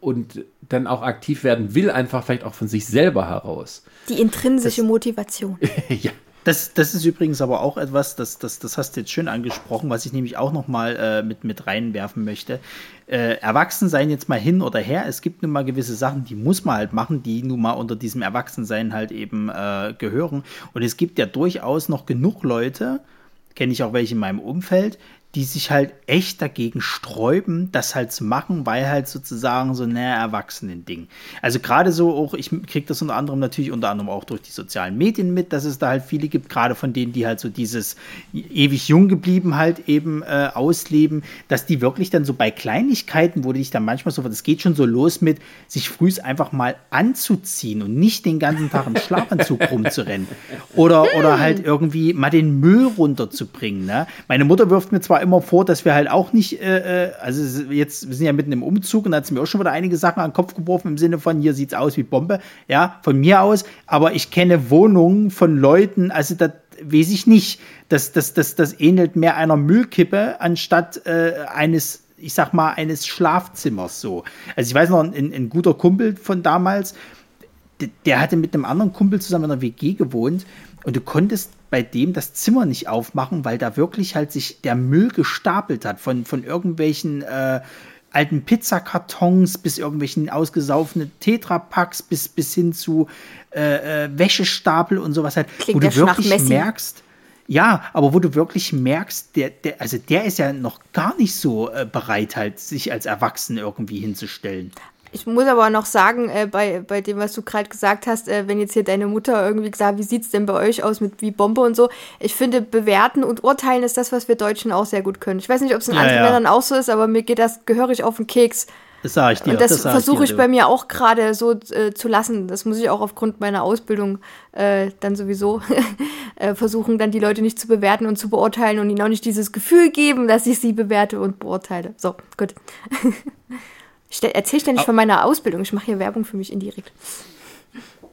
und dann auch aktiv werden will, einfach vielleicht auch von sich selber heraus. Die intrinsische das, Motivation. ja, das, das ist übrigens aber auch etwas, das, das, das hast du jetzt schön angesprochen, was ich nämlich auch noch mal äh, mit, mit reinwerfen möchte. Äh, Erwachsensein jetzt mal hin oder her, es gibt nun mal gewisse Sachen, die muss man halt machen, die nun mal unter diesem Erwachsensein halt eben äh, gehören. Und es gibt ja durchaus noch genug Leute, kenne ich auch welche in meinem Umfeld, die sich halt echt dagegen sträuben, das halt zu machen, weil halt sozusagen so ein Erwachsenen-Ding. Also gerade so auch, ich kriege das unter anderem natürlich unter anderem auch durch die sozialen Medien mit, dass es da halt viele gibt, gerade von denen, die halt so dieses ewig jung geblieben halt eben äh, ausleben, dass die wirklich dann so bei Kleinigkeiten, wo dich dann manchmal so, das geht schon so los mit, sich frühs einfach mal anzuziehen und nicht den ganzen Tag im Schlafanzug rumzurennen. Oder, oder halt irgendwie mal den Müll runterzubringen. Ne? Meine Mutter wirft mir zwar zwar immer vor, dass wir halt auch nicht, äh, äh, also jetzt, wir sind ja mitten im Umzug und da hat es mir auch schon wieder einige Sachen an den Kopf geworfen im Sinne von, hier sieht es aus wie Bombe, ja, von mir aus, aber ich kenne Wohnungen von Leuten, also das weiß ich nicht, das, das, das, das ähnelt mehr einer Müllkippe anstatt äh, eines ich sag mal, eines Schlafzimmers so. Also ich weiß noch, ein, ein guter Kumpel von damals, der hatte mit einem anderen Kumpel zusammen in einer WG gewohnt und du konntest bei dem das Zimmer nicht aufmachen, weil da wirklich halt sich der Müll gestapelt hat von, von irgendwelchen äh, alten Pizzakartons bis irgendwelchen ausgesaufenen Tetrapacks bis, bis hin zu äh, äh, Wäschestapel und sowas halt, Klingt wo du wirklich merkst, ja, aber wo du wirklich merkst, der, der, also der ist ja noch gar nicht so äh, bereit, halt sich als Erwachsen irgendwie hinzustellen. Ich muss aber noch sagen, äh, bei, bei dem, was du gerade gesagt hast, äh, wenn jetzt hier deine Mutter irgendwie gesagt, wie sieht es denn bei euch aus mit wie Bombe und so, ich finde, bewerten und urteilen ist das, was wir Deutschen auch sehr gut können. Ich weiß nicht, ob es in ja, anderen ja. Ländern auch so ist, aber mir geht das gehörig auf den Keks. Das sage ich dir. Und das, das versuche ich, ich bei mir auch gerade so äh, zu lassen. Das muss ich auch aufgrund meiner Ausbildung äh, dann sowieso äh, versuchen, dann die Leute nicht zu bewerten und zu beurteilen und ihnen auch nicht dieses Gefühl geben, dass ich sie bewerte und beurteile. So, gut. Erzähl ständig von meiner Ausbildung. Ich mache hier Werbung für mich indirekt.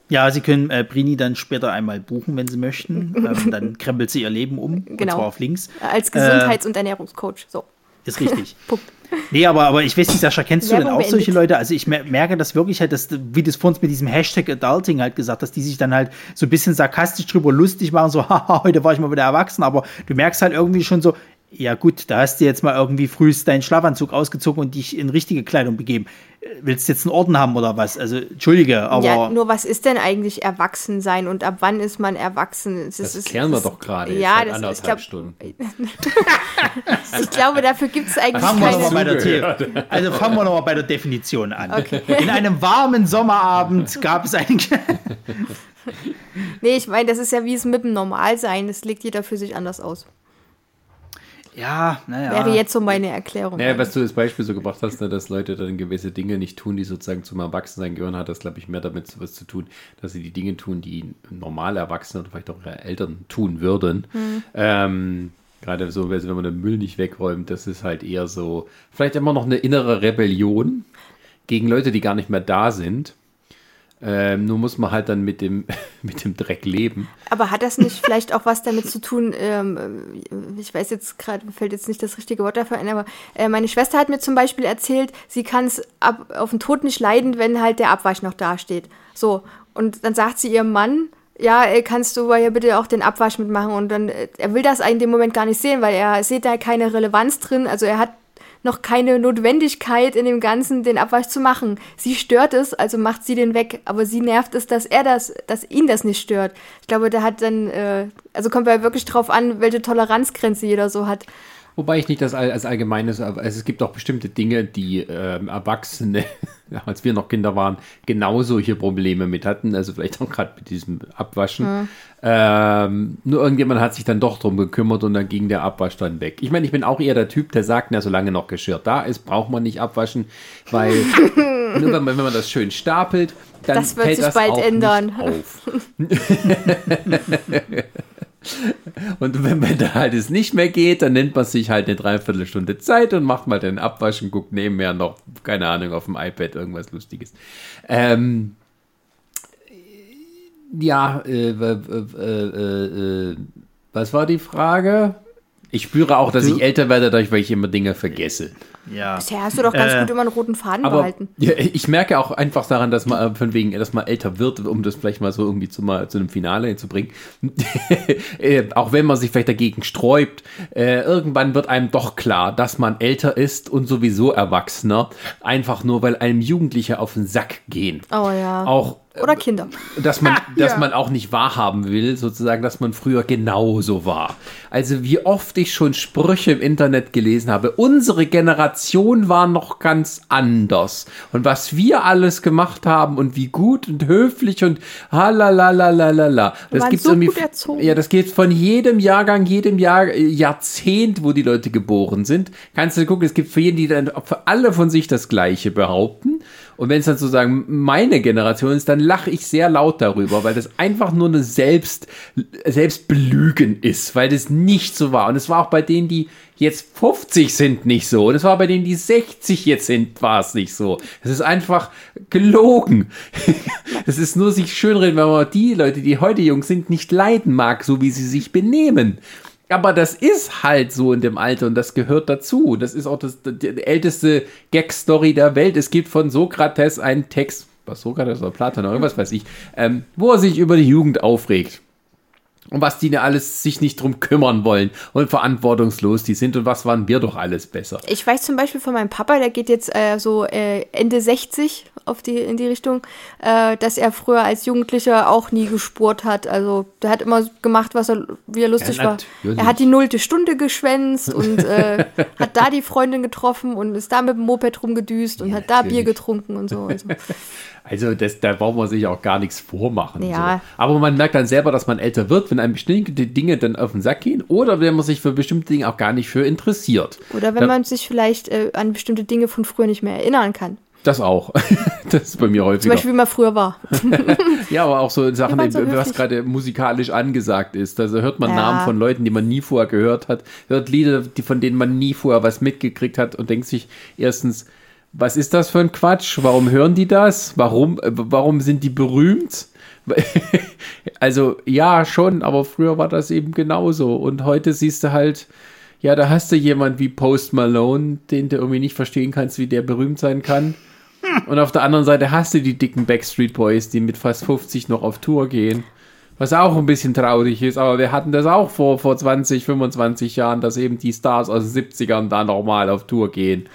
Ja, Sie können äh, Brini dann später einmal buchen, wenn Sie möchten. ähm, dann krempelt sie ihr Leben um, genau. und zwar auf links. Als Gesundheits- äh, und Ernährungscoach. So. Ist richtig. Punkt. Nee, aber, aber ich weiß nicht, Sascha, kennst du denn auch beendet. solche Leute? Also ich merke das wirklich halt, dass, wie du es vor uns mit diesem Hashtag Adulting halt gesagt hast, die sich dann halt so ein bisschen sarkastisch drüber lustig machen, so, haha, heute war ich mal wieder erwachsen, aber du merkst halt irgendwie schon so, Ja gut, da hast du jetzt mal irgendwie frühst deinen Schlafanzug ausgezogen und dich in richtige Kleidung begeben. Willst du jetzt einen Orden haben oder was? Also, entschuldige, aber... Ja, nur was ist denn eigentlich erwachsen sein und ab wann ist man erwachsen? Das, das ist, klären wir doch gerade ja, seit das, anderthalb ich glaub, Stunden. ich glaube, dafür gibt es eigentlich fangen keine... Wir bei der also fangen wir nochmal bei der Definition an. Okay. In einem warmen Sommerabend gab es eigentlich... nee, ich meine, das ist ja wie es mit dem Normalsein. Das legt jeder für sich anders aus. Ja, naja. Wäre jetzt so meine Erklärung. Naja, was du als Beispiel so gebracht hast, ne, dass Leute dann gewisse Dinge nicht tun, die sozusagen zum Erwachsensein gehören, hat das, glaube ich, mehr damit was zu tun, dass sie die Dinge tun, die normale Erwachsene oder vielleicht auch ihre Eltern tun würden. Hm. Ähm, Gerade so, wenn man den Müll nicht wegräumt, das ist halt eher so, vielleicht immer noch eine innere Rebellion gegen Leute, die gar nicht mehr da sind. Ähm, nur muss man halt dann mit dem, mit dem Dreck leben. Aber hat das nicht vielleicht auch was damit zu tun? Ähm, ich weiß jetzt gerade, fällt jetzt nicht das richtige Wort dafür ein, aber äh, meine Schwester hat mir zum Beispiel erzählt, sie kann es auf den Tod nicht leiden, wenn halt der Abwasch noch dasteht. So. Und dann sagt sie ihrem Mann, ja, kannst du ja bitte auch den Abwasch mitmachen. Und dann, äh, er will das in dem Moment gar nicht sehen, weil er sieht da keine Relevanz drin. Also er hat noch keine Notwendigkeit in dem Ganzen, den Abwasch zu machen. Sie stört es, also macht sie den weg. Aber sie nervt es, dass er das, dass ihn das nicht stört. Ich glaube, da hat dann, äh, also kommt ja wirklich drauf an, welche Toleranzgrenze jeder so hat. Wobei ich nicht das als allgemeines, also es gibt auch bestimmte Dinge, die ähm, Erwachsene, als wir noch Kinder waren, genauso hier Probleme mit hatten. Also vielleicht auch gerade mit diesem Abwaschen. Mhm. Ähm, nur irgendjemand hat sich dann doch drum gekümmert und dann ging der Abwasch dann weg. Ich meine, ich bin auch eher der Typ, der sagt, na, solange noch Geschirr da ist, braucht man nicht abwaschen, weil nur wenn man, das schön stapelt, dann das wird fällt sich das bald ändern. Und wenn, wenn da halt es nicht mehr geht, dann nimmt man sich halt eine Dreiviertelstunde Zeit und macht mal den Abwasch und guckt nebenher noch, keine Ahnung, auf dem iPad irgendwas Lustiges. Ähm, ja, äh, äh, äh, was war die Frage? Ich spüre auch, dass du? ich älter werde, dadurch, weil ich immer Dinge vergesse. Ja. Bisher hast du doch ganz äh, gut immer einen roten Faden aber, behalten. Ja, ich merke auch einfach daran, dass man äh, von wegen, dass man älter wird, um das vielleicht mal so irgendwie zu, mal, zu einem Finale zu bringen. äh, auch wenn man sich vielleicht dagegen sträubt, äh, irgendwann wird einem doch klar, dass man älter ist und sowieso erwachsener, einfach nur weil einem Jugendliche auf den Sack gehen. Oh ja. Auch oder Kinder. Dass man, dass ja. man auch nicht wahrhaben will, sozusagen, dass man früher genauso war. Also wie oft ich schon Sprüche im Internet gelesen habe. Unsere Generation war noch ganz anders. Und was wir alles gemacht haben und wie gut und höflich und halalalalala. Das gibt so irgendwie, ja, das geht von jedem Jahrgang, jedem Jahr, Jahrzehnt, wo die Leute geboren sind. Kannst du gucken, es gibt für jeden, die dann für alle von sich das Gleiche behaupten. Und wenn es dann sozusagen meine Generation ist, dann lache ich sehr laut darüber, weil das einfach nur eine Selbst, Selbstbelügen ist, weil das nicht so war. Und es war auch bei denen, die jetzt 50 sind, nicht so. Und es war bei denen, die 60 jetzt sind, war es nicht so. Es ist einfach gelogen. Es ist nur sich schönreden, wenn man die Leute, die heute jung sind, nicht leiden mag, so wie sie sich benehmen. Aber das ist halt so in dem Alter und das gehört dazu. Das ist auch das, die älteste Gag-Story der Welt. Es gibt von Sokrates einen Text, was Sokrates oder Platon oder irgendwas weiß ich, ähm, wo er sich über die Jugend aufregt und was die ne alles sich nicht drum kümmern wollen und verantwortungslos die sind und was waren wir doch alles besser. Ich weiß zum Beispiel von meinem Papa, der geht jetzt äh, so äh, Ende 60 auf die, in die Richtung, äh, dass er früher als Jugendlicher auch nie gespurt hat. Also der hat immer gemacht, was er, wie er lustig ja, war. Er hat die nullte Stunde geschwänzt und äh, hat da die Freundin getroffen und ist da mit dem Moped rumgedüst und ja, hat da natürlich. Bier getrunken und so. Und so. Also das, da braucht man sich auch gar nichts vormachen. Ja. So. Aber man merkt dann selber, dass man älter wird, wenn einem bestimmte Dinge dann auf den Sack gehen oder wenn man sich für bestimmte Dinge auch gar nicht für interessiert. Oder wenn da, man sich vielleicht äh, an bestimmte Dinge von früher nicht mehr erinnern kann. Das auch. das ist bei mir häufiger. Zum Beispiel, wie man früher war. ja, aber auch so Sachen, so was gerade musikalisch angesagt ist. Also hört man ja. Namen von Leuten, die man nie vorher gehört hat, hört Lieder, die, von denen man nie vorher was mitgekriegt hat und denkt sich erstens, was ist das für ein Quatsch? Warum hören die das? Warum, äh, warum sind die berühmt? also ja, schon, aber früher war das eben genauso. Und heute siehst du halt, ja, da hast du jemand wie Post Malone, den du irgendwie nicht verstehen kannst, wie der berühmt sein kann. Und auf der anderen Seite hast du die dicken Backstreet Boys, die mit fast 50 noch auf Tour gehen. Was auch ein bisschen traurig ist, aber wir hatten das auch vor, vor 20, 25 Jahren, dass eben die Stars aus den 70ern da nochmal auf Tour gehen.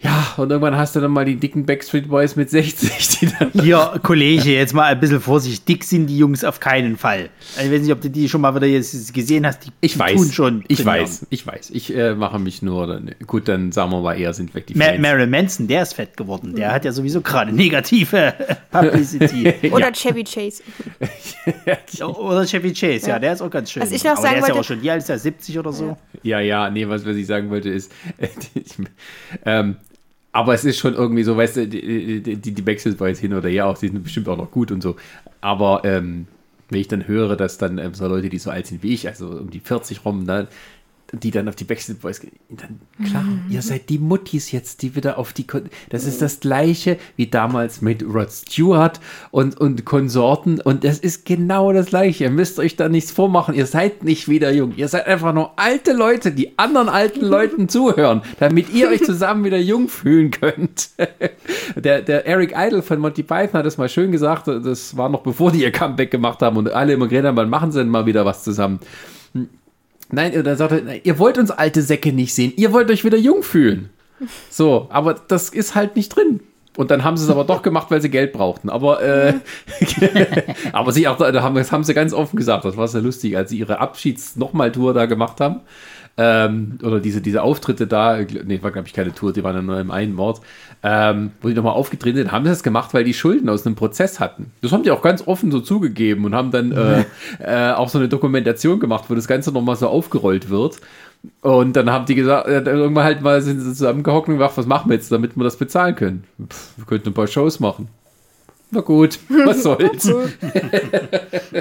Ja, und irgendwann hast du dann mal die dicken Backstreet Boys mit 60, die dann. Hier, Kollege, jetzt mal ein bisschen Vorsicht. Dick sind die Jungs auf keinen Fall. Ich weiß nicht, ob du die schon mal wieder jetzt gesehen hast. Die, Ich weiß. tun schon. ich weiß, ich weiß. Ich äh, mache mich nur. Dann, gut, dann sagen wir mal eher, sind weg die Ma Fans. Marilyn Manson, der ist fett geworden. Der hat ja sowieso gerade negative Publicity. Oder Chevy Chase. Oder Chevy Chase, ja. der ist auch ganz schön. Was ich noch Aber sagen der ist ja wollte- auch schon, alt ist der? 70 oder so? Ja, ja, nee, was, was ich sagen wollte ist, ich, ähm, aber es ist schon irgendwie so, weißt du, die, die, die Backstreet hin oder her, auch, die sind bestimmt auch noch gut und so. Aber ähm, wenn ich dann höre, dass dann ähm, so Leute, die so alt sind wie ich, also um die 40 rum, ne, die dann auf die Backstreet Boys gehen, dann klar, ihr seid die Muttis jetzt, die wieder auf die, Kon das ist das gleiche wie damals mit Rod Stewart und, und Konsorten und das ist genau das gleiche. Ihr müsst euch da nichts vormachen, ihr seid nicht wieder jung, ihr seid einfach nur alte Leute, die anderen alten Leuten zuhören, damit ihr euch zusammen wieder jung fühlen könnt. der, der Eric Idle von Monty Python hat das mal schön gesagt, das war noch bevor die ihr Comeback gemacht haben und alle immer geredet haben, wann machen sie denn mal wieder was zusammen. Nein, oder sagt er, ihr wollt uns alte Säcke nicht sehen, ihr wollt euch wieder jung fühlen. So, aber das ist halt nicht drin. Und dann haben sie es aber doch gemacht, weil sie Geld brauchten. Aber, äh, aber sie auch, da haben, das haben sie ganz offen gesagt. Das war sehr lustig, als sie ihre Abschieds-Nochmal-Tour da gemacht haben. Ähm, oder diese, diese Auftritte da, nee, war glaube ich keine Tour, die waren ja nur im einen Ort, ähm, wo die nochmal aufgetreten sind, haben sie das gemacht, weil die Schulden aus einem Prozess hatten. Das haben die auch ganz offen so zugegeben und haben dann äh, äh, auch so eine Dokumentation gemacht, wo das Ganze nochmal so aufgerollt wird. Und dann haben die gesagt, äh, irgendwann halt mal sind sie zusammengehockt und gesagt, was machen wir jetzt, damit wir das bezahlen können? Pff, wir könnten ein paar Shows machen. Na gut, was soll's.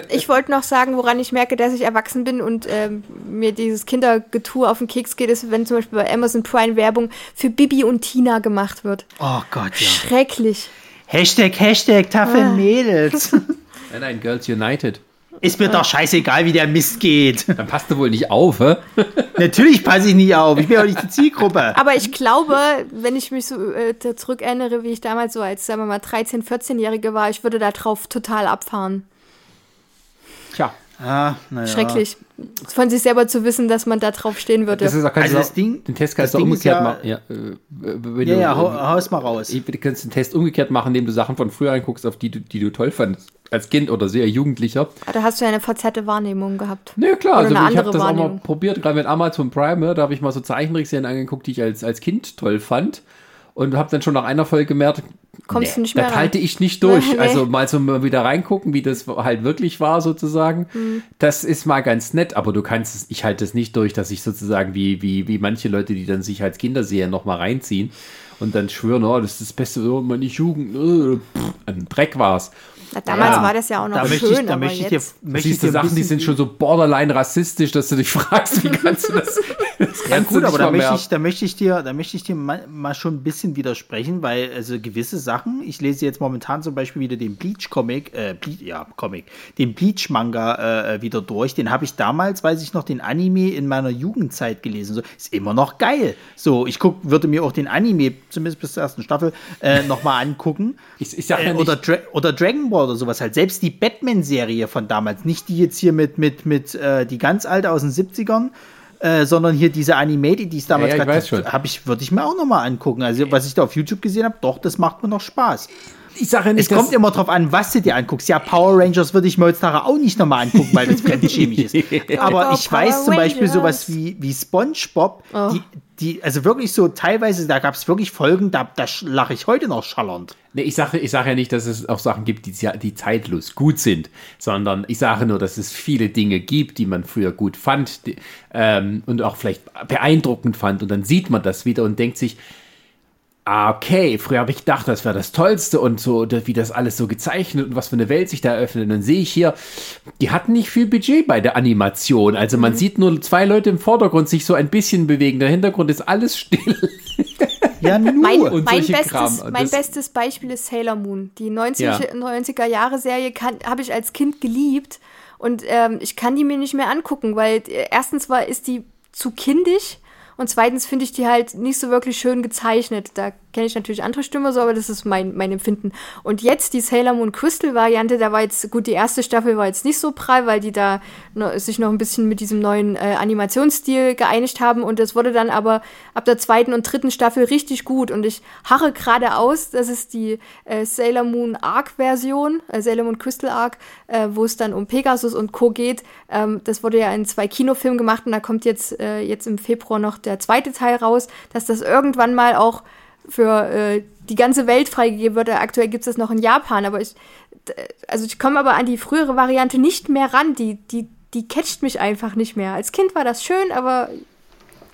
Ich wollte noch sagen, woran ich merke, dass ich erwachsen bin und ähm, mir dieses Kindergetue auf den Keks geht, ist, wenn zum Beispiel bei Amazon Prime Werbung für Bibi und Tina gemacht wird. Oh Gott, ja. Schrecklich. Hashtag, Hashtag, taffe Ah. Mädels. Nein, nein, Girls United. Ist mir doch scheißegal, wie der Mist geht. Dann passt du wohl nicht auf, hä? Natürlich passe ich nie auf. Ich bin auch nicht die Zielgruppe. Aber ich glaube, wenn ich mich so äh, da zurückerinnere, wie ich damals so als, sagen wir mal, 13-, 14-Jährige war, ich würde da drauf total abfahren. Tja. Ah, naja. Schrecklich. Von sich selber zu wissen, dass man da drauf stehen würde. Das ist auch, kannst Also das Ding- den Test kannst du umgekehrt ja- machen. Ja, äh, Ja, ja, hau, äh, haus mal raus. Du kannst den Test umgekehrt machen, indem du Sachen von früher anguckst, auf die du, die du toll fandest. Als Kind oder sehr Jugendlicher. Ah, da hast du ja eine verzerrte Wahrnehmung gehabt. Ja, klar, Oder also ich habe andere das auch mal probiert, gerade mit Amazon Prime, ja, da habe ich mal so Zeichentrickserien angeguckt, die ich als, als Kind toll fand. Und habe dann schon nach einer Folge gemerkt, Kommst du nicht mehr das rein. halte ich nicht durch. Nee. Also mal so mal wieder reingucken, wie das halt wirklich war sozusagen. Mhm. Das ist mal ganz nett, aber du kannst es, ich halte es nicht durch, dass ich sozusagen wie, wie, wie manche Leute, die dann sich als Kinderserien noch mal reinziehen und dann schwören, oh, das ist das Beste, oh, meine Jugend, äh, pff, ein Dreck war's. Na, damals Ja, war das ja auch noch da schön, ich, da aber möchte ich dir, möchte siehst du Sachen, die sind schon so borderline rassistisch, dass du dich fragst, wie kannst du das? das Ja kannst gut, du aber da möchte, ich, da möchte ich dir, da möchte ich dir mal, mal schon ein bisschen widersprechen, weil also gewisse Sachen, ich lese jetzt momentan zum Beispiel wieder den Bleach-Comic, äh, Ble ja, Comic, den Bleach-Manga äh, wieder durch. Den habe ich damals, weiß ich noch, den Anime in meiner Jugendzeit gelesen. So, ist immer noch geil. So, ich guck, würde mir auch den Anime, zumindest bis zur ersten Staffel, äh, nochmal angucken. Ich, ich sag ja Äh, nicht, oder, Dra oder Dragon Ball oder sowas halt. Selbst die Batman-Serie von damals, nicht die jetzt hier mit, mit, mit äh, die ganz alte aus den 70ern, äh, sondern hier diese Animated, die es damals Ja, ja, gab, habe ich, würde ich mir auch nochmal angucken. Also, was ich da auf YouTube gesehen habe, doch, das macht mir noch Spaß. Ich sage ja Es nicht, kommt dass, immer drauf an, was du dir anguckst. Ja, Power Rangers würde ich mir heutzutage auch nicht nochmal angucken, weil das fremdschämig ist. Aber ich weiß Power zum Beispiel Rangers. sowas wie, wie SpongeBob, die, die, also wirklich so teilweise, da gab es wirklich Folgen, da, da lache ich heute noch schallernd. Nee, ich sage ich sag ja nicht, dass es auch Sachen gibt, die, die zeitlos gut sind, sondern ich sage nur, dass es viele Dinge gibt, die man früher gut fand die, ähm, und auch vielleicht beeindruckend fand. Und dann sieht man das wieder und denkt sich, okay, früher habe ich gedacht, das wäre das Tollste und so, wie das alles so gezeichnet und was für eine Welt sich da eröffnet. Und dann sehe ich hier, die hatten nicht viel Budget bei der Animation. Also man sieht nur zwei Leute im Vordergrund sich so ein bisschen bewegen. Der Hintergrund ist alles still. Ja, nur. Mein, und mein, bestes, Kram. Und mein bestes Beispiel ist Sailor Moon. Die 90, Ja. 90er-Jahre-Serie habe ich als Kind geliebt. Und ähm, ich kann die mir nicht mehr angucken, weil äh, erstens war, ist die zu kindisch und zweitens finde ich die halt nicht so wirklich schön gezeichnet. Da kenne ich natürlich andere Stimme so, aber das ist mein, mein Empfinden. Und jetzt die Sailor Moon Crystal Variante, da war jetzt, gut, die erste Staffel war jetzt nicht so prall, weil die da noch, sich noch ein bisschen mit diesem neuen äh, Animationsstil geeinigt haben und es wurde dann aber ab der zweiten und dritten Staffel richtig gut und ich harre gerade aus, das ist die äh, Sailor Moon Arc Version, äh, Sailor Moon Crystal Arc, äh, wo es dann um Pegasus und Co. geht. Ähm, das wurde ja in zwei Kinofilmen gemacht und da kommt jetzt, äh, jetzt im Februar noch der zweite Teil raus, dass das irgendwann mal auch für äh, die ganze Welt freigegeben wird. Aktuell gibt es das noch in Japan, aber ich, also ich komme aber an die frühere Variante nicht mehr ran. Die, die, die catcht mich einfach nicht mehr. Als Kind war das schön, aber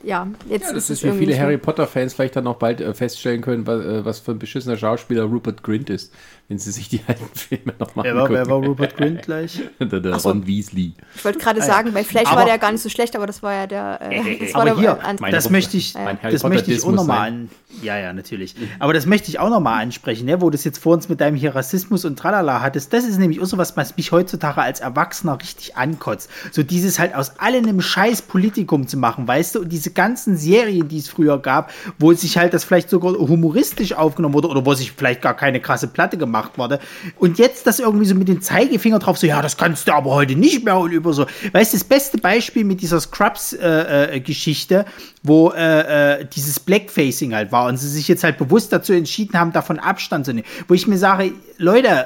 ja, jetzt ja, das ist ist wie viele Harry Potter-Fans vielleicht dann noch bald äh, feststellen können, was, äh, was für ein beschissener Schauspieler Rupert Grint ist, wenn sie sich die alten Filme nochmal wer angucken. Wer war Rupert Grint gleich? der, der so. Ron Weasley. Ich wollte gerade sagen, bei Flash Aber- war der gar nicht so schlecht, aber das war ja der. Äh, das war Aber der hier, äh, das Rufe. möchte ich, das möchte ich auch nochmal an. Ja, ja, natürlich. Aber das möchte ich auch nochmal ansprechen, ne, wo du es jetzt vor uns mit deinem hier Rassismus und Tralala hattest. Das ist nämlich auch so was, was mich heutzutage als Erwachsener richtig ankotzt. So dieses halt aus allem einem scheiß Politikum zu machen, weißt du? Und diese ganzen Serien, die es früher gab, wo sich halt das vielleicht sogar humoristisch aufgenommen wurde oder wo sich vielleicht gar keine krasse Platte gemacht wurde. Und jetzt das irgendwie so mit dem Zeigefinger drauf, so, ja, das kannst du aber heute nicht mehr und über so. Weißt du, das beste Beispiel mit dieser Scrubs-Geschichte, wo äh, äh, dieses Blackfacing halt war und sie sich jetzt halt bewusst dazu entschieden haben, davon Abstand zu nehmen. Wo ich mir sage, Leute,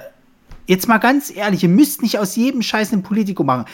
jetzt mal ganz ehrlich, ihr müsst nicht aus jedem Scheiß ein Politikum machen.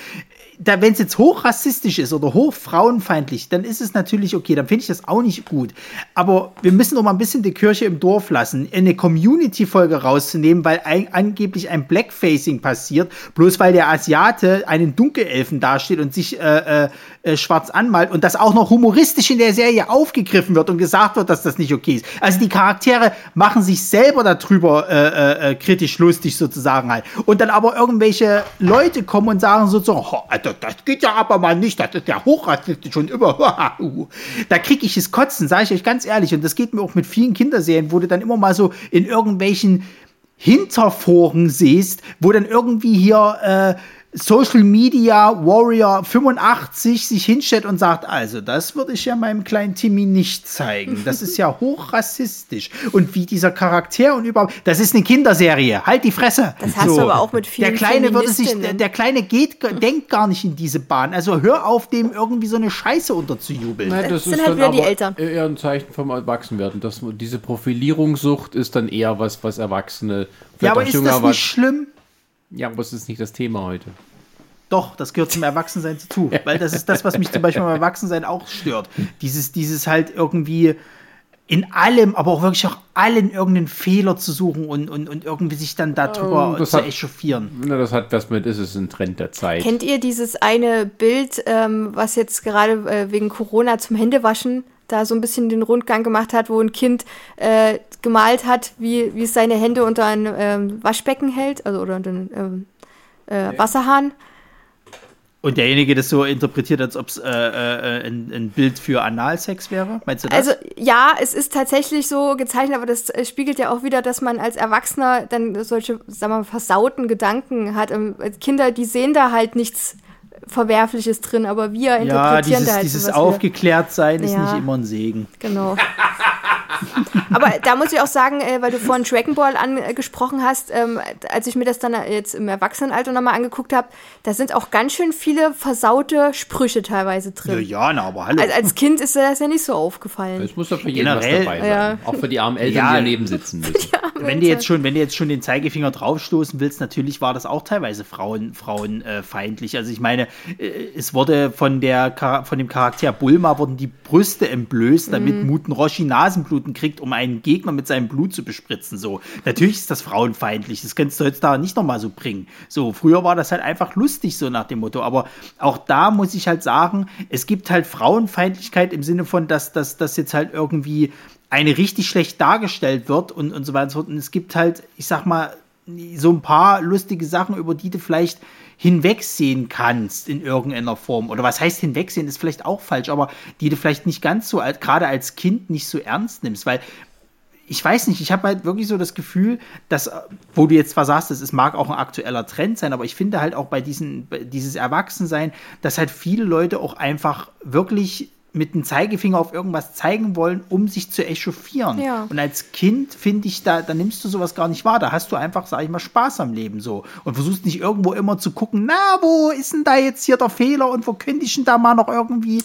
Da, wenn es jetzt hochrassistisch ist oder hochfrauenfeindlich, dann ist es natürlich okay, dann finde ich das auch nicht gut. Aber wir müssen doch mal ein bisschen die Kirche im Dorf lassen, eine Community-Folge rauszunehmen, weil ein, angeblich ein Blackfacing passiert, bloß weil der Asiate einen Dunkelelfen dasteht und sich äh, äh, äh, schwarz anmalt und das auch noch humoristisch in der Serie aufgegriffen wird und gesagt wird, dass das nicht okay ist. Also die Charaktere machen sich selber darüber äh, äh, kritisch lustig sozusagen halt. Und dann aber irgendwelche Leute kommen und sagen sozusagen, "Ho, Alter, das geht ja aber mal nicht, das ist ja hochrassistisch und über. da kriege ich es kotzen, sage ich euch ganz ehrlich. Und das geht mir auch mit vielen Kinderserien, wo du dann immer mal so in irgendwelchen Hinterforen siehst, wo dann irgendwie hier äh, Social Media Warrior 85 sich hinstellt und sagt, also das würde ich ja meinem kleinen Timmy nicht zeigen. Das ist ja hochrassistisch. Und wie dieser Charakter und überhaupt, das ist eine Kinderserie. Halt die Fresse. Das hast du aber auch mit vielen Der Kleine würde sich, der, Kleine geht, denkt gar nicht in diese Bahn. Also hör auf, dem irgendwie so eine Scheiße unterzujubeln. Nein, Das sind halt wieder die Eltern. eher ein Zeichen vom Erwachsenwerden. Das, diese Profilierungssucht ist dann eher was, was Erwachsene, vielleicht ja, aber auch ist das was- nicht schlimm? Ja, aber es ist nicht das Thema heute. Doch, das gehört zum Erwachsensein dazu. Weil das ist das, was mich zum Beispiel beim Erwachsensein auch stört. Dieses, dieses halt irgendwie in allem, aber auch wirklich auch allen irgendeinen Fehler zu suchen und, und, und irgendwie sich dann darüber Ähm, das zu hat- echauffieren. Na, das hat was mit, ist es ein Trend der Zeit. Kennt ihr dieses eine Bild, ähm, was jetzt gerade äh, wegen Corona zum Händewaschen da so ein bisschen den Rundgang gemacht hat, wo ein Kind äh, gemalt hat, wie, wie es seine Hände unter ein ähm, Waschbecken hält, also oder unter einen ähm, äh, Wasserhahn? Und derjenige das so interpretiert, als ob es äh, äh, ein, ein Bild für Analsex wäre? Meinst du das? Also ja, es ist tatsächlich so gezeichnet, aber das äh, spiegelt ja auch wieder, dass man als Erwachsener dann solche, sagen wir mal, versauten Gedanken hat. Ähm, Kinder, die sehen da halt nichts Verwerfliches drin, aber wir ja, interpretieren dieses, da halt dieses. Aufgeklärtsein ist Ja. nicht immer ein Segen. Genau. Aber da muss ich auch sagen, äh, weil du vorhin Dragon Ball angesprochen hast, ähm, als ich mir das dann jetzt im Erwachsenenalter nochmal angeguckt habe, da sind auch ganz schön viele versaute Sprüche teilweise Ja, drin. ja, na, aber hallo. Also als Kind ist dir das ja nicht so aufgefallen. Es muss doch für jeden Generell- was dabei sein. Ja. Auch für die armen Eltern, Ja. die daneben sitzen müssen. wenn du jetzt schon, wenn du jetzt schon den Zeigefinger draufstoßen willst, natürlich war das auch teilweise Frauen, frauenfeindlich. Also ich meine, es wurde von der von dem Charakter Bulma wurden die Brüste entblößt, damit Mhm. Muten Roshi Nasenbluten kriegt, um einen Gegner mit seinem Blut zu bespritzen. So, natürlich ist das frauenfeindlich. Das kannst du heutzutage nicht nochmal so bringen. So, früher war das halt einfach lustig, so nach dem Motto. Aber auch da muss ich halt sagen, es gibt halt Frauenfeindlichkeit im Sinne von, dass das jetzt halt irgendwie eine richtig schlecht dargestellt wird und, und so weiter und so fort. Und es gibt halt, ich sag mal, so ein paar lustige Sachen, über die du vielleicht hinwegsehen kannst in irgendeiner Form. Oder was heißt hinwegsehen, ist vielleicht auch falsch, aber die du vielleicht nicht ganz so, gerade als Kind nicht so ernst nimmst, weil ich weiß nicht, ich habe halt wirklich so das Gefühl, dass, wo du jetzt zwar sagst, es mag auch ein aktueller Trend sein, aber ich finde halt auch bei diesen, dieses Erwachsensein, dass halt viele Leute auch einfach wirklich mit dem Zeigefinger auf irgendwas zeigen wollen, um sich zu echauffieren. Ja. Und als Kind finde ich, da, da nimmst du sowas gar nicht wahr. Da hast du einfach, sag ich mal, Spaß am Leben so. Und versuchst nicht irgendwo immer zu gucken, na, wo ist denn da jetzt hier der Fehler und wo könnte ich denn da mal noch irgendwie.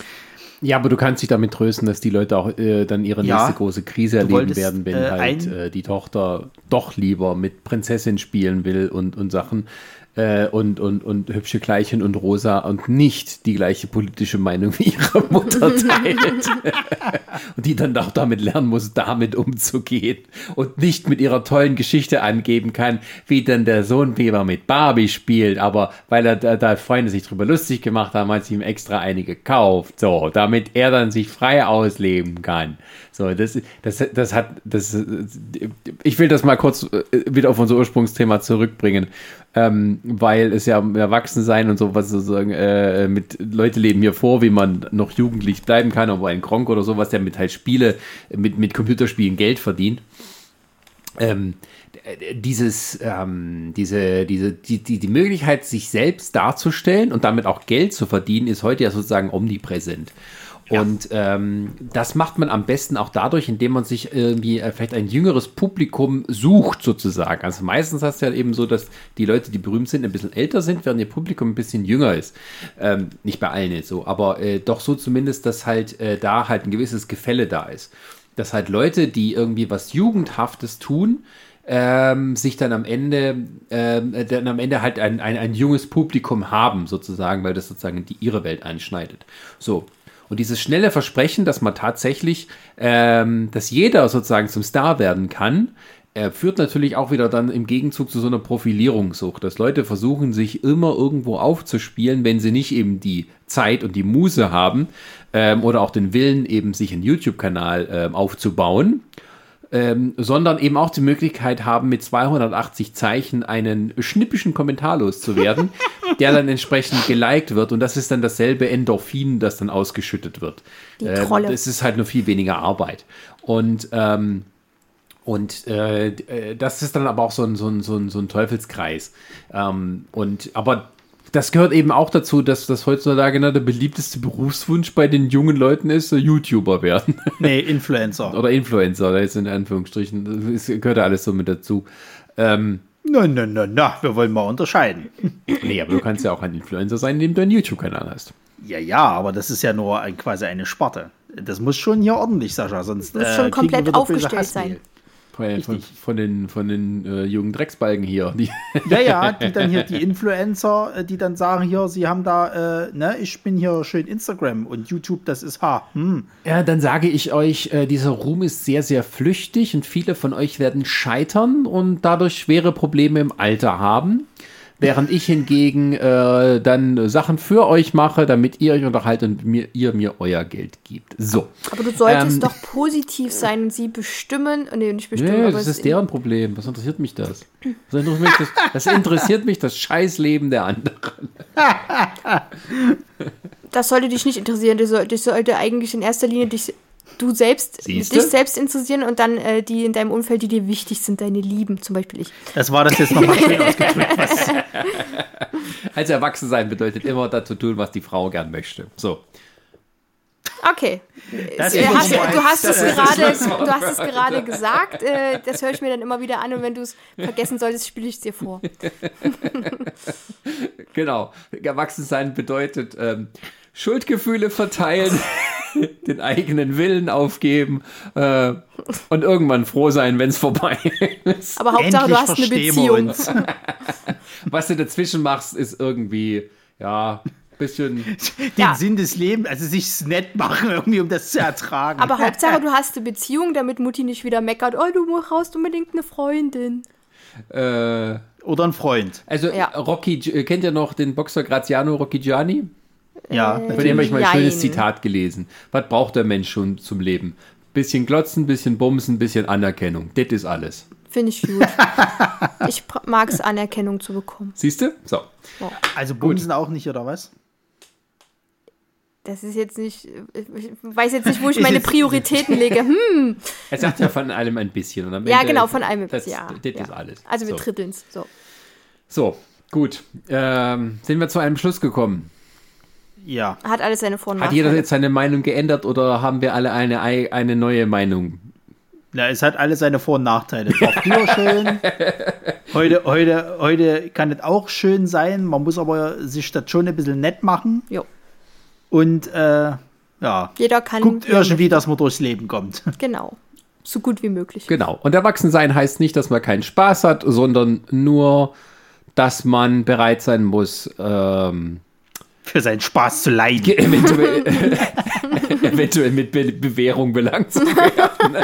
Ja, aber du kannst dich damit trösten, dass die Leute auch äh, dann ihre Ja. nächste große Krise erleben wolltest, werden, wenn äh, halt äh, die Tochter doch lieber mit Prinzessin spielen will und, und Sachen äh, und, und, und hübsche Kleidchen und rosa und nicht die gleiche politische Meinung wie ihre Mutter teilt. und die dann auch damit lernen muss, damit umzugehen und nicht mit ihrer tollen Geschichte angeben kann, wie denn der Sohn Weber mit Barbie spielt, aber weil er da, da Freunde sich drüber lustig gemacht haben, hat sie ihm extra eine gekauft, so, damit er dann sich frei ausleben kann. So, das, das, das hat, das, ich will das mal kurz äh, wieder auf unser Ursprungsthema zurückbringen, ähm, weil es ja Erwachsensein und sowas sozusagen äh, mit Leute leben hier vor, wie man noch jugendlich bleiben kann, aber ein Gronk oder sowas, der mit halt Spiele, mit, mit Computerspielen Geld verdient. Ähm, dieses, ähm, diese, diese, die, die, die Möglichkeit, sich selbst darzustellen und damit auch Geld zu verdienen, ist heute ja sozusagen omnipräsent. Und ähm, das macht man am besten auch dadurch, indem man sich irgendwie äh, vielleicht ein jüngeres Publikum sucht, sozusagen. Also meistens hast du ja eben so, dass die Leute, die berühmt sind, ein bisschen älter sind, während ihr Publikum ein bisschen jünger ist. Ähm, nicht bei allen jetzt so, aber äh, doch so zumindest, dass halt äh, da halt ein gewisses Gefälle da ist. Dass halt Leute, die irgendwie was Jugendhaftes tun, ähm, sich dann am Ende, ähm, äh, dann am Ende halt ein, ein, ein junges Publikum haben, sozusagen, weil das sozusagen die ihre Welt einschneidet. So. Und dieses schnelle Versprechen, dass man tatsächlich, ähm, dass jeder sozusagen zum Star werden kann, äh, führt natürlich auch wieder dann im Gegenzug zu so einer Profilierungssucht, dass Leute versuchen, sich immer irgendwo aufzuspielen, wenn sie nicht eben die Zeit und die Muse haben ähm, oder auch den Willen, eben sich einen YouTube-Kanal ähm, aufzubauen ähm, sondern eben auch die Möglichkeit haben, mit 280 Zeichen einen schnippischen Kommentar loszuwerden, der dann entsprechend geliked wird und das ist dann dasselbe Endorphin, das dann ausgeschüttet wird. Die Ähm, Trolle. Es ist halt nur viel weniger Arbeit. Und ähm, und äh, äh, das ist dann aber auch so ein, so ein, so ein, so ein Teufelskreis. Ähm, und aber das gehört eben auch dazu, dass das heutzutage der beliebteste Berufswunsch bei den jungen Leuten ist, YouTuber werden. Nee, Influencer. Oder Influencer, da ist in Anführungsstrichen. Das gehört ja alles so mit dazu. Ähm, Na, na, na, na, wir wollen mal unterscheiden. nee, aber du kannst ja auch ein Influencer sein, indem du einen YouTube-Kanal hast. Ja, ja, aber das ist ja nur ein, quasi eine Sparte. Das muss schon hier ordentlich, Sascha, sonst Muss äh, schon komplett aufgestellt sein. Von, von, von den, von den äh, jungen Drecksbalgen hier. Die, Ja, ja, die dann hier, die Influencer, äh, die dann sagen hier, sie haben da, äh, ne, ich bin hier schön Instagram und YouTube, das ist ha. Hm. Ja, dann sage ich euch, äh, dieser Ruhm ist sehr, sehr flüchtig und viele von euch werden scheitern und dadurch schwere Probleme im Alter haben. Während ich hingegen äh, dann Sachen für euch mache, damit ihr euch unterhaltet und mir, ihr mir euer Geld gibt. So. Aber du solltest Ähm, doch positiv sein und sie bestimmen. Nee, nicht bestimmen, aber das ist deren Problem. Was interessiert mich das? Das interessiert mich das, das, interessiert mich das Scheißleben der anderen. das sollte dich nicht interessieren. Das sollte, das sollte eigentlich in erster Linie dich, du selbst, Siehste? dich selbst interessieren und dann äh, die in deinem Umfeld, die dir wichtig sind, deine Lieben, zum Beispiel ich. Das war das jetzt nochmal schön ausgedrückt. Also Erwachsensein bedeutet immer dazu tun, was die Frau gern möchte. So. Okay. Das Äh, ist hast, du, hast es das gerade, du hast es gerade gesagt. Äh, das höre ich mir dann immer wieder an und wenn du es vergessen solltest, spiele ich es dir vor. Genau. Erwachsensein bedeutet ähm, Schuldgefühle verteilen, den eigenen Willen aufgeben äh, und irgendwann froh sein, wenn es vorbei ist. Aber Hauptsache, du Endlich hast eine Beziehung. uns. Was du dazwischen machst, ist irgendwie, ja, bisschen. Den Ja. Sinn des Lebens, also sich's nett machen, irgendwie, um das zu ertragen. Aber Hauptsache, du hast eine Beziehung, damit Mutti nicht wieder meckert, oh, du brauchst unbedingt eine Freundin. Äh, Oder ein Freund. also Ja. Rocky, kennt ihr noch den Boxer Graziano Rocchigiani? Ja, Von natürlich. dem habe ich mal ein schönes. Zitat gelesen. Was braucht der Mensch schon zum Leben? Bisschen glotzen, bisschen bumsen, bisschen Anerkennung. Das ist alles. Finde ich gut. ich mag es, Anerkennung zu bekommen. Siehst du? So. Also Bumsen auch nicht, oder was? Das ist jetzt nicht, ich weiß jetzt nicht, wo ich meine Prioritäten lege. Hm. Er sagt ja von allem ein bisschen. Und am Ja, Ende- genau, von allem ein das, bisschen. Ja, Das ja. ist alles. Also wir so. dritteln So. so, gut. Ähm, sind wir zu einem Schluss gekommen. Ja. Hat alles seine Vor- und Hat jeder jetzt seine Meinung geändert oder haben wir alle eine, eine neue Meinung? Na, es hat alles seine Vor- und Nachteile. Es war früher schön. Heute, heute, heute kann es auch schön sein. Man muss aber sich das schon ein bisschen nett machen. Jo. Und äh, ja, Jeder kann. guckt wie irgendwie, dass man durchs Leben kommt. Genau. So gut wie möglich. Genau. Und erwachsen sein heißt nicht, dass man keinen Spaß hat, sondern nur, dass man bereit sein muss, ähm, Für seinen Spaß zu leiden. eventuell, eventuell mit Be Bewährung belangt zu werden.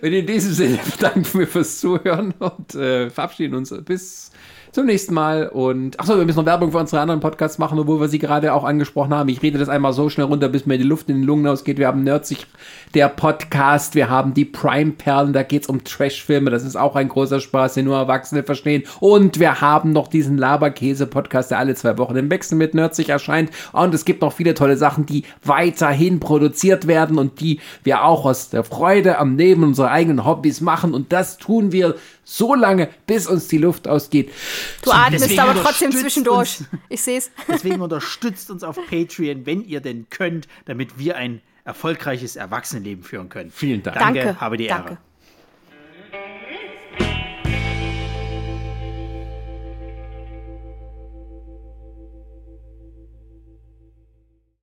und in diesem Sinne danken wir fürs Zuhören und äh, verabschieden uns bis zum nächsten Mal. Und achso, wir müssen noch Werbung für unsere anderen Podcasts machen, obwohl wir sie gerade auch angesprochen haben. Ich rede das einmal so schnell runter, bis mir die Luft in den Lungen ausgeht. Wir haben Nerdsig, der Podcast. Wir haben die Prime-Perlen, da geht's um Trash-Filme. Das ist auch ein großer Spaß, den nur Erwachsene verstehen. Und wir haben noch diesen Laberkäse-Podcast, der alle zwei Wochen im Wechsel mit Nerdsig erscheint. Und es gibt noch viele tolle Sachen, die weiterhin produziert werden und die wir auch aus der Freude am Leben unserer eigenen Hobbys machen. Und das tun wir so lange, bis uns die Luft ausgeht. Du atmest Deswegen aber trotzdem zwischendurch. uns. Ich sehe es. Deswegen unterstützt uns auf Patreon, wenn ihr denn könnt, damit wir ein erfolgreiches Erwachsenenleben führen können. Vielen Dank. Danke, Danke. habe die Ehre. Danke.